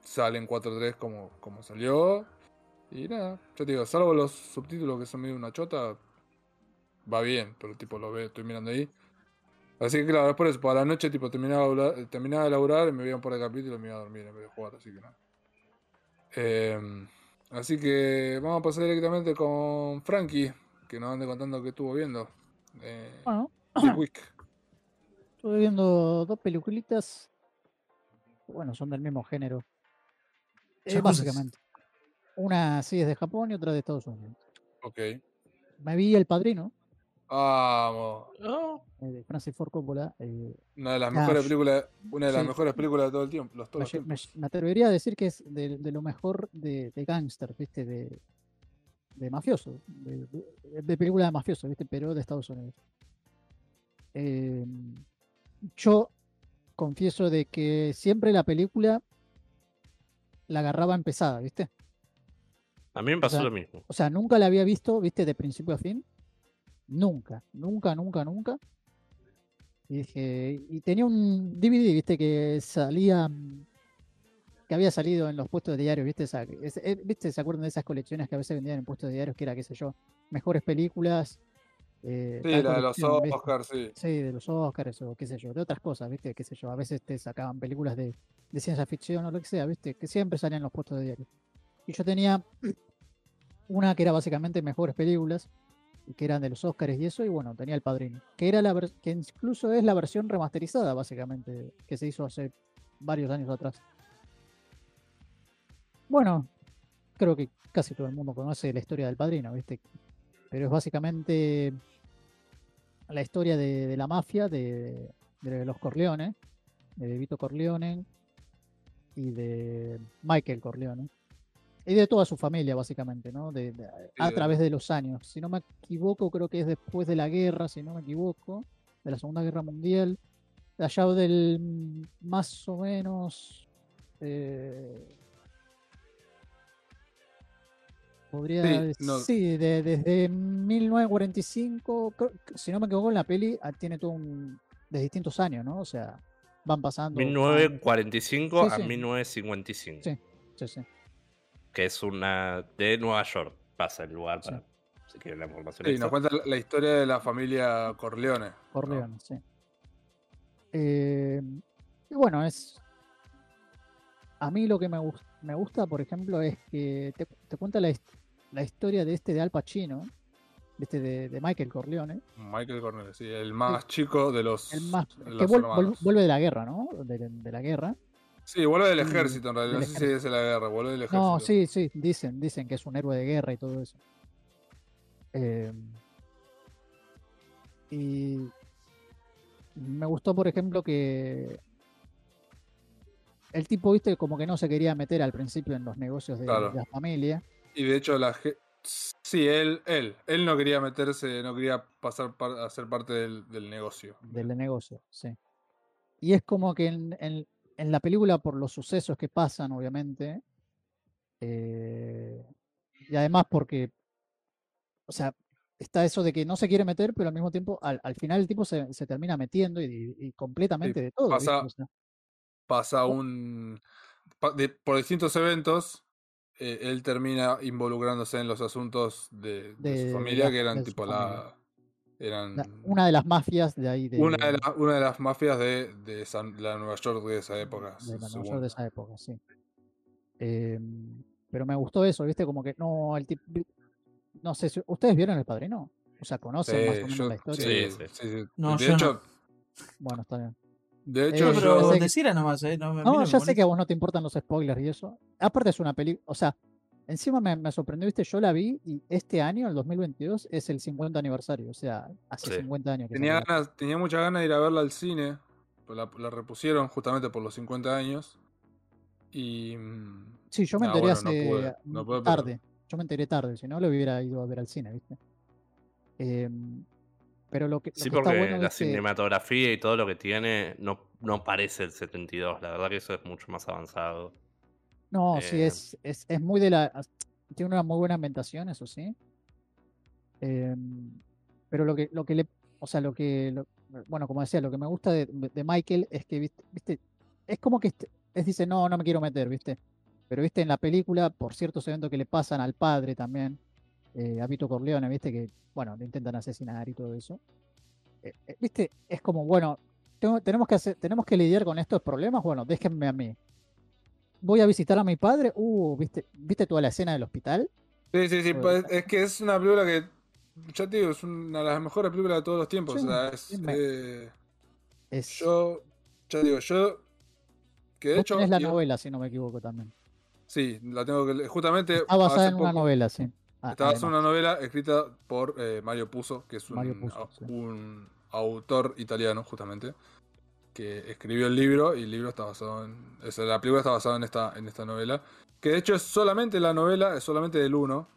sale en 4.3 como, como salió. Y nada, yo te digo, salvo los subtítulos que son medio una chota, va bien, pero tipo lo veo, estoy mirando ahí. Así que claro, después por la noche tipo terminaba, de laburar- terminaba de laburar y me veía un par de capítulos y me iba a dormir en vez de jugar, así que nada. Eh, así que vamos a pasar directamente con Frankie, que nos ande contando qué estuvo viendo. Eh, Bueno, Week. estuve viendo dos peliculitas. Bueno, son del mismo género. Eh, básicamente. Una sí es de Japón y otra de Estados Unidos. Ok. Me vi El Padrino, Vamos. Oh, eh, de Francis Ford Coppola. eh, Una de las mejores películas, una de las sí. mejores películas de todo el tiempo, los todos me, me, me atrevería a decir que es de, de lo mejor de, de gangster, ¿viste? De, de mafioso. De, de- de película de mafioso, ¿viste? Pero de Estados Unidos. Eh, yo confieso de que siempre la película la agarraba empezada, ¿viste? a mí me pasó sea, lo mismo. O sea, nunca la había visto, ¿viste? De principio a fin. Nunca, nunca, nunca, nunca. Y dije, y tenía un DVD, ¿viste? Que salía, mm, que había salido en los puestos de diario, ¿viste? Esa- es- eh, ¿Viste? ¿Se acuerdan de esas colecciones que a veces vendían en puestos de diarios? Que era, qué sé yo, mejores películas. Eh, Sí, la de los. Oscars, sí. Sí, de los Oscars o qué sé yo, de otras cosas, ¿viste? Qué sé yo, a veces te sacaban películas de, de ciencia ficción o lo que sea, ¿viste? Que siempre salían en los puestos de diario. Y yo tenía una que era básicamente mejores películas, que eran de los Oscars y eso, y bueno, tenía El Padrino, que era la que incluso es la versión remasterizada, básicamente, que se hizo hace varios años atrás. Bueno, creo que casi todo el mundo conoce la historia del Padrino, ¿viste? Pero es básicamente la historia de, de la mafia, de, de los Corleone, de Vito Corleone y de Michael Corleone. Y de toda su familia, básicamente, ¿no? De, de- a través de los años. Si no me equivoco, creo que es después de la guerra, si no me equivoco, de la Segunda Guerra Mundial. Allá del mm, más o menos. eh, podría Sí, decir, no. sí, de- desde 1945, creo si no me equivoco, en la peli ah, tiene todo un. de distintos años, ¿no? O sea, van pasando. años. 1945 Sí, a sí. 1955. Sí. Sí, sí. Que es una. de Nueva York. Pasa el lugar Sí. para. Si quieren la información. Sí, extra. nos cuenta la- la historia de la familia Corleone. ¿no? Corleone, sí. Eh, y bueno, es. A mí lo que me, me gusta, por ejemplo, es que te, te cuenta la, la historia de este de Al Pacino, de este de, de Michael Corleone, Michael Corleone, sí, el más chico de los, el más de que los hermanos. vuelve de la guerra, ¿no? De, de la guerra. Sí, vuelve del ejército en realidad. No sé si es de la guerra, vuelve del ejército. No, sí, sí, dicen, dicen que es un héroe de guerra y todo eso. Eh, y me gustó, por ejemplo, que el tipo, viste, como que no se quería meter al principio en los negocios de, Claro. de la familia. Y de hecho, la Sí, él, él. Él no quería meterse, no quería pasar a ser parte del, del negocio. del negocio, sí. Y es como que en, en- en la película, por los sucesos que pasan, obviamente, eh, y además porque, o sea, está eso de que no se quiere meter, pero al mismo tiempo, al, al final el tipo se, se termina metiendo y, y completamente de todo. pasa- O sea, Pasa un. pa- de- por distintos eventos, eh, él termina involucrándose en los asuntos de, de De su familia, la- que eran tipo la. Eran la- una de las mafias de ahí, de, una de, la- una de las mafias de, de esa- la Nueva York de esa época. de la Nueva York de esa época, sí. Em, pero me gustó eso, ¿viste? Como que no, el tipo. No sé si. ¿Ustedes vieron El Padrino? O sea, conocen más o menos yo- la historia. sí, Sí, sí. sí, sí. No, de hecho, no. Bueno, está bien. De Eh, hecho No, yo pero nomás, ¿eh? No, ya sé que a vos no te importan los spoilers y eso. Aparte es una película, o sea, encima me, me sorprendió, viste, yo la vi y este año, el 2022, es el 50 aniversario, o sea, hace Sí. 50 años que Tenía ganas, tenía muchas ganas de ir a verla al cine. pues La, la repusieron justamente por los 50 años. Y. mm, Sí, yo me ah, enteré bueno, no hace pude, no pude, pero- tarde. Yo me enteré tarde, si no lo hubiera ido a ver al cine, ¿viste? Em, pero lo que, lo Sí, que está porque bueno la es que- cinematografía y todo lo que tiene no, no parece el 72. La verdad que eso es mucho más avanzado. No, sí, Eh, es, es, es muy de la. Tiene una muy buena ambientación, eso sí. Em, pero lo que, lo que le. O sea, lo que. lo- bueno, como decía, lo que me gusta de, de Michael es que, viste, viste, es como que este- es, dice, no, no me quiero meter, ¿viste? Pero, viste, en la película, por ciertos eventos que le pasan al padre también, eh, a Vito Corleone, ¿viste? Que, bueno, le intentan asesinar y todo eso. eh, eh, viste, es como, bueno, tengo- tenemos, que hacer, tenemos que lidiar con estos problemas, bueno, déjenme a mí. Voy a visitar a mi padre, uh, viste, viste toda la escena del hospital. Sí, sí, sí. Pero- pues, es que es una película que, ya te digo, es una de las mejores películas de todos los tiempos. Sí, o sea, es, me- eh, Es, yo, ya digo, yo, que de vos hecho, tenés la yo- novela, si no me equivoco también. sí, la tengo que leer. Justamente, Está basada en una novela, sí. Ah, en además. una novela escrita por eh, Mario Puzo, que es un, Mario Puzo, au- sí. un autor italiano, justamente, que escribió el libro y el libro está basado en. o sea, la película está basada en esta, en esta novela. Que de hecho es solamente la novela, es solamente del 1.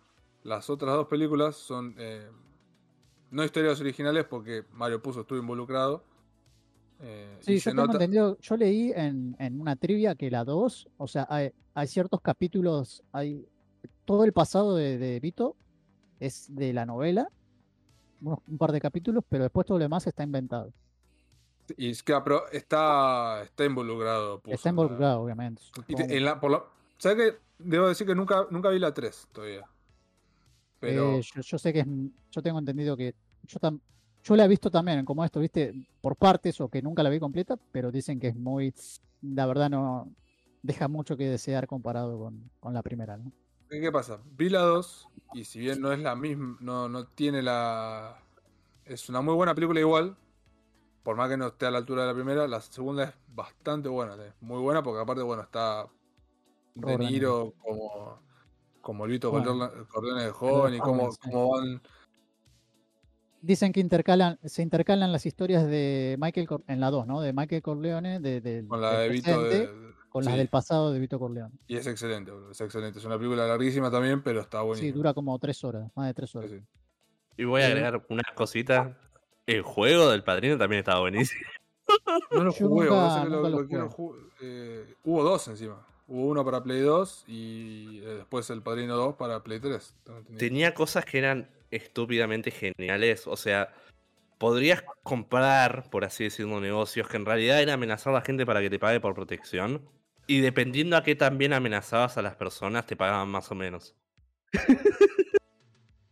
Las otras dos películas son eh, no historias originales porque Mario Puzo estuvo involucrado. eh, Sí, yo tengo nota- entendido, yo leí en, en una trivia que la 2, o sea, hay, hay ciertos capítulos, hay todo el pasado de, de Vito es de la novela, unos- un par de capítulos, pero después todo lo demás está inventado. Y es que, pero está, está involucrado. Está involucrado, obviamente. Y te- en la, por la- ¿Sabes qué? Debo decir que nunca, nunca vi la 3 todavía. Pero Eh, yo, yo sé que es, yo tengo entendido que yo, tam- yo la he visto también, como esto, viste, por partes o que nunca la vi completa, pero dicen que es muy, la verdad no, deja mucho que desear comparado con, con la primera, ¿no? ¿Qué pasa? Vi la 2 y si bien no es la misma, no, no tiene la... Es una muy buena película igual. Por más que no esté a la altura de la primera, la segunda es bastante buena. Es muy buena porque aparte, bueno, está De De Niro como, como el Vito Bueno. Corleone, de joven y cómo, sí. cómo van... Dicen que intercalan, se intercalan las historias de Michael Cor- en la 2, ¿no? De Michael Corleone, de, del- Con la de Vito de- con las sí. del pasado de Vito Corleone. Y es excelente, boludo, es excelente. Es una película larguísima también, pero está Sí, buenísima. dura como tres horas, más de tres Sí, horas. sí. Y voy a Eh, agregar una cosita. El juego del padrino también estaba buenísimo. No lo jugué, nunca- lo- lo lo eh, hubo dos encima. Hubo uno para Play 2 y eh, después el Padrino 2 para Play 3. tengo entendido. Tenía cosas que eran estúpidamente geniales. O sea, podrías comprar, por así decirlo, negocios que en realidad era amenazar a la gente para que te pague por protección. Y dependiendo a qué también amenazabas a las personas, te pagaban más o menos.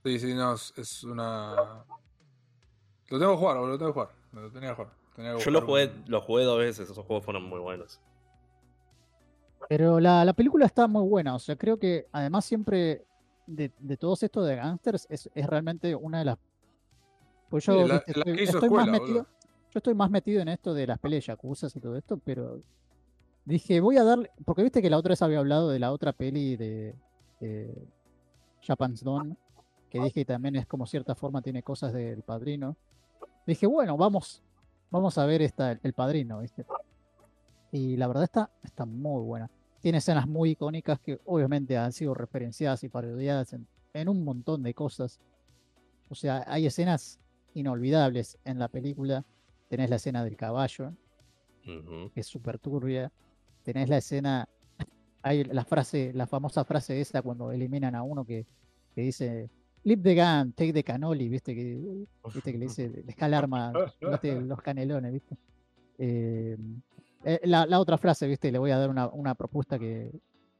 Sí, sí, no, es, una. Lo tengo que jugar, boludo, lo tengo que jugar. Me lo tenía que jugar. Tenía que Yo lo jugué, un- lo jugué dos veces, esos juegos fueron muy buenos. Pero la, la película está muy buena, o sea, creo que además siempre de, de todos estos de gangsters es, es realmente una de las... Pues yo Sí, la- viste, la que estoy, más metido, yo estoy más metido en esto de las peleas yacuzas y todo esto, pero dije, voy a darle, porque viste que la otra vez había hablado de la otra peli de, de Japan's Dawn, que dije que también es como cierta forma tiene cosas del padrino. Dije, bueno, vamos, vamos a ver esta, el padrino, ¿viste? Y la verdad está, está muy buena. Tiene escenas muy icónicas que obviamente han sido referenciadas y parodiadas en, en un montón de cosas. O sea, hay escenas inolvidables en la película. Tenés la escena del caballo, que es súper turbia. Tenés la escena, hay la frase, la famosa frase esa cuando eliminan a uno que, que dice Leave the gun, take the cannoli, viste que, viste que le dice, deja el arma, los canelones, viste. Eh, eh, la, la otra frase, viste, le voy a dar una, una propuesta que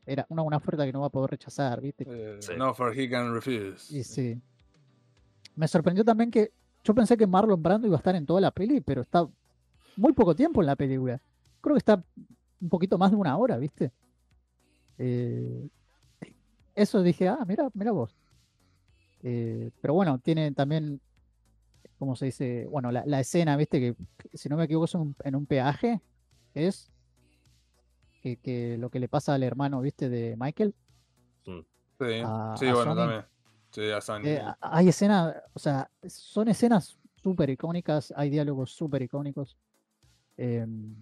era una, una oferta que no va a poder rechazar, viste. eh, Sí. No, for he can refuse. Y sí. Me sorprendió también que yo pensé que Marlon Brando iba a estar en toda la peli, pero está muy poco tiempo en la película. Creo que está un poquito más de una hora, ¿viste? Eh, eso dije, ah, mira, mira vos. Eh, pero bueno, tiene también, ¿cómo se dice? Bueno, la, la escena, ¿viste? Que, que si no me equivoco es un- en un peaje, es que, que lo que le pasa al hermano, ¿viste? De Michael. Sí, a- sí a bueno, Sony. también. Sí, a Sony. Eh, hay escenas, o sea, son escenas súper icónicas, hay diálogos súper icónicos. em,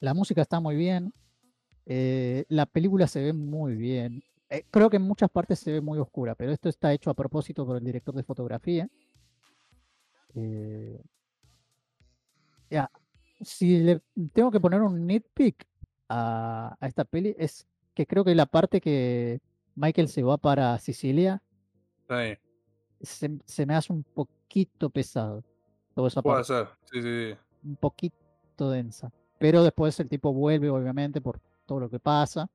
la música está muy bien, eh, la película se ve muy bien. Eh, creo que en muchas partes se ve muy oscura, pero esto está hecho a propósito por el director de fotografía. Eh, ya, si le tengo que poner un nitpick a, a esta peli, es que creo que la parte que Michael se va para Sicilia Sí, se, se me hace un poquito pesado. Esa puede parte, ser. Sí, sí, sí. un poquito densa. Pero después el tipo vuelve, obviamente, por todo lo que pasa.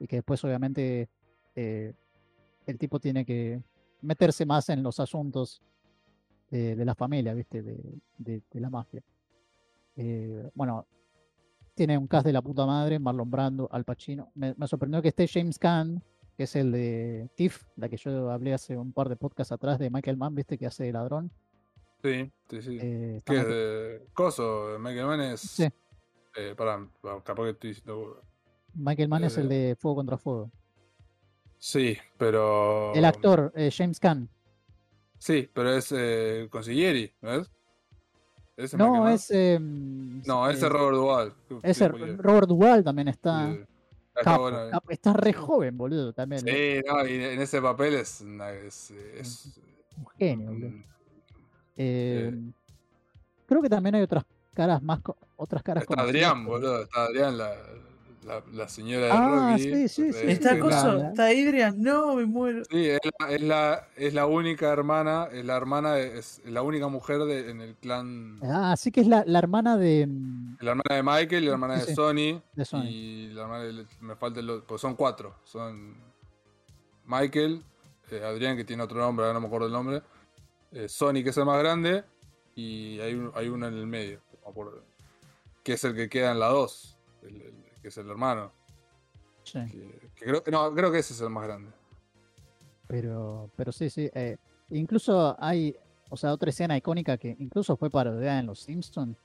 Y que después, obviamente, eh, el tipo tiene que meterse más en los asuntos de la familia, ¿viste? De, de- de la mafia. Eh, bueno, tiene un cast de la puta madre, Marlon Brando, Al Pacino. Me, me sorprendió que esté James Caan, que es el de Tiff, la que yo hablé hace un par de podcasts atrás de Michael Mann, ¿viste? Que hace de ladrón. Sí, sí, sí. Eh. Michael- de Coso, Michael Mann es. Sí. Eh, pará, capaz que estoy diciendo. Michael Mann es el eh, de Fuego contra Fuego. Sí, pero. El actor, eh, James Caan. Sí, pero es eh, Consiglieri, ¿ves? ¿Ese No, Michael Mann? es. em, No, ese eh, es Robert Duvall. ese Robert Duvall también está. Capo, bueno, eh. capo, está re joven, boludo, también. ¿eh? Sí, no, y en ese papel es. es, es Un genio, boludo. Eh, Creo que también hay otras caras más. co- Otras caras Está conocidas, Adrián, boludo. Está Adrián, la, la, la señora de Ah, Rocky. sí, sí, sí, ¿Está sí, coso? la- ¿Está Adrian? No, me muero. Sí, es la, es la, es la única hermana, es la hermana, de- es la única mujer de, en el clan, Ah, sí que es la, la hermana de, mm, la hermana de Michael y la hermana Sí, de Sony, de Sony. y la hermana de, me falta el, pues son cuatro, son Michael, eh, Adrián que tiene otro nombre, ahora no me acuerdo el nombre, eh, Sony que es el más grande y hay, un- hay uno en el medio, me acuerdo, que es el que queda en la 2, que es el hermano, Sí, que, que creo, no, creo que ese es el más grande. pero, pero sí, sí. eh, incluso hay, o sea, otra escena icónica que incluso fue parodiada en Los Simpsons.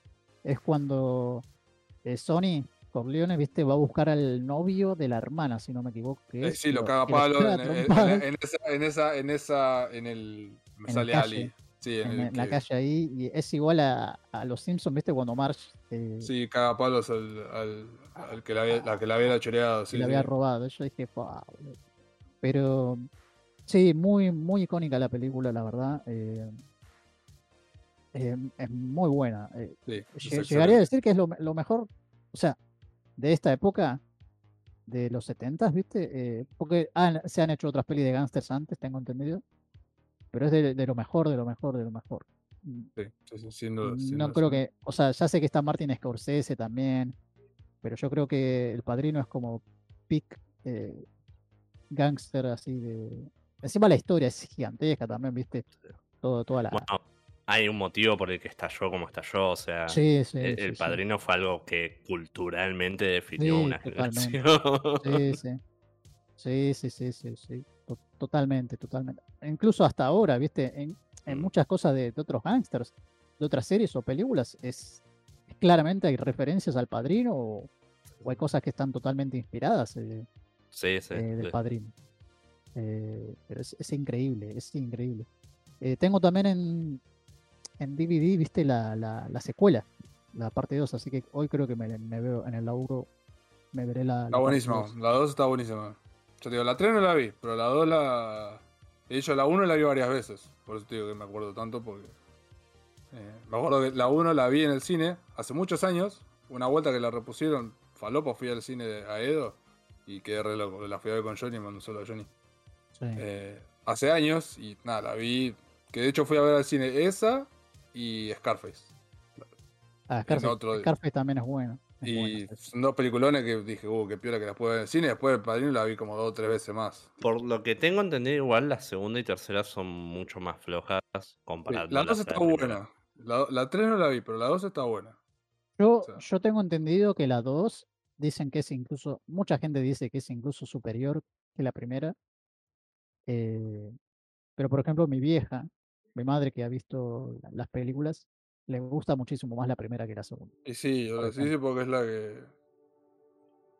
Es cuando eh, Sony Corleone, viste, va a buscar al novio de la hermana, si no me equivoco. que Eh, es, sí, lo caga caga en, en- en- trompadas en esa, en esa, en esa, en el, me En sale la Ali. Sí, en, la calle ahí. Y es igual a, a Los Simpsons, viste, cuando Marge eh, Sí, caga palos al, al, al que la había, la que la había choreado. Sí, sí. había robado. Yo dije. Pero sí, muy, muy icónica la película, la verdad. eh, eh, es muy buena. Sí, es. Llegaría a decir que es lo, me- lo mejor, o sea, de esta época, de los 70, ¿viste? Porque se han hecho otras pelis de gángsters antes, tengo entendido. Pero es de, de lo mejor, de lo mejor, de lo mejor. Mm, Sí, sí, sin duda. sin No duda, creo que, o sea, ya sé que está Martin Scorsese también, pero yo creo que El Padrino es como peak eh, gangster así de... Encima la historia es gigantesca también, ¿viste? Todo, toda la... Bueno, hay un motivo por el que estalló como estalló. O sea, sí, sí, el, sí, el sí. padrino fue algo que culturalmente definió Sí, una totalmente. generación. Sí, sí. Sí, sí, sí, sí, sí. To- Totalmente, totalmente. Incluso hasta ahora, viste, en, en Mm. muchas cosas de, de otros gangsters, de otras series o películas, es, es claramente hay referencias al padrino o, o hay cosas que están totalmente inspiradas eh, Sí, sí. eh, del sí. padrino. Eh, pero es, es increíble, es increíble. Eh, tengo también en, en DVD, viste, la, la, la secuela, la parte 2, así que hoy creo que me, me veo en el laburo, me veré la. la Está dos. La 2 está buenísima. Yo te digo, la 3 no la vi, pero la 2 la. De hecho, la 1 la vi varias veces. Por eso te digo que me acuerdo tanto, porque. eh, me acuerdo que la 1 la vi en el cine hace muchos años. Una vuelta que la repusieron, falopa, fui al cine de- a Edo y quedé re loco. La fui a ver con Johnny, mandó solo a Johnny. Sí. Eh, hace años y nada, la vi. Que de hecho fui a ver al cine esa y Scarface. Ah, Scarface, otro- Scarface también es bueno. Y son dos peliculones que dije, uh, qué piola que las puedo ver en el cine. Después el padrino la vi como dos o tres veces más. Por lo que tengo entendido, igual la segunda y tercera son mucho más flojas Sí, comparado la 2 está buena. La, la 3 no la vi, pero la 2 está buena. Yo, o sea- yo tengo entendido que la 2 dicen que es incluso, mucha gente dice que es incluso superior que la primera. Eh, pero por ejemplo, mi vieja, mi madre que ha visto la- las películas, le gusta muchísimo más la primera que la segunda. Y sí, yo sí, sí, porque es la que.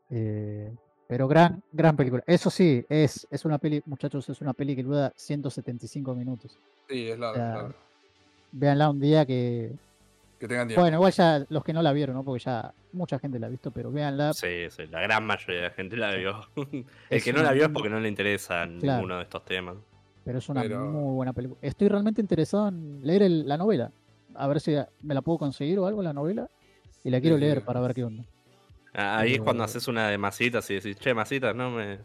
Eh, pero gran, gran película. Eso sí, es, es una peli, muchachos, es una peli que dura 175 minutos. Sí, es O larga. sea, es larga. Véanla un día que, Que tengan tiempo. bueno, igual ya los que no la vieron, ¿no? Porque ya mucha gente la ha visto, pero véanla. Sí, sí, la gran mayoría de la gente la vio. El Es que no la vio es porque no le interesa Claro. ninguno de estos temas. Pero es una Pero- muy buena película. Estoy realmente interesado en leer el- la novela. A ver si me la puedo conseguir o algo, la novela. Y la quiero sí, leer sí. para ver qué onda. Ah, Ahí es cuando haces una de masitas y decís, che, masitas, no me.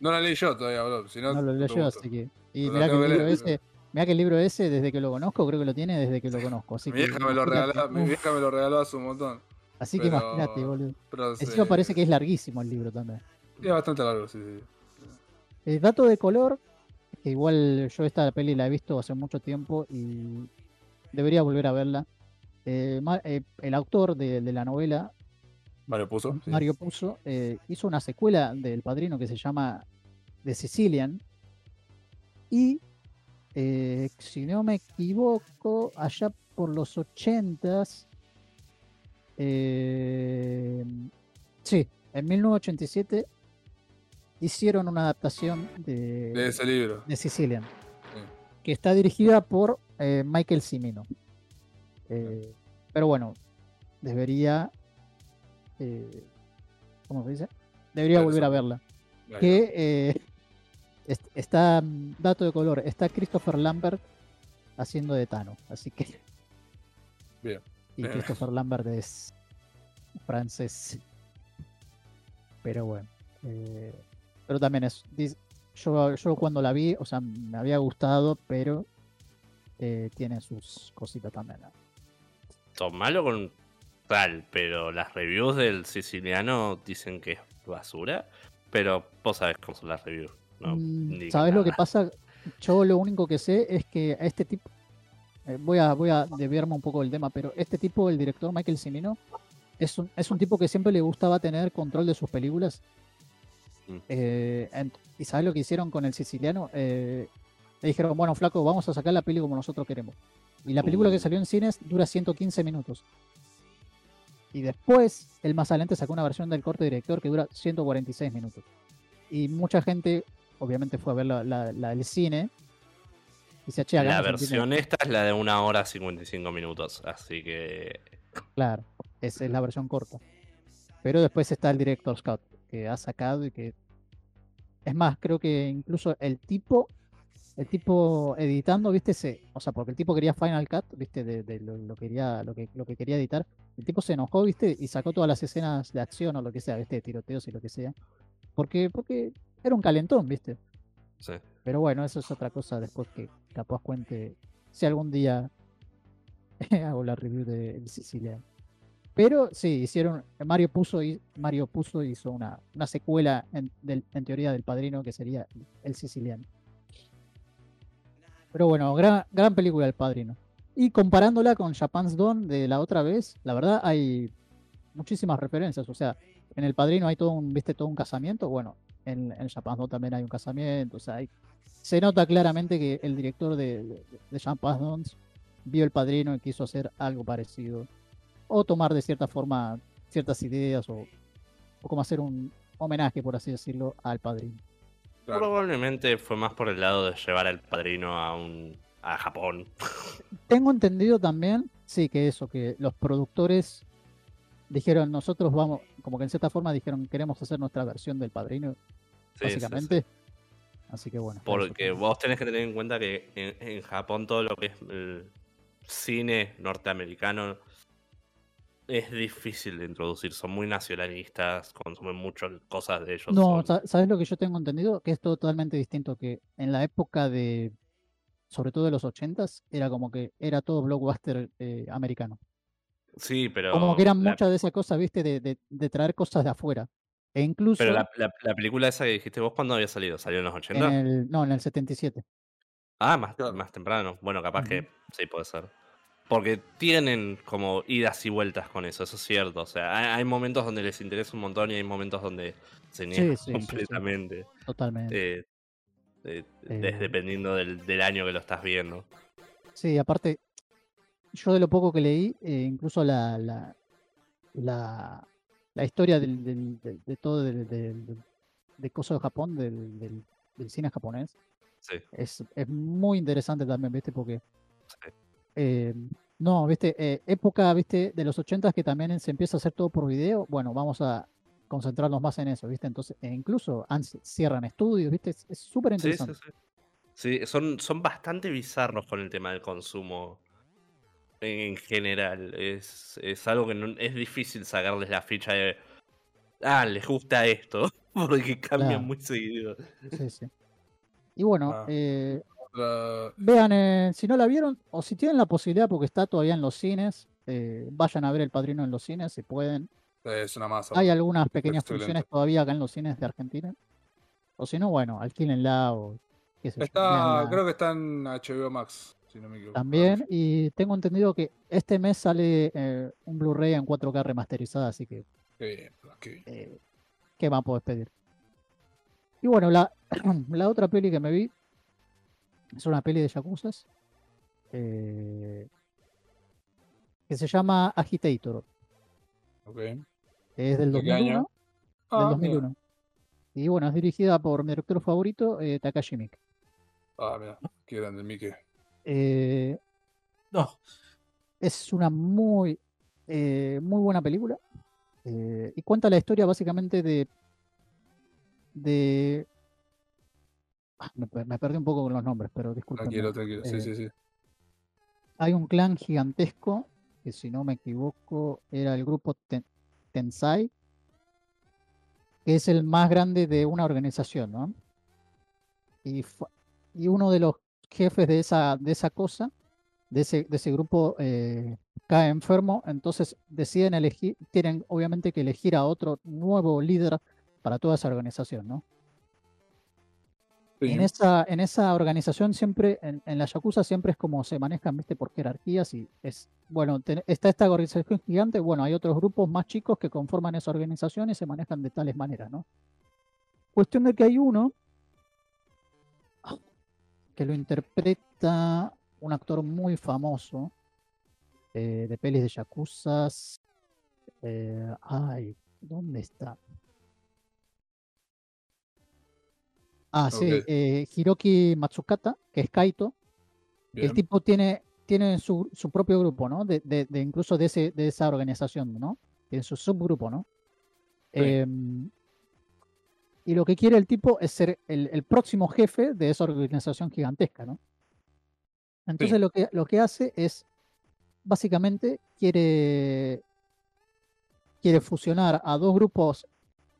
No la leí yo todavía, bro. Si no, No lo te leo yo, así que. Y la mirá que el libro leer, ese. Mirá que el libro ese, desde que lo conozco, creo que lo tiene desde que lo conozco. Así Mi que vieja me lo regaló, mi vieja me lo regaló hace un montón. Así que imagínate, boludo. Pero Encima sí, parece que es larguísimo el libro también. sí, es bastante largo, sí, sí. El dato de color, que igual yo esta peli la he visto hace mucho tiempo y debería volver a verla. Eh, eh, el autor de, de la novela, Mario puso. sí. Mario Puzo, eh, hizo una secuela del Padrino que se llama The Sicilian. Y, eh, si no me equivoco, allá por los 80s, eh, sí, en 1987 hicieron una adaptación de, De ese libro. de Sicilian, Sí. que está dirigida por eh, Michael Cimino. Eh, pero bueno, debería. eh, ¿Cómo se dice? Debería Ver volver a verla. Que est- está, mm, dato de color, está Christopher Lambert haciendo de Tano. Así que. Bien. Y. Christopher Lambert es francés. Pero bueno. pero también es. Yo, yo cuando la vi, o sea, me había gustado, pero eh, tiene sus cositas también. ¿no? Son malo con tal, pero las reviews del siciliano dicen que es basura. Pero vos sabés cómo son las reviews. No, Mm, Ni ¿Sabes lo que pasa? Yo lo único que sé es que a este tipo. eh, voy, a, voy a desviarme un poco del tema, pero este tipo, el director Michael Cimino, es un, es un tipo que siempre le gustaba tener control de sus películas. Mm. Eh, ent- ¿Y sabes lo que hicieron con el siciliano? Eh, le dijeron, bueno, flaco, vamos a sacar la peli como nosotros queremos. Y la película que Uh. salió en cines dura 115 minutos. Y después, el más adelante sacó una versión del corte director que dura 146 minutos. Y mucha gente, obviamente, fue a ver la, la- la del cine. Y se che, La hagamos un cine". versión esta es la de una hora 55 minutos. Así que. Claro, esa es la versión corta. Pero después está el director Scott, que ha sacado y que. Es más, creo que incluso el tipo. El tipo editando, viste, se, o sea, porque el tipo quería Final Cut, viste, de, de lo, lo quería, lo que, lo que quería editar. El tipo se enojó, viste, y sacó todas las escenas de acción o lo que sea, viste, de tiroteos y lo que sea. Porque, porque era un calentón, viste. Sí. Pero bueno, eso es otra cosa después que capaz cuente si algún día hago la review de El Siciliano. Pero sí, hicieron. Mario puso, y- Mario puso hizo una, una secuela en, del- en teoría del padrino que sería El Siciliano. Pero bueno, gran, gran película El Padrino. Y comparándola con Japan's Dawn de la otra vez, la verdad hay muchísimas referencias. O sea, en El Padrino hay todo un, viste, todo un casamiento. Bueno, en, en Japan's Dawn también hay un casamiento. O sea, hay- se nota claramente que el director de, de, de Japan's Dawn vio El Padrino y quiso hacer algo parecido. O tomar de cierta forma ciertas ideas o, o como hacer un homenaje, por así decirlo, al Padrino. Claro. Probablemente fue más por el lado de llevar al padrino a un. a Japón. Tengo entendido también, sí, que eso, que los productores dijeron, nosotros vamos, como que en cierta forma dijeron, queremos hacer nuestra versión del padrino, Sí, sí, sí. básicamente. Así que bueno. Porque que- vos tenés que tener en cuenta que en, en Japón todo lo que es el cine norteamericano es difícil de introducir. Son muy nacionalistas, consumen mucho cosas de ellos. No, son- ¿sabes lo que yo tengo entendido? Que es totalmente distinto, que en la época de, sobre todo de los ochentas, era como que era todo blockbuster eh, americano. Sí, pero. Como que eran la- muchas de esas cosas, viste, de, de- de traer cosas de afuera. E incluso Pero la, la- la película esa que dijiste vos, ¿cuándo había salido? ¿Salió en los en 80? el, no, en el 77. Ah, más, más temprano. Bueno, capaz que sí puede ser. Porque tienen como idas y vueltas con eso, eso es cierto. O sea, hay, hay momentos donde les interesa un montón y hay momentos donde se niegan sí, sí, sí. completamente. Totalmente. Eh, eh, Eh. dependiendo del, del año que lo estás viendo. Sí, aparte, yo de lo poco que leí, incluso la, la, la, la historia del, del- del- de todo del, del, del- de Coso de Japón, del, del, del cine japonés, Sí, es, es muy interesante también, ¿viste? Porque, sí. Eh, no, ¿viste? Eh, época, ¿viste? De los 80 que también se empieza a hacer todo por video, bueno, vamos a concentrarnos más en eso, ¿viste? Entonces, e incluso cierran estudios, ¿viste? Es súper Sí, sí, interesante. sí. Sí, son, son bastante bizarros con el tema del consumo en, en general. Es, es algo que no- es difícil sacarles la ficha de. Ah, les gusta esto. Porque cambian Claro. muy seguido. Sí, sí. Y bueno, Ah. eh, Otra- Vean, eh, si no la vieron, o si tienen la posibilidad, porque está todavía en los cines, eh, vayan a ver El Padrino en los cines, si pueden. Es una masa. Hay algunas pequeñas excelente. funciones todavía acá en los cines de Argentina. O si no, bueno, alquílenla o qué sé yo, Está, véanla. creo que está en HBO Max. si no me equivoco. También, y tengo entendido que este mes sale eh, un Blu-ray en 4K remasterizada, así que Qué bien, qué bien. eh, ¿qué más podés pedir? Y bueno, la, la otra peli que me vi es una peli de Yakuzas eh, que se llama Agitator, Ok. que es del ¿De qué año? 2001. Ah, del mira. 2001. Y bueno, es dirigida por mi director favorito, eh, Takashi Miike. Ah, mira, qué grande, Mike. Eh, No, Es una muy, eh, muy buena película. eh, y cuenta la historia básicamente de. de. Me, per- me perdí un poco con los nombres, pero disculpen. Tranquilo, tranquilo. Sí, Eh, sí, sí. Hay un clan gigantesco, que si no me equivoco, era el grupo Ten- Tensai, que es el más grande de una organización, ¿no? Y, y uno de los jefes de esa, de esa cosa, de ese, de ese grupo, eh, cae enfermo, entonces deciden elegir, tienen obviamente que elegir a otro nuevo líder para toda esa organización, ¿no? En esa, en esa organización siempre, en, en la Yakuza siempre es como se manejan, viste, por jerarquías y es, bueno, está esta organización gigante, bueno, hay otros grupos más chicos que conforman esa organización y se manejan de tales maneras, ¿no? Cuestión de que hay uno que lo interpreta un actor muy famoso eh, de pelis de Yakuzas. eh, ay, ¿dónde está? Ah, sí, Ok. eh, Hiroki Matsukata, que es Kaito. El tipo tiene, tiene su, su propio grupo, ¿no? De, de- de incluso de, ese, de esa organización, ¿no? Tiene su subgrupo, ¿no? Sí. Em, y lo que quiere el tipo es ser el, el próximo jefe de esa organización gigantesca, ¿no? Entonces lo, que, lo que hace es, básicamente, quiere, quiere fusionar a dos grupos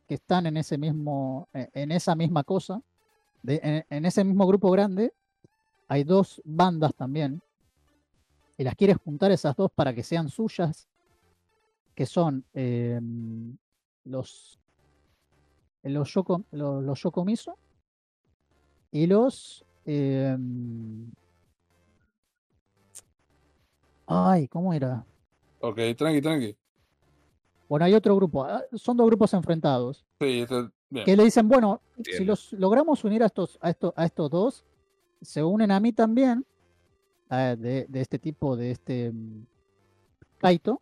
que están en ese mismo, eh, en esa misma cosa, de- en, en ese mismo grupo grande, hay dos bandas también, y las quiere juntar esas dos para que sean suyas, que son em, los los Yoko, los, los Yokomiso y los em, ay, ¿cómo era? Ok, tranqui, tranqui. Bueno, hay otro grupo, ah, son dos grupos enfrentados, Sí, está bien. que le dicen, bueno, si Entiendo. los logramos unir a estos, a estos, a estos dos, se unen a mí también, ah, de, de este tipo, de este mm, Kaito,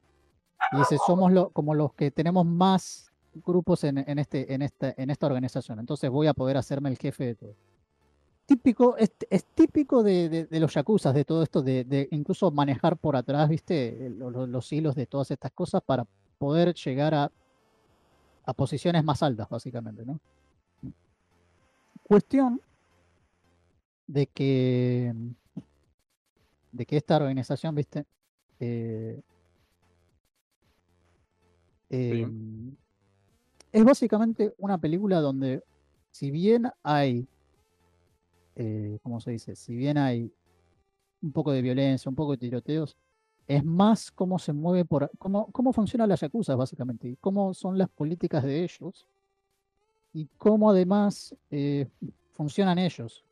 y dice, somos lo- como los que tenemos más grupos en, en este, en, esta, en esta organización, entonces voy a poder hacerme el jefe de todo. Típico, es, es típico de, de- de los yakuzas, de todo esto, de, de incluso manejar por atrás, viste, Lo- lo- los hilos de todas estas cosas para poder llegar a, a posiciones más altas, básicamente, ¿no? Cuestión de que de que esta organización, viste, eh, em, es básicamente una película donde, si bien hay, eh, ¿cómo se dice? Si bien hay un poco de violencia, un poco de tiroteos, es más cómo se mueve por, cómo, cómo funcionan las yacuzas, básicamente, y cómo son las políticas de ellos, y cómo además eh, funcionan ellos,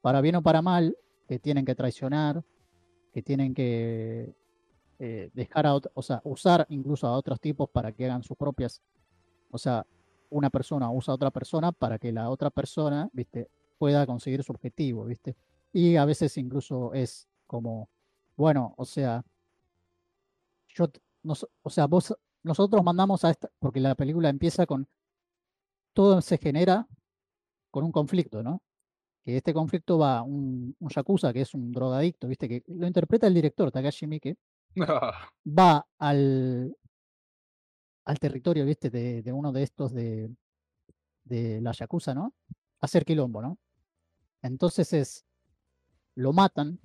para bien o para mal, que tienen que traicionar, que tienen que eh, dejar a o sea, usar incluso a otros tipos para que hagan sus propias, o sea, una persona usa a otra persona para que la otra persona, viste, pueda conseguir su objetivo, viste. Y a veces incluso es como, bueno, o sea, yo, nos- o sea, vos, nosotros mandamos a esta, porque la película empieza con, todo se genera con un conflicto, ¿no? Que este conflicto va un, un yakuza, que es un drogadicto, viste, que lo interpreta el director, Takashi Miike, va al, al territorio, viste, de, de uno de estos de, de la Yakuza, ¿no? A hacer quilombo, ¿no? Entonces es, lo matan,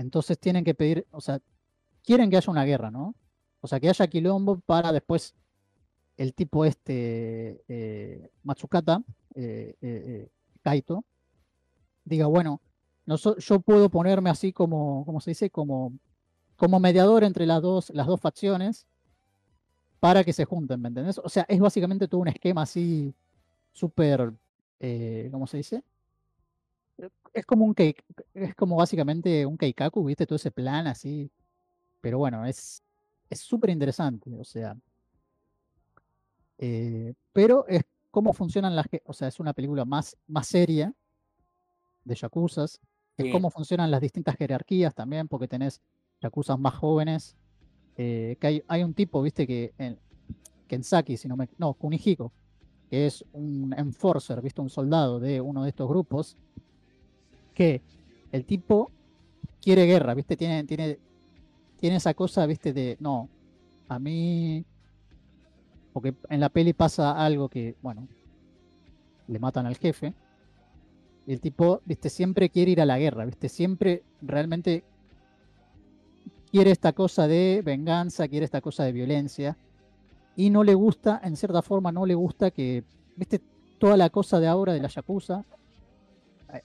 entonces tienen que pedir, o sea, quieren que haya una guerra, ¿no? O sea, que haya quilombo para después el tipo este, eh, Matsukata, eh, eh, eh, Kaito, diga, bueno, no so- yo puedo ponerme así como, ¿cómo se dice? Como como mediador entre las dos, las dos facciones para que se junten, ¿me entendés? O sea, es básicamente todo un esquema así súper, eh, ¿cómo se dice? Es como un keik- es como básicamente un keikaku, ¿viste? Todo ese plan así. Pero bueno, es es súper interesante, o sea. eh, pero es cómo funcionan las, o sea, es una película más, más seria de yakuzas, es Sí. cómo funcionan las distintas jerarquías también, porque tenés yakuzas más jóvenes, eh, que hay, hay un tipo, viste, que en Kensaki, si no me, no, Kunihiko, que es un enforcer, viste, un soldado de uno de estos grupos, que el tipo quiere guerra, viste, tiene, tiene, tiene esa cosa, viste, de, no, a mí, porque en la peli pasa algo que, bueno, le matan al jefe, y el tipo, viste, siempre quiere ir a la guerra, viste, siempre realmente quiere esta cosa de venganza, quiere esta cosa de violencia, y no le gusta, en cierta forma, no le gusta que, viste, toda la cosa de ahora de la Yakuza,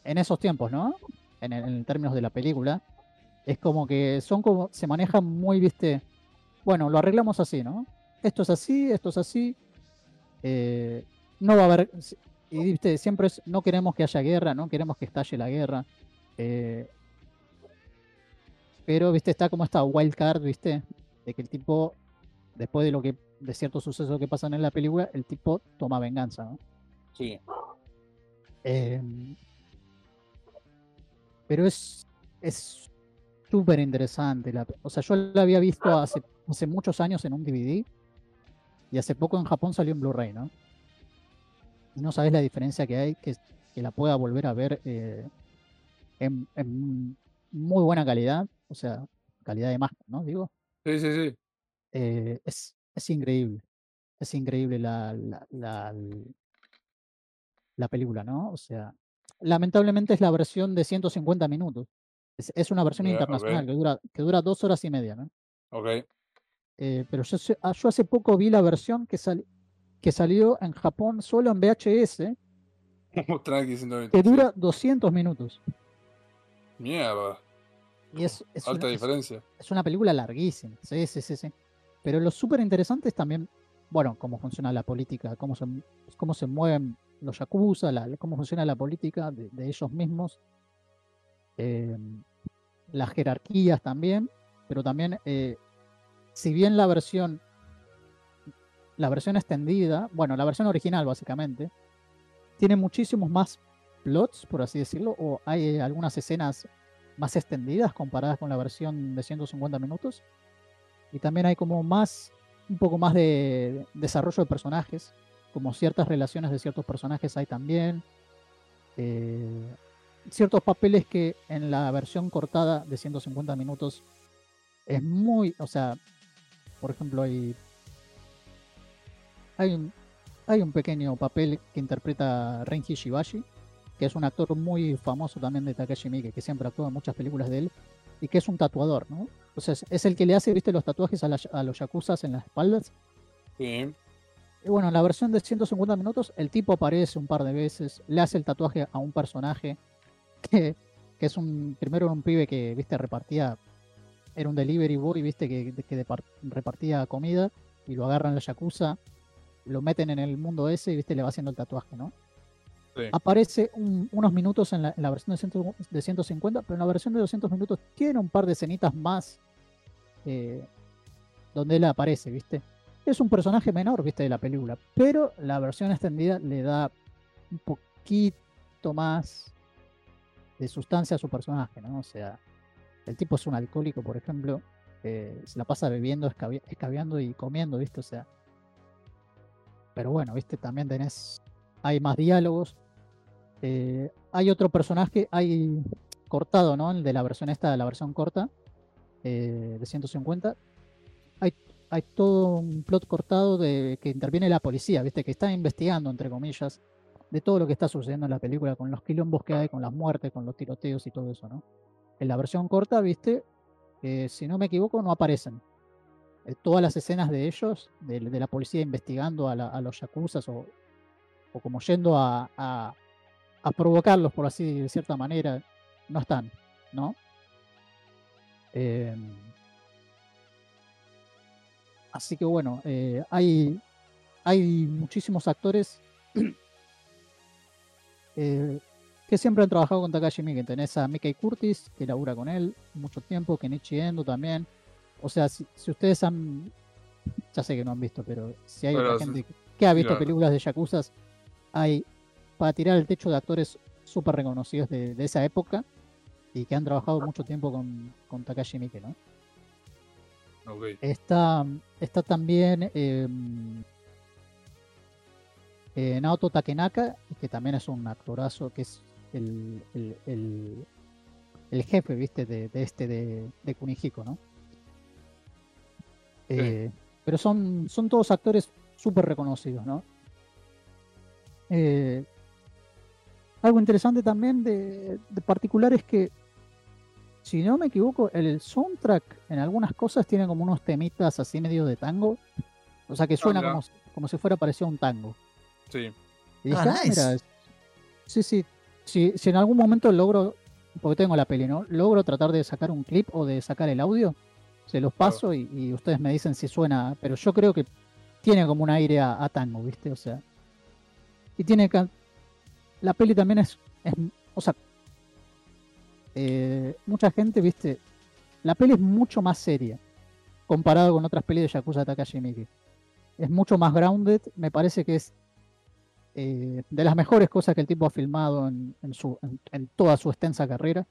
en esos tiempos, ¿no? En, en términos de la película, es como que son como, se manejan muy, viste, bueno, lo arreglamos así, ¿no? Esto es así, esto es así, eh, no va a haber, y viste, siempre es, no queremos que haya guerra, no queremos que estalle la guerra, eh, pero, viste, está como esta wild card, viste, de que el tipo, después de lo que, de ciertos sucesos que pasan en la película, el tipo toma venganza, ¿no? Sí. Em, pero es es súper interesante. la o sea, yo la había visto hace, hace muchos años en un DVD y hace poco en Japón salió en Blu-ray, ¿no? Y no sabes la diferencia que hay que, que la pueda volver a ver eh, en, en muy buena calidad, o sea, calidad de imagen, ¿no? Digo, Sí, sí, sí. eh, es, es increíble. Es increíble la, la, la, la película, ¿no? O sea, lamentablemente es la versión de 150 minutos. Es, es una versión internacional que dura, que dura dos horas y media, ¿no? Ok. Eh, pero yo, ah, yo hace poco vi la versión que, sal- que salió en Japón solo en VHS, Tranqui, 120. que dura 200 minutos. Mierda. Y es, es, Alta una, es- diferencia. es una película larguísima. Sí, sí, sí, sí. Pero lo súper interesante es también, bueno, cómo funciona la política, cómo se, cómo se mueven los yakuza, la- cómo funciona la política de, ellos mismos, eh, las jerarquías también, pero también, eh, si bien la versión, la versión extendida, bueno, la versión original básicamente, tiene muchísimos más plots, por así decirlo, o hay algunas escenas más extendidas comparadas con la versión de 150 minutos. Y también hay como más, un poco más de desarrollo de personajes, como ciertas relaciones de ciertos personajes hay también. eh, ciertos papeles que en la versión cortada de 150 minutos es muy, o sea, por ejemplo, hay, hay, un, hay un pequeño papel que interpreta Renji Shibashi, que es un actor muy famoso también de Takashi Miike, que siempre actúa en muchas películas de él, y que es un tatuador, ¿no? Entonces es el que le hace, viste, los tatuajes a, las- a los yakuzas en las espaldas. Sí. Y bueno, en la versión de 150 minutos, el tipo aparece un par de veces, le hace el tatuaje a un personaje que, que es un. Primero un pibe que, viste, repartía. Era un delivery boy, viste, que, repartía comida y lo agarran la yakuza, lo meten en el mundo ese y, viste, le va haciendo el tatuaje, ¿no? Sí. Aparece un- unos minutos en la, en la versión de, 100 de 150, pero en la versión de 200 minutos tiene un par de escenitas más eh, donde él aparece, ¿viste? Es un personaje menor, ¿viste? De la película, pero la versión extendida le da un poquito más de sustancia a su personaje, ¿no? O sea, el tipo es un alcohólico, por ejemplo, se la pasa bebiendo, escabi- escabeando y comiendo, ¿viste? O sea, pero bueno, ¿viste? También tenés, hay más diálogos. eh, hay otro personaje, hay cortado, ¿no? El de la versión esta, de la versión corta, eh, de 150. Hay, hay todo un plot cortado de que interviene la policía, ¿viste? Que está investigando, entre comillas, de todo lo que está sucediendo en la película, con los quilombos que hay, con las muertes, con los tiroteos y todo eso, ¿no? En la versión corta, ¿viste? Eh, si no me equivoco, no aparecen. Eh, todas las escenas de ellos, de, la policía investigando a, la- a los yakuzas o, como yendo a, provocarlos, por así de cierta manera, no están, ¿no? Em, así que bueno, eh, hay, hay muchísimos actores eh, que siempre han trabajado con Takashi Miike. Tenés a Mickey Curtis, que labura con él mucho tiempo, Kenichi Endo también. O sea, si, si ustedes han. Ya sé que no han visto, pero si hay otra gente que ha visto claro. películas de Yakuza, hay para tirar el techo de actores súper reconocidos de, de esa época y que han trabajado mucho tiempo con, con Takashi Miike, ¿no? Está, está también eh, eh, Naoto Takenaka, que también es un actorazo, que es el, el, el- el jefe, ¿viste? De, de este de, de Kunihiko, ¿no? Eh, pero son, son todos actores súper reconocidos, ¿no? Eh, algo interesante también de, de particular es que, si no me equivoco, el soundtrack en algunas cosas tiene como unos temitas así medio de tango. O sea que suena mira. como, si- como si fuera parecido a un tango. Sí. Y dije, Ah, "Ah, nice. mira, sí, sí. Si, si en algún momento logro, porque tengo la peli, ¿no? Logro tratar de sacar un clip o de sacar el audio, se los Claro. paso y, y ustedes me dicen si suena. Pero yo creo que tiene como un aire a, a tango, ¿viste? O sea. Y tiene can- La peli también es. es- o sea. Eh, mucha gente, ¿viste? La peli es mucho más seria comparado con otras pelis de Yakuza Takashi Miike. Es mucho más grounded. Me parece que es eh, de las mejores cosas que el tipo ha filmado en, toda su extensa carrera.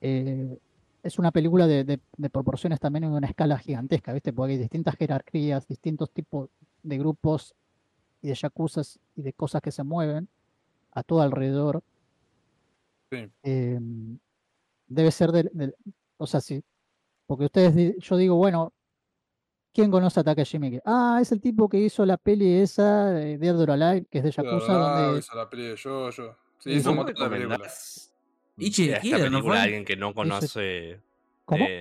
Eh, es una película de, proporciones también en una escala gigantesca, ¿viste? Porque hay distintas jerarquías, distintos tipos de grupos y de yakuzas y de cosas que se mueven a todo alrededor. Sí. Eh, debe ser del, del- O sea, sí. Porque ustedes, yo digo, bueno, ¿quién conoce a Takashi Miike? Ah, es el tipo que hizo la peli esa de Dead or Alive, que es de Yakuza, Ah, donde... hizo la peli de Jojo. Sí, ¿Y hizo un ¿Vos montón de películas. recomendás Ichi esta Killer, ¿no película fue? a alguien que no conoce? ¿Cómo? eh,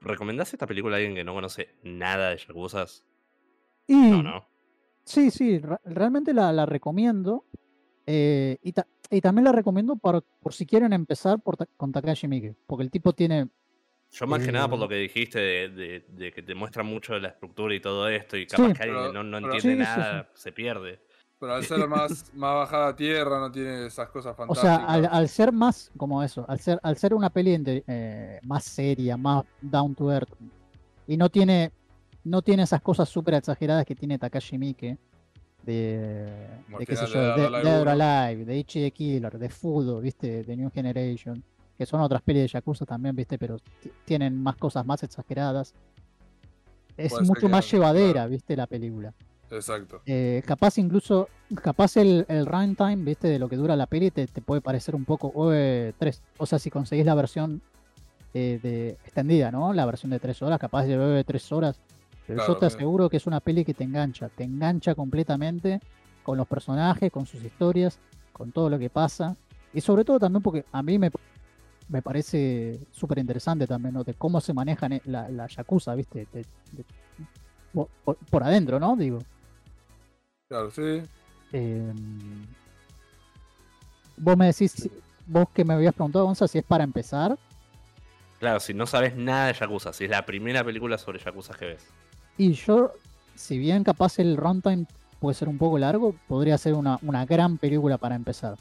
¿Recomendás esta película a alguien que no conoce nada de Yakuzas? Y No, no. sí, sí, realmente la, la recomiendo. Eh, y, ta- y también la recomiendo por, por si quieren empezar por ta- con Takashi Miike, porque el tipo tiene... Yo más que nada por Eh, lo que dijiste de, de- de que te muestra mucho de la estructura y todo esto, y capaz Sí. que alguien que Pero- no, no pero- entiende Sí, sí, sí. nada se pierde. Pero al ser más, más bajada a tierra, no tiene esas cosas O fantásticas. sea, al, al ser más como eso, al ser, al ser una peli de- eh, más seria, más down to earth, y no tiene, no tiene esas cosas súper exageradas que tiene Takashi Miike, de, qué sé yo, de de Dead or Alive de Ichi the Killer, de Fudo, viste, de New Generation, que son otras pelis de Yakuza también, viste, pero ti- tienen más cosas más exageradas. Es Puede mucho que- más llevadera, claro. viste, la película. Exacto. Eh, capaz incluso, capaz el, el runtime, viste, de lo que dura la peli te, te puede parecer un poco "Oe, tres. O sea, si conseguís la versión eh, de extendida, ¿no? La versión de tres horas, capaz de de tres horas. Pero Claro, yo te aseguro que es una peli que te engancha, te engancha completamente con los personajes, con sus historias, con todo lo que pasa. Y sobre todo también porque a mí me, me parece súper interesante también, ¿no? De cómo se manejan eh, la, la Yakuza, ¿viste? De- de- por, por- por adentro, ¿no? Digo. Claro, sí. Eh, vos me decís, vos que me habías preguntado, Gonza, si es para empezar. Claro, si no sabes nada de Yakuza, si es la primera película sobre Yakuza que ves. Y yo, si bien capaz el runtime puede ser un poco largo, podría ser una, una gran película para empezar.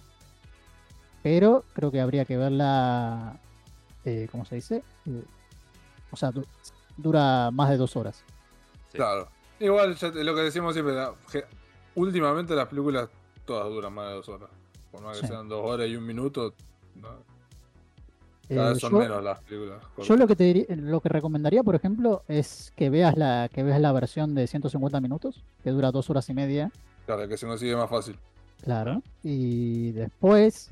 Pero creo que habría que verla, eh, ¿cómo se dice? Eh, o sea, du- dura más de dos horas. Sí. Claro. Igual, ya te- lo que decimos siempre, la- que últimamente las películas todas duran más de dos horas. Por más que Sí. sean dos horas y un minuto, no, cada vez son yo- menos las películas. Yo lo que te diría, lo que recomendaría, por ejemplo, es que veas la, que veas la versión de 150 minutos, que dura dos horas y media. Claro, que se consigue más fácil. Claro. Y después,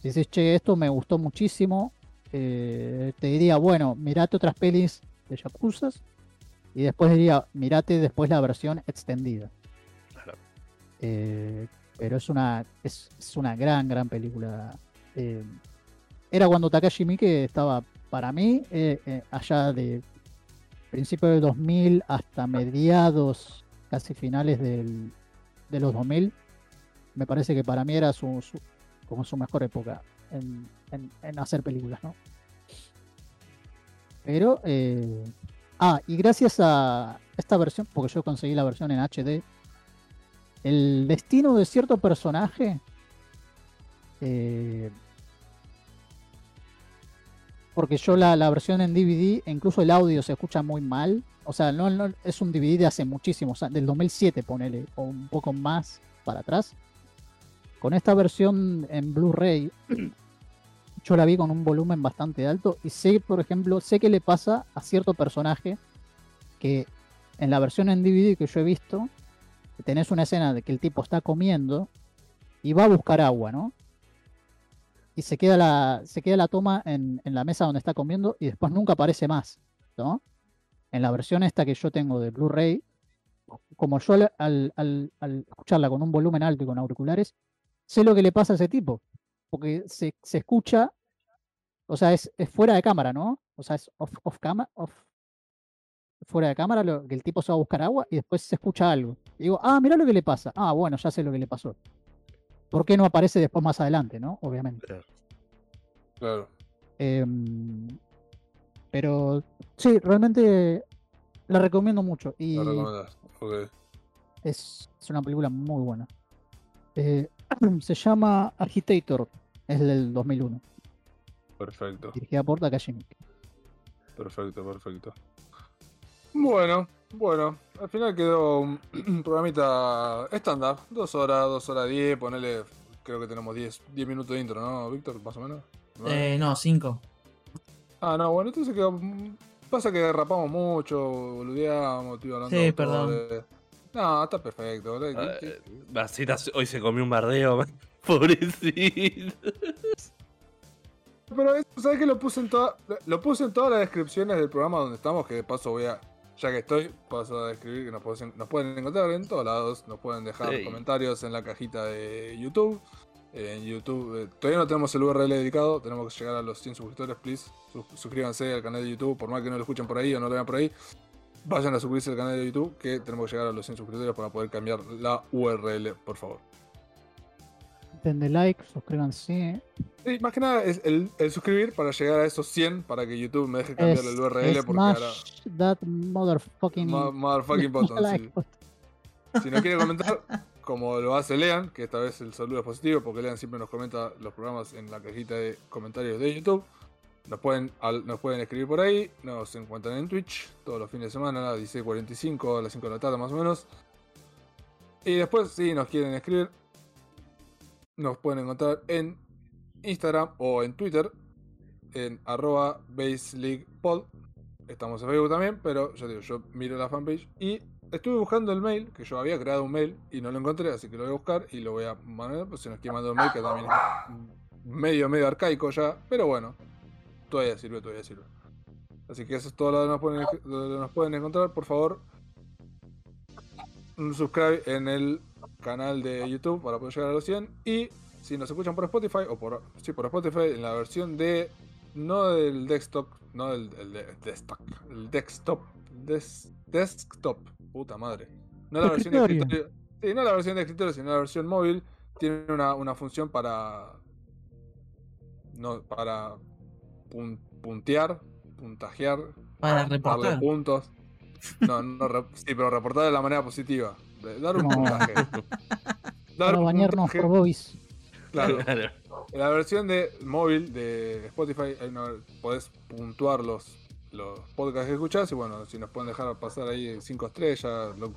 si dices, che, esto me gustó muchísimo, eh, te diría, bueno, mirate otras pelis de Yakuza. Y después diría, mirate después la versión extendida. Claro. Eh, pero es una, es, es una gran, gran película. Era cuando Takashi Miike estaba, para mí, eh, eh, allá de principio del 2000 hasta mediados, casi finales del, de los 2000. Me parece que para mí era su, como su mejor época en, en- en hacer películas, ¿no? Pero, eh, ah, y gracias a esta versión, porque yo conseguí la versión en HD, el destino de cierto personaje Eh, porque yo la, la versión en DVD, incluso el audio se escucha muy mal. O sea, no, es un DVD de hace muchísimos años, del 2007, ponele, o un poco más para atrás. Con esta versión en Blu-ray, yo la vi con un volumen bastante alto y sé, por ejemplo, sé que le pasa a cierto personaje que en la versión en DVD que yo he visto, tenés una escena de que el tipo está comiendo y va a buscar agua, ¿no? Se queda la, se queda la toma en, en la mesa donde está comiendo y después nunca aparece más, ¿no? En la versión esta que yo tengo de Blu-ray, como yo al, al- al- escucharla con un volumen alto y con auriculares, sé lo que le pasa a ese tipo. Porque se, se escucha, o sea, es, es fuera de cámara, ¿no? O sea, es off, off cama, off, fuera de cámara, lo, que el tipo se va a buscar agua y después se escucha algo. Y digo, ah, mira lo que le pasa. Ah, bueno, ya sé lo que le pasó. ¿Por qué no aparece después más adelante, no? Obviamente. Claro. Em, pero sí, realmente la recomiendo mucho. Y La recomendás. Ok. es, es una película muy buena. Eh, se llama Agitator. Es del 2001. Perfecto. Dirigida por Takashi. Perfecto, perfecto. Bueno, bueno, al final quedó un programita estándar, dos horas, dos horas diez, ponele, creo que tenemos 10 10 minutos de intro, ¿no, Víctor? Más o menos. ¿Nueve? Eh, no, 5. Ah, no, bueno, entonces quedó, pasa que derrapamos mucho, boludeamos, estoy hablando Sí, perdón. No, está perfecto. boludo. Basita hoy se comió un bardeo. Pobrecito. Pero eso, ¿sabes que lo puse en toda, lo puse en todas las descripciones del programa donde estamos? Que de paso voy a, ya que estoy, paso a describir que nos pueden, nos pueden encontrar en todos lados, nos pueden dejar comentarios en la cajita de YouTube. En YouTube, eh, todavía no tenemos el URL dedicado, tenemos que llegar a los 100 suscriptores, please. Sus- suscríbanse al canal de YouTube, por más que no lo escuchen por ahí o no lo vean por ahí. Vayan a suscribirse al canal de YouTube, que tenemos que llegar a los 100 suscriptores para poder cambiar la URL, por favor. Denle like, suscríbanse. Sí, más que nada es el, el suscribir para llegar a esos 100 para que YouTube me deje cambiar Es- el URL porque ahora. that motherfucking mo- Motherfucking button. like sí. button. Si nos quiere comentar, como lo hace Lean, que esta vez el saludo es positivo porque Lean siempre nos comenta los programas en la cajita de comentarios de YouTube. Nos pueden, al- nos pueden escribir por ahí, nos encuentran en Twitch todos los fines de semana a las 16.45, a las 5 de la tarde más o menos. Y después, si nos quieren escribir, nos pueden encontrar en Instagram o en Twitter, en arroba baseleaguepod. Estamos en Facebook también, pero ya digo, yo miro la fanpage y estuve buscando el mail, que yo había creado un mail y no lo encontré, así que lo voy a buscar y lo voy a mandar, pues si nos quiere mandar un mail que también es medio, medio arcaico ya, pero bueno, todavía sirve, todavía sirve. Así que eso es todo lo que nos pueden, lo nos pueden encontrar, por favor. Subscribe en el canal de YouTube para poder llegar a los 100 y si nos escuchan por Spotify o por sí por Spotify en la versión de no del desktop, no del, el de- desktop, el desktop, des- desktop, puta madre. No la versión de Escritorio. sí, no la versión de escritorio, sino la versión móvil tiene una, una función para no para pun- puntear, puntajear, Para darle reportar. puntos. No, no, re- sí, pero reportar de la manera positiva. de Dar un No. puntaje. Dar Para un bañarnos puntaje, por Bobis. Claro. Claro. En la versión de móvil de Spotify hay una- podés puntuar los, los podcasts que escuchás y bueno, si nos pueden dejar pasar ahí 5 estrellas, lo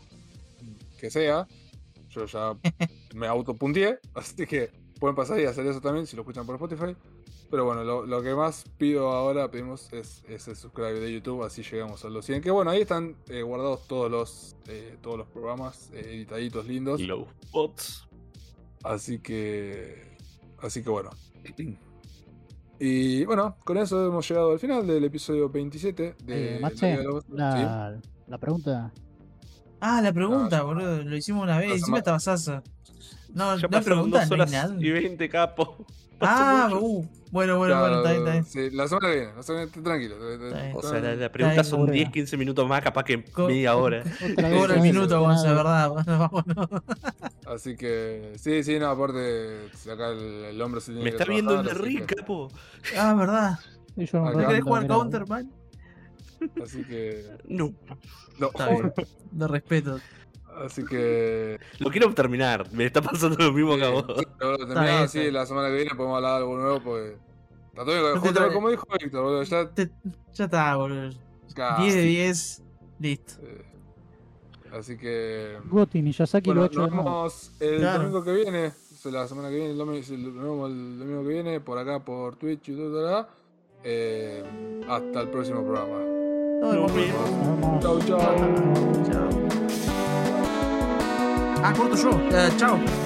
que sea, yo ya me autopuntié, así que pueden pasar y hacer eso también si lo escuchan por Spotify. Pero bueno, lo, lo que más pido ahora, pedimos, es ese subscribe de YouTube, así llegamos a los 100. Que bueno, ahí están eh, guardados todos los, eh, todos los programas eh, editaditos lindos. Low bots. Así que. Así que bueno. Y bueno, con eso hemos llegado al final del episodio 27 de Eh, La Mache, la pregunta. Ah, la pregunta, Ah, boludo. Lo hicimos una vez. Encima estaba Sasa. No, Ya no pregunta, dos no y 20, capo. Ah, uh, bueno, bueno, bueno, está bien, está bien. Sí, la semana viene, la semana- tranquilo. Está bien. O sea, la, la pregunta bien, son boludo. 10, 15 minutos más, capaz que Co- media hora. Otra el no minuto, Gonza, nada. verdad. Vámonos. Así que, sí, sí, no, aparte, acá el, el hombre se tiene Me que está viendo en trabajar, el así ring, que- capo. Ah, verdad. Y yo no Acá. ¿No querés jugar. Counter, man? Así que. No. No. Está bien. De respeto. Así que. Lo quiero terminar. Me está pasando lo mismo que a vos. Así, la semana que viene podemos hablar de algo nuevo, pues. Está todo bien, No te justo como dijo Víctor, boludo. Ya. Te- ya está, boludo. Ah, 10 de sí. 10. Listo. Eh, Así que. Goti, Miyazaki lo Bueno, ha hecho nos vemos el Claro. domingo que viene. o sea, La semana que viene, el domingo, nos vemos el domingo que viene, por acá, por Twitch, YouTube, tal, eh, hasta el próximo programa. Nos vemos, vemos. Chau, chau. Chao. Ah, corto yo. Eh, chao.